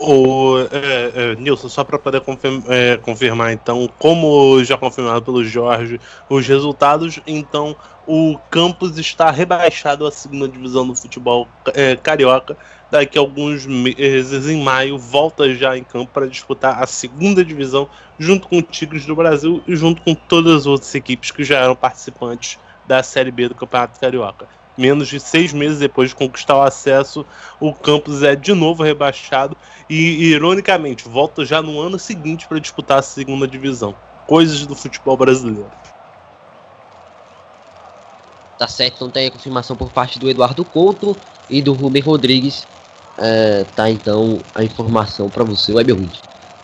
K: O, é, é, Nilson, só para poder confirma, é, confirmar, então, como já confirmado pelo Jorge, os resultados, então o Campos está rebaixado à segunda divisão do futebol é, carioca. Daqui a alguns meses, em maio, volta já em campo para disputar a segunda divisão, junto com o Tigres do Brasil e junto com todas as outras equipes que já eram participantes da Série B do Campeonato Carioca menos de seis meses depois de conquistar o acesso, o Campos é de novo rebaixado e, ironicamente, volta já no ano seguinte para disputar a segunda divisão. Coisas do futebol brasileiro.
J: Tá certo, então tem a confirmação por parte do Eduardo Couto e do Rubem Rodrigues. É, tá então a informação para você, Webwind.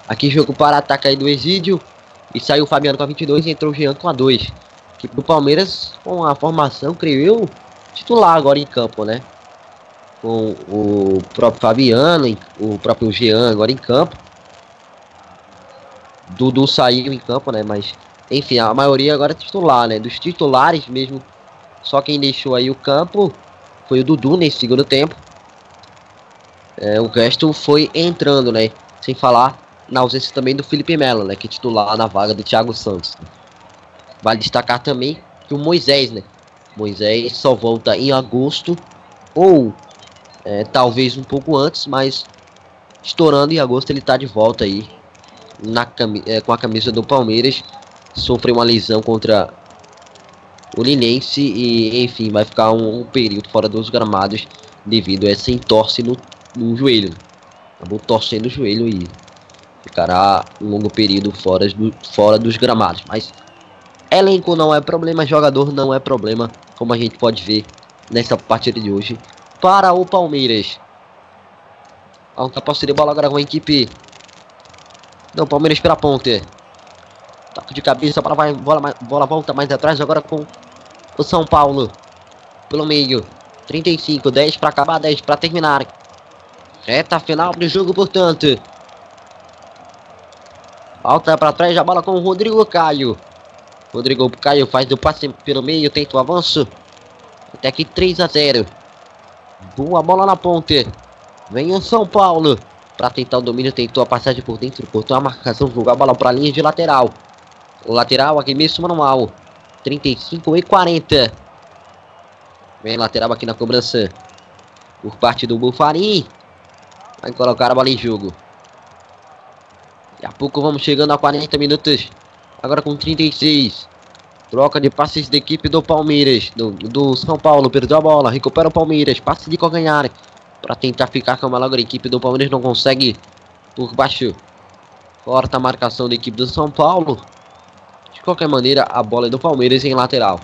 J: Aqui jogo para ataque aí do Exídio. E saiu o Fabiano com a 22 e entrou o Jean com a 2. Equipe do Palmeiras com a formação, creio eu, titular agora em campo, né? Com o próprio Fabiano, o próprio Jean agora em campo. Dudu saiu em campo, né? Mas, enfim, a maioria agora é titular, né? Dos titulares mesmo, só quem deixou aí o campo foi o Dudu nesse segundo tempo. É, o resto foi entrando, né? Sem falar na ausência também do Felipe Melo, né? Que é titular na vaga do Thiago Santos. Vale destacar também que o Moisés, né? Moisés só volta em agosto ou é, talvez um pouco antes, mas estourando em agosto ele está de volta aí na é, com a camisa do Palmeiras. Sofreu uma lesão contra o Linense e enfim vai ficar um, um período fora dos gramados devido a essa entorse no, no joelho. Acabou torcendo o joelho e ficará um longo período fora, do, fora dos gramados. Mas elenco não é problema, jogador não é problema como a gente pode ver nessa partida de hoje, para o Palmeiras. Um posse de bola agora com a equipe. Não, Palmeiras pela ponte. Toque de cabeça, bola, vai, bola, bola volta mais atrás agora com o São Paulo. Pelo meio. 35, 10 para acabar, 10 para terminar. Reta final do jogo, portanto. Volta para trás a bola com o Rodrigo Caio. Rodrigo Caio faz o passe pelo meio, tenta o avanço. Até aqui 3 a 0. Boa bola na ponte. Vem o São Paulo. Para tentar o domínio, tentou a passagem por dentro, cortou a marcação, jogou a bola para a linha de lateral. Lateral, arremesso manual. 35 e 40. Vem lateral aqui na cobrança. Por parte do Bufarim. Vai colocar a bola em jogo. Daqui a pouco vamos chegando a 40 minutos Agora com 36. Troca de passes da equipe do Palmeiras. Do, do São Paulo. Perdeu a bola. Recupera o Palmeiras. Passe de calcanhar. Para tentar ficar com a malagre. A equipe do Palmeiras não consegue. Por baixo. Corta a marcação da equipe do São Paulo. De qualquer maneira, a bola é do Palmeiras em lateral.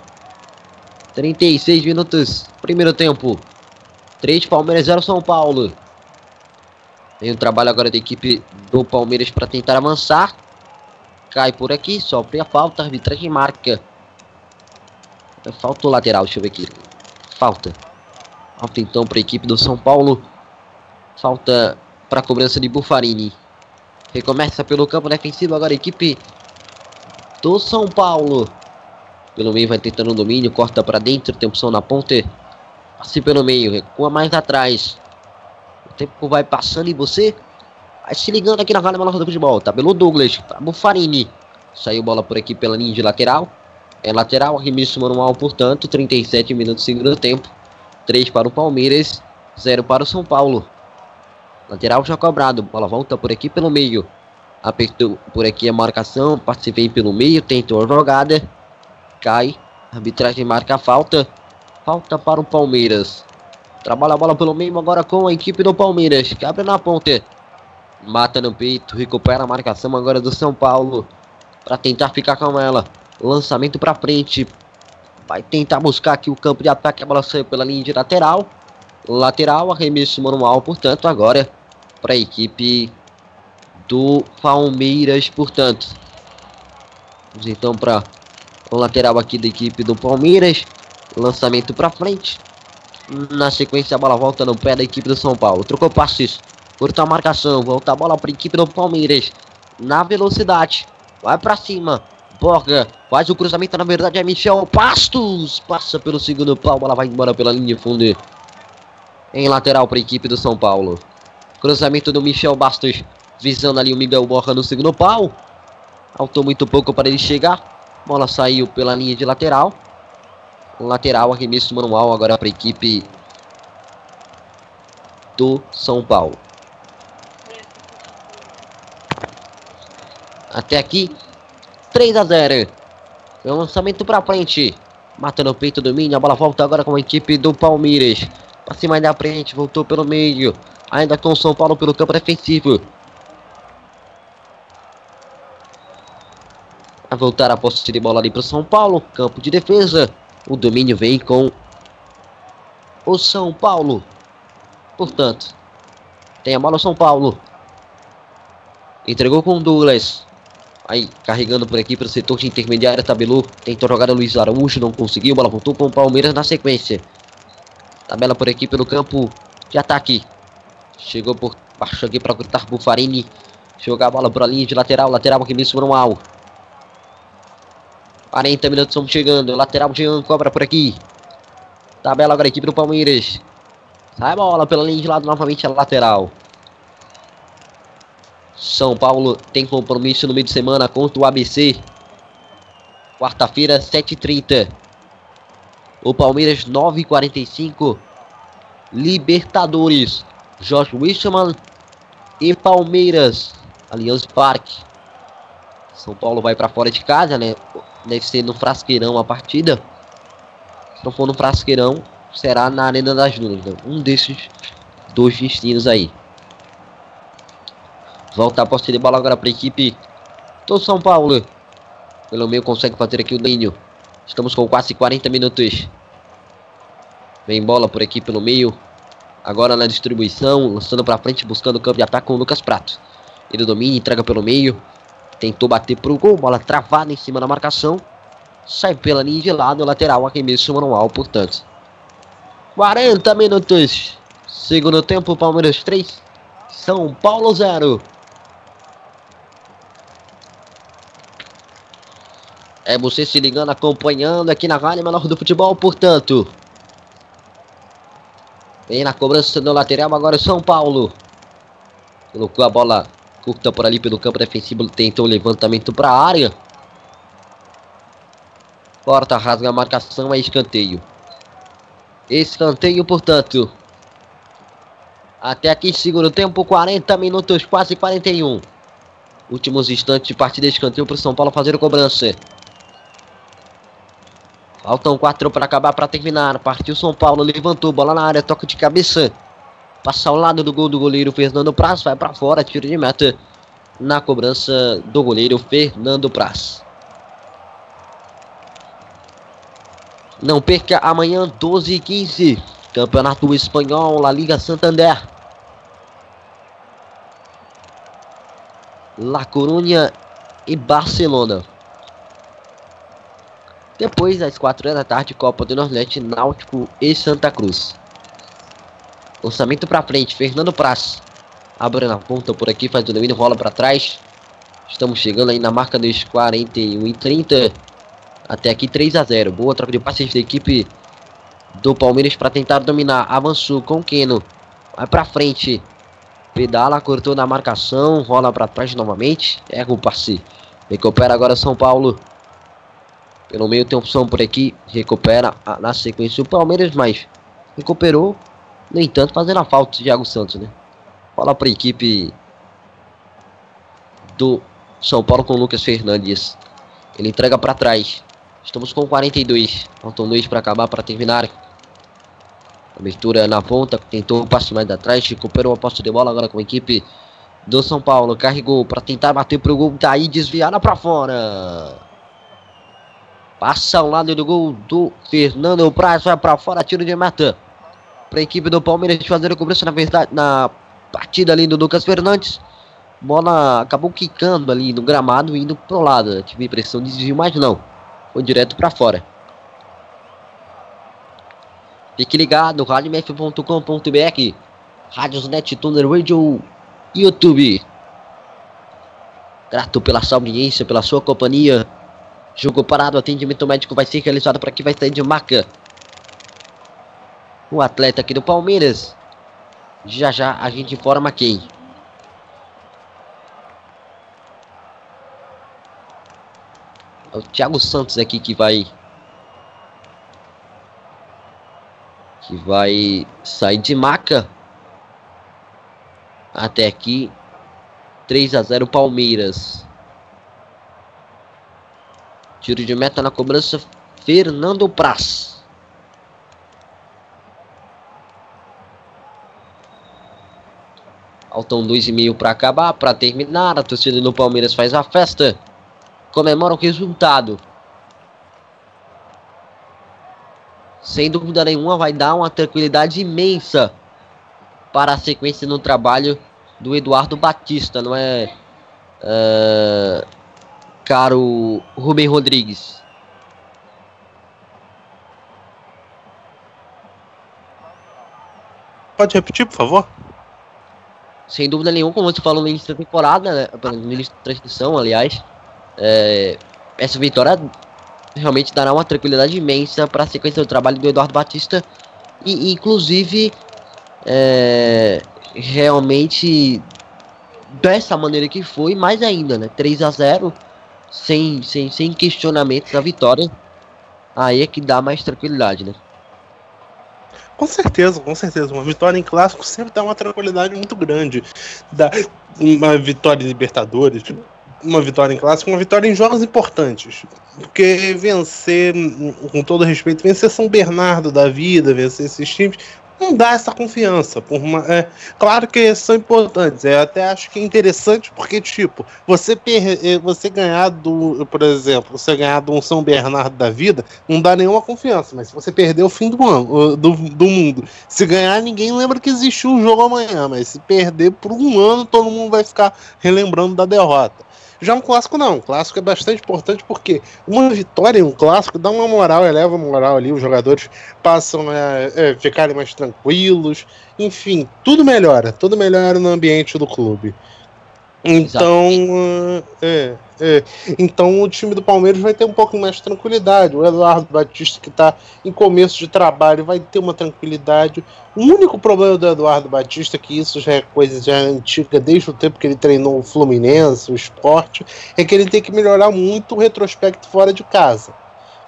J: 36 minutos. Primeiro tempo. 3 Palmeiras 0 São Paulo. Tem o um trabalho agora da equipe do Palmeiras para tentar avançar cai por aqui, sofre a falta, arbitragem marca. Falta o lateral, deixa eu ver aqui. Falta. Falta então para a equipe do São Paulo. Falta para a cobrança de Bufarini. Recomeça pelo campo defensivo agora a equipe do São Paulo. Pelo meio vai tentando o domínio, corta para dentro, tem opção na ponte. Passe pelo meio, recua mais atrás. O tempo vai passando e você se ligando aqui na Rádio Manoel do Futebol. Pelo Douglas, Bufarini. Saiu bola por aqui pela linha de lateral. É lateral, arremesso manual, portanto, 37 minutos segundo tempo. 3 para o Palmeiras, 0 para o São Paulo. Lateral já cobrado, bola volta por aqui pelo meio. Apertou por aqui a marcação, participei pelo meio, tentou a jogada. Cai, arbitragem marca a falta. Falta para o Palmeiras. Trabalha a bola pelo meio agora com a equipe do Palmeiras. Que abre na ponta. Mata no peito, recupera a marcação agora do São Paulo. Para tentar ficar com ela. Lançamento para frente. Vai tentar buscar aqui o campo de ataque. A bola saiu pela linha de lateral. Lateral, arremesso manual, portanto, agora para a equipe do Palmeiras, portanto. Vamos então para o lateral aqui da equipe do Palmeiras. Lançamento para frente. Na sequência, a bola volta no pé da equipe do São Paulo. Trocou passes. Curta a marcação. Volta a bola para a equipe do Palmeiras. Na velocidade. Vai para cima. Borga. Faz o cruzamento. Na verdade é Michel Pastos. Passa pelo segundo pau. Bola vai embora pela linha de fundo. Em lateral para a equipe do São Paulo. Cruzamento do Michel Bastos. Visando ali o Miguel Borra no segundo pau. Faltou muito pouco para ele chegar. Bola saiu pela linha de lateral. Lateral, arremesso manual agora para a equipe do São Paulo. Até aqui, 3 a 0. É um lançamento para frente. Mata no peito do Minho. A bola volta agora com a equipe do Palmeiras. Pra cima da frente, voltou pelo meio. Ainda com o São Paulo pelo campo defensivo. A voltar a posse de bola ali para São Paulo. Campo de defesa. O domínio vem com o São Paulo. Portanto, tem a bola o São Paulo. Entregou com o Douglas. Aí, carregando por aqui para o setor de intermediária, tabelou. Tentou jogar a Luiz Araújo, não conseguiu. Bola voltou com o Palmeiras na sequência. Tabela por aqui pelo campo de ataque. Chegou por baixo aqui para gritar Bufarini. Jogar a bola para a linha de lateral. Lateral aqui mesmo no al. 40 minutos estão chegando. Lateral Jean cobra por aqui. Tabela agora a equipe do Palmeiras. Sai a bola pela linha de lado novamente a lateral. São Paulo tem compromisso no meio de semana contra o ABC. Quarta-feira, 7h30. O Palmeiras, 9h45. Libertadores. Jorge Wichmann e Palmeiras. Allianz Parque. São Paulo vai para fora de casa, né? Deve ser no Frasqueirão a partida. Se não for no Frasqueirão, será na Arena das Dunas. Né? Um desses dois destinos aí. Volta a posse de bola agora para a equipe do São Paulo. Pelo meio consegue fazer aqui o domínio. Estamos com quase 40 minutos. Vem bola por aqui pelo meio. Agora na distribuição, lançando para frente, buscando o campo de ataque com o Lucas Prato. Ele domina, entrega pelo meio. Tentou bater pro gol, bola travada em cima da marcação. Sai pela linha de lado, lateral, arremesso manual, portanto. 40 minutos. Segundo tempo, Palmeiras 3, São Paulo 0. É você se ligando, acompanhando aqui na Rádio Menor do Futebol, portanto. Vem na cobrança do lateral, agora São Paulo. Colocou a bola curta por ali pelo campo defensivo, tentou o levantamento para a área. Porta, rasga a marcação, é escanteio. Escanteio, portanto. Até aqui, segundo tempo, 40 minutos, quase 41. Últimos instantes de partida, escanteio para o São Paulo fazer a cobrança. Faltam quatro para acabar, para terminar. Partiu São Paulo, levantou, bola na área, toca de cabeça. Passa ao lado do gol do goleiro Fernando Praz, vai para fora, tiro de meta na cobrança do goleiro Fernando Praz. Não perca amanhã 12 e 15, Campeonato Espanhol, La Liga Santander. La Coruña e Barcelona. Depois, às 4 horas da tarde, Copa do Nordeste, Náutico e Santa Cruz. Lançamento para frente, Fernando Praz. Abre na ponta por aqui, faz o domínio, rola para trás. Estamos chegando aí na marca dos 41 e 30. Até aqui 3 a 0. Boa troca de passes da equipe do Palmeiras para tentar dominar. Avançou com o Keno. Vai para frente. Pedala, cortou na marcação, rola para trás novamente. Erra o passe. Recupera agora São Paulo. Pelo meio tem opção por aqui. Recupera a, na sequência o Palmeiras, mas recuperou. No entanto, fazendo a falta de Thiago Santos, né? Bola para a equipe do São Paulo com o Lucas Fernandes. Ele entrega para trás. Estamos com 42. Faltam dois para acabar, para terminar. Abertura na ponta. Tentou o passe mais atrás. Recuperou a posse de bola agora com a equipe do São Paulo. Carregou para tentar bater pro gol. Daí desviada para fora. Passa ao lado do gol do Fernando Praz. Vai para fora. Tiro de meta. Para a equipe do Palmeiras fazer a cobrança na verdade na partida ali do Lucas Fernandes. Bola acabou quicando ali no gramado, indo pro lado. Tive a impressão de desvio, mas não. Foi direto para fora. Fique ligado, radiomf.com.br, Radiosnet, Tuner Radio, YouTube. Grato pela sua audiência, pela sua companhia. Jogo parado, atendimento médico vai ser realizado para que vai sair de marca. O atleta aqui do Palmeiras Já já a gente informa quem. É o Thiago Santos aqui que vai. Que vai sair de maca. Até aqui. 3 a 0 Palmeiras. Tiro de meta na cobrança. Fernando Praz. Faltam dois e meio para acabar, para terminar. A torcida do Palmeiras faz a festa. Comemora o resultado. Sem dúvida nenhuma, vai dar uma tranquilidade imensa para a sequência no trabalho do Eduardo Batista, não é, caro Rubem Rodrigues?
K: Pode repetir, por favor?
J: Sem dúvida nenhuma, como você falou no início da temporada, né, no início da transmissão, aliás, é, essa vitória realmente dará uma tranquilidade imensa para a sequência do trabalho do Eduardo Batista e, inclusive, é, realmente dessa maneira que foi, mais ainda, né? 3 a 0 sem, sem, sem questionamentos a vitória. Aí é que dá mais tranquilidade, né?
K: Com certeza, com certeza. Uma vitória em clássico sempre dá uma tranquilidade muito grande. Dá uma vitória em Libertadores, uma vitória em clássico, uma vitória em jogos importantes. Porque vencer, com todo respeito, vencer São Bernardo da vida, vencer esses times, não dá essa confiança. Por uma, é, claro que são importantes. Eu até acho que é interessante porque, tipo, você, per, é, você ganhar do, por exemplo, você ganhar de um São Bernardo da vida, não dá nenhuma confiança. Mas se você perder o fim do, ano, do, do mundo, se ganhar, ninguém lembra que existiu um jogo amanhã. Mas se perder por um ano, todo mundo vai ficar relembrando da derrota. Já um clássico não, um clássico é bastante importante porque uma vitória em um clássico dá uma moral, eleva a moral ali, os jogadores passam a é, ficarem mais tranquilos, enfim, tudo melhora, tudo melhora no ambiente do clube. Então, uh, é, é, então o time do Palmeiras vai ter um pouco mais de tranquilidade. O Eduardo Batista, que está em começo de trabalho, vai ter uma tranquilidade. O único problema do Eduardo Batista, que isso já é coisa já antiga desde o tempo que ele treinou o Fluminense, o esporte, é que ele tem que melhorar muito o retrospecto fora de casa.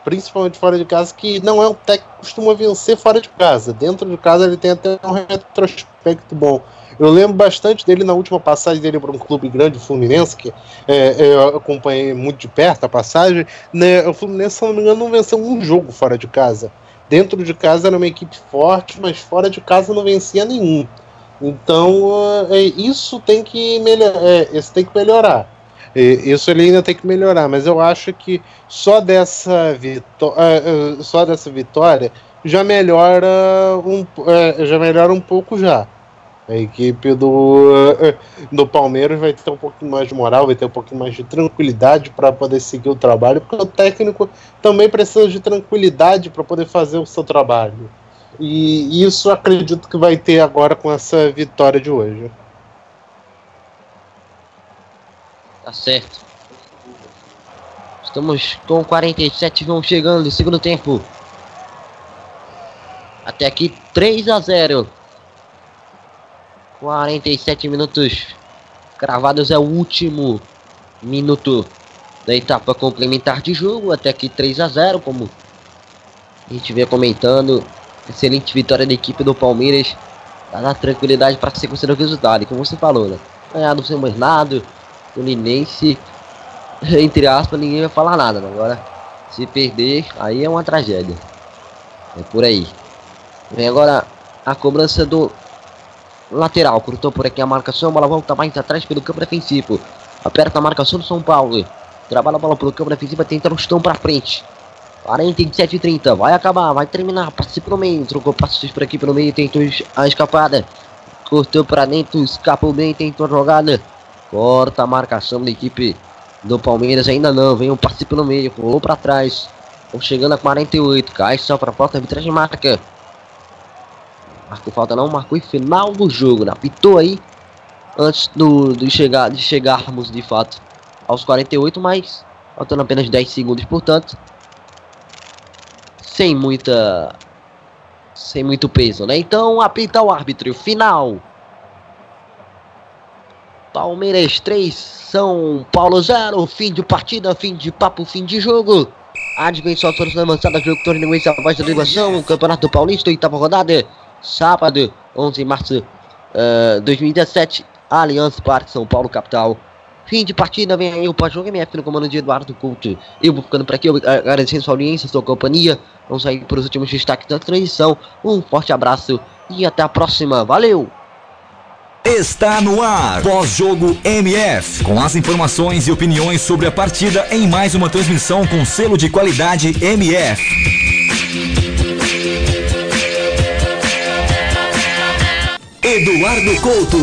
K: Principalmente fora de casa, que não é um técnico que costuma vencer fora de casa. Dentro de casa ele tem até um retrospecto bom. Eu lembro bastante dele na última passagem dele para um clube grande, o Fluminense, que é, eu acompanhei muito de perto a passagem. Né, o Fluminense, se não me engano, não venceu um jogo fora de casa. Dentro de casa era uma equipe forte, mas fora de casa não vencia nenhum. Então, é, isso tem que melhorar. É, isso tem que melhorar. Isso ele ainda tem que melhorar, mas eu acho que só dessa, é, é, só dessa vitória já melhora um, é, já melhora um pouco já. A equipe do, eh, do Palmeiras vai ter um pouquinho mais de moral, vai ter um pouquinho mais de tranquilidade para poder seguir o trabalho, porque o técnico também precisa de tranquilidade para poder fazer o seu trabalho. E isso acredito que vai ter agora com essa vitória de hoje.
J: Tá certo. Estamos com 47, vão chegando, segundo tempo. Até aqui 3 a 0 47 minutos cravados é o último minuto da etapa complementar de jogo, até aqui 3 a 0 como a gente vê comentando. Excelente vitória da equipe do Palmeiras. Pra dar tranquilidade para a sequência do resultado. Como você falou, né? Ganhar do São Bernardo, o Linense, *laughs* entre aspas, ninguém vai falar nada. Né? Agora, se perder, aí é uma tragédia. É por aí. Vem agora a cobrança do lateral. Cortou por aqui a marcação. Bola volta mais atrás pelo campo defensivo. Aperta a marcação do São Paulo. Trabalha a bola pelo campo defensivo. Tenta o chutão para frente. 47 e 30. Vai acabar. Vai terminar. Participa no meio. Trocou passos por aqui pelo meio. Tentou a escapada. Cortou para dentro. Escapou bem. Tentou a jogada. Corta a marcação da equipe do Palmeiras. Ainda não. Vem um passe pelo meio. Rolou para trás. Chegando a 48. Cai só para a porta. Arbitragem marca. Marcou falta não, marcou em final do jogo, né? Apitou aí antes do, do chegar, de chegarmos de fato aos 48, mas faltando apenas 10 segundos, portanto, sem muita
L: sem muito peso, né? Então apita o árbitro final. Palmeiras 3, São Paulo 0, fim de partida, fim de papo, fim de jogo. Advenção todos avançada, jogo torneio a voz da ligação, Campeonato Paulista, oitava rodada, sábado, 11 de março uh, 2017, Allianz Parque, São Paulo, capital. Fim de partida, vem aí o pós-jogo MF no comando de Eduardo Couto. Eu vou ficando por aqui, agradecendo sua audiência, sua companhia. Vamos sair para os últimos destaques da transmissão. Um forte abraço e até a próxima. Valeu!
A: Está no ar, pós-jogo MF, com as informações e opiniões sobre a partida em mais uma transmissão com selo de qualidade MF. Eduardo Couto.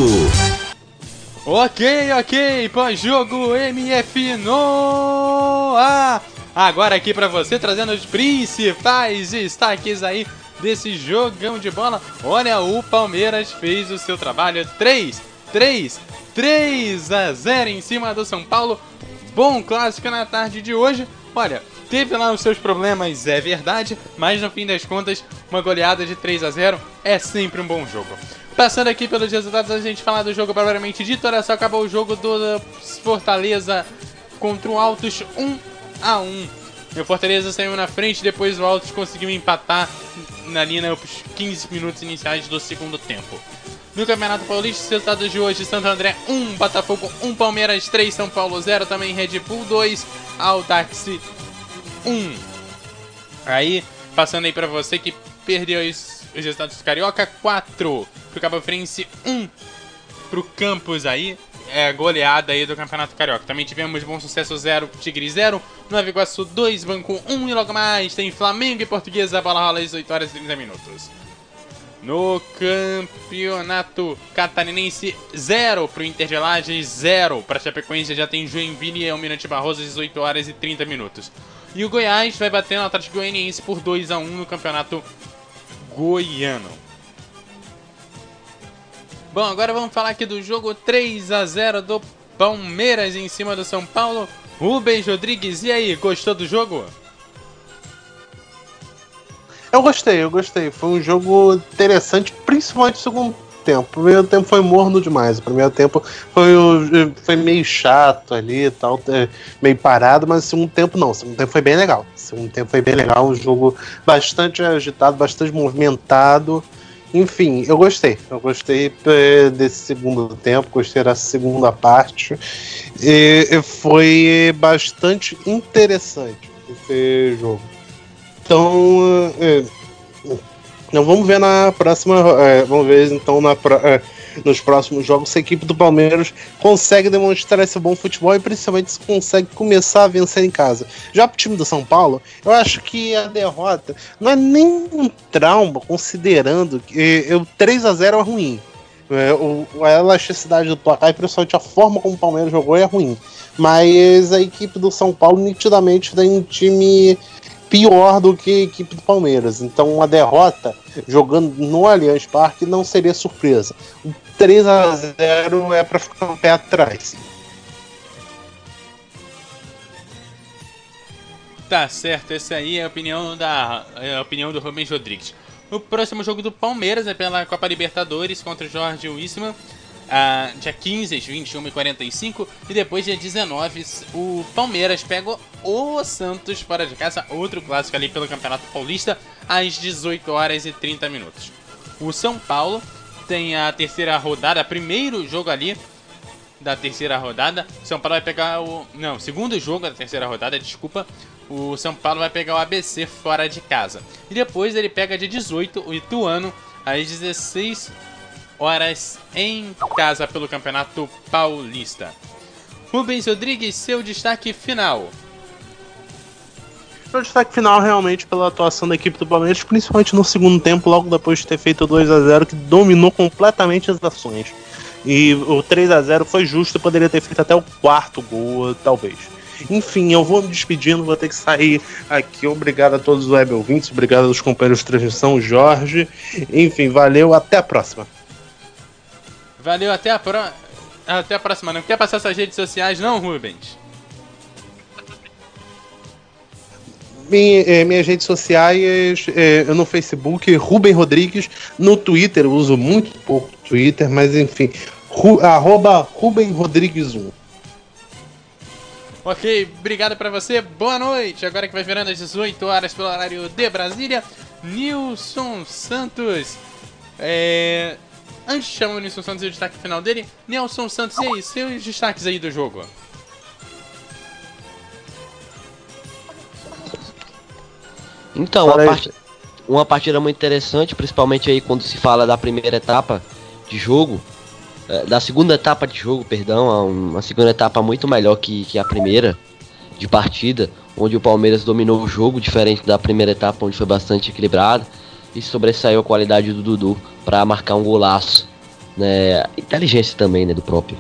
H: Ok, ok, pós-jogo MF no ar. Agora aqui para você trazendo os principais destaques aí desse jogão de bola. Olha, o Palmeiras fez o seu trabalho 3, 3, 3 a 0 em cima do São Paulo. Bom clássico na tarde de hoje. Olha, teve lá os seus problemas, é verdade, mas no fim das contas, uma goleada de 3 a 0 é sempre um bom jogo. Passando aqui pelos resultados, a gente falar do jogo propriamente dito, olha só, acabou o jogo do Fortaleza contra o Altos 1 a 1. O Fortaleza saiu na frente, depois o Altos conseguiu empatar ali nos 15 minutos iniciais do segundo tempo. No Campeonato Paulista, os resultados de hoje: Santo André 1, Botafogo 1, Palmeiras 3, São Paulo 0, também Red Bull 2, Audax 1. Aí, passando aí para você que perdeu os resultados do Carioca: 4 pro Cabo Frense, 1 pro Campos aí, é, goleada aí do Campeonato Carioca. Também tivemos Bom Sucesso 0, Tigre 0, Nova Iguaçu 2, Banco 1 e logo mais tem Flamengo e Portuguesa, bola rola às 8 horas e 30 minutos. No Campeonato Catarinense 0 pro Inter de Lages, 0 para Chapecoense, já tem Joinville e Almirante Barroso às 18 horas e 30 minutos. E o Goiás vai bater no Atlético Goianiense por 2 a 1 no Campeonato Goiano. Bom, agora vamos falar aqui do jogo 3 a 0 do Palmeiras em cima do São Paulo. Rubens Rodrigues, e aí, gostou do jogo?
K: Eu gostei, eu gostei. Foi um jogo interessante, principalmente no segundo tempo. O primeiro tempo foi morno demais. O primeiro tempo foi, foi meio chato ali e tal, é, meio parado, mas o segundo tempo não. O segundo tempo foi bem legal. O segundo tempo foi bem legal, um jogo bastante agitado, bastante movimentado. Enfim, eu gostei. Eu gostei é, desse segundo tempo, gostei da segunda parte. E foi bastante interessante esse jogo. Então, é, então vamos ver na próxima. É, vamos ver então na, é, nos próximos jogos se a equipe do Palmeiras consegue demonstrar esse bom futebol e principalmente se consegue começar a vencer em casa. Já pro time do São Paulo, eu acho que a derrota não é nem um trauma, considerando que o 3 a 0 é ruim. É, o, a elasticidade do placar e principalmente a forma como o Palmeiras jogou é ruim. Mas a equipe do São Paulo nitidamente tem um time pior do que a equipe do Palmeiras. Então, uma derrota jogando no Allianz Parque não seria surpresa. O 3 a 0 é para ficar um pé atrás.
H: Tá certo, essa aí é a opinião da é a opinião do Rubens Rodrigues. O próximo jogo do Palmeiras é pela Copa Libertadores contra o Jorge Wilson ah, dia 15, às 21 e 45 depois dia 19 o Palmeiras pega o Santos fora de casa, outro clássico ali pelo Campeonato Paulista, às 18 horas e 30 minutos. O São Paulo tem a terceira rodada, primeiro jogo ali da terceira rodada. São Paulo vai pegar o. Não, segundo jogo da terceira rodada, desculpa. O São Paulo vai pegar o ABC fora de casa. E depois ele pega dia 18 o Ituano às 16 horas em casa pelo Campeonato Paulista. Rubens Rodrigues, seu destaque final.
K: Meu destaque final realmente pela atuação da equipe do Palmeiras, principalmente no segundo tempo, logo depois de ter feito o 2 a 0 que dominou completamente as ações. E o 3 a 0 foi justo, poderia ter feito até o quarto gol, talvez. Enfim, eu vou me despedindo, vou ter que sair aqui. Obrigado a todos os web ouvintes, obrigado aos companheiros de transmissão, Jorge. Enfim, valeu, até a próxima.
H: Valeu, até a, pro... até a próxima. Não quer passar suas redes sociais, não, Rubens?
K: minha, é, minhas redes sociais, é, eu no Facebook, Rubem Rodrigues, no Twitter, eu uso muito pouco Twitter, mas enfim, ru, arroba Rubem Rodrigues 1.
H: Ok, obrigado pra você, boa noite. Agora que vai virando às 18 horas pelo horário de Brasília, Nilson Santos. É... Antes de chamar o Nilson Santos e o destaque final dele, Nelson Santos, e aí, seus destaques aí do jogo?
J: Então, uma, part... uma partida muito interessante, principalmente aí quando se fala da primeira etapa de jogo, eh, da segunda etapa de jogo, perdão, uma segunda etapa muito melhor que, que a primeira de partida, onde o Palmeiras dominou o jogo, diferente da primeira etapa, onde foi bastante equilibrado, e sobressaiu a qualidade do Dudu para marcar um golaço, né? Inteligência também, né, do próprio.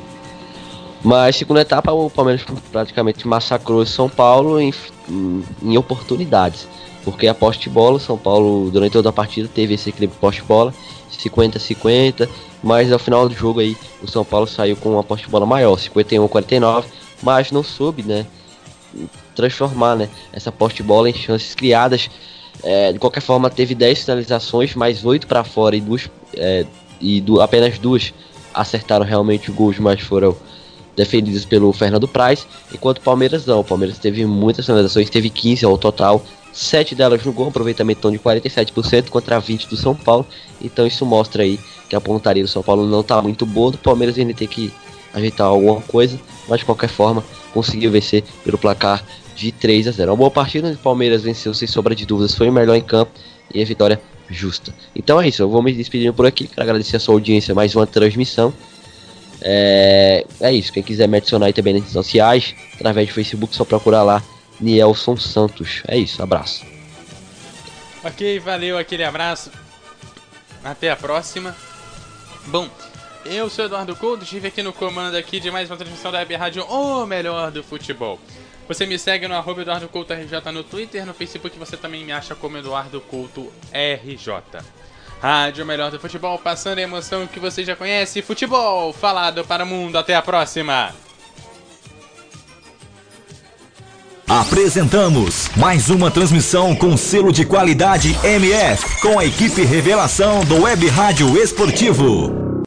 J: Mas segunda etapa o Palmeiras praticamente massacrou São Paulo em, em, em oportunidades. Porque a poste-bola, São Paulo durante toda a partida teve esse equilíbrio poste-bola, 50-50, mas ao final do jogo aí o São Paulo saiu com uma poste-bola maior, 51-49, mas não soube, né, transformar, né, essa poste-bola em chances criadas. É, de qualquer forma, teve 10 finalizações, mais 8 para fora e, duas, é, e apenas duas acertaram realmente o gol, mas foram defendidos pelo Fernando Praz, enquanto o Palmeiras não. O Palmeiras teve muitas finalizações, teve 15 ao total, 7 delas no gol, aproveitamento de 47% contra 20 do São Paulo. Então isso mostra aí que a pontaria do São Paulo não está muito boa, do Palmeiras ainda tem que ajeitar alguma coisa, mas de qualquer forma conseguiu vencer pelo placar de 3 a 0. Uma boa partida, o Palmeiras venceu sem sombra de dúvidas, foi o melhor em campo e a vitória justa. Então é isso, eu vou me despedindo por aqui, quero agradecer a sua audiência, mais uma transmissão. É, é isso, quem quiser me adicionar aí também nas redes sociais, através do Facebook, só procurar lá Nielson Santos. É isso, abraço.
H: Ok, valeu, aquele abraço. Até a próxima. Bom, eu sou Eduardo Couto, estive aqui no comando aqui de mais uma transmissão da Web Rádio O Melhor do Futebol. Você me segue no arroba Eduardo Couto RJ no Twitter, no Facebook você também me acha como Eduardo Couto RJ. Rádio Melhor do Futebol, passando a emoção que você já conhece. Futebol falado para o mundo. Até a próxima.
A: Apresentamos mais uma transmissão com selo de qualidade MF, com a equipe Revelação do Web Rádio Esportivo.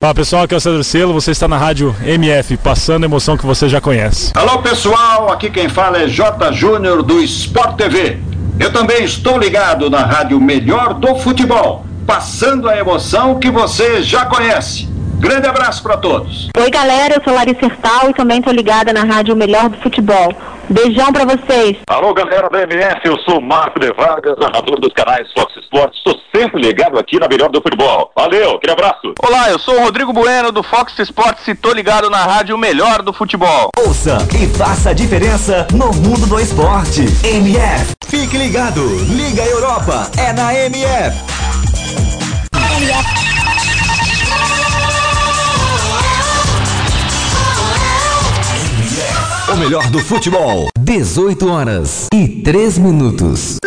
B: Fala pessoal, aqui é o Cedro Selo, você está na rádio MF, passando a emoção que você já conhece.
C: Alô pessoal, aqui quem fala é J. Júnior do Sport TV. Eu também estou ligado na rádio Melhor do Futebol, passando a emoção que você já conhece. Grande abraço para todos.
D: Oi, galera, eu sou Larissa Sertal e também tô ligada na Rádio Melhor do Futebol. Beijão para vocês.
E: Alô, galera da MS, eu sou Marco de Vargas, narrador dos canais Fox Sports. Estou sempre ligado aqui na Melhor do Futebol. Valeu, aquele abraço.
F: Olá, eu sou o Rodrigo Bueno do Fox Sports e tô ligado na Rádio Melhor do Futebol.
A: Ouça e faça a diferença no mundo do esporte. MF. Fique ligado. Liga Europa é na MF.
G: MF.
A: O melhor do futebol. 18 horas e 3 minutos.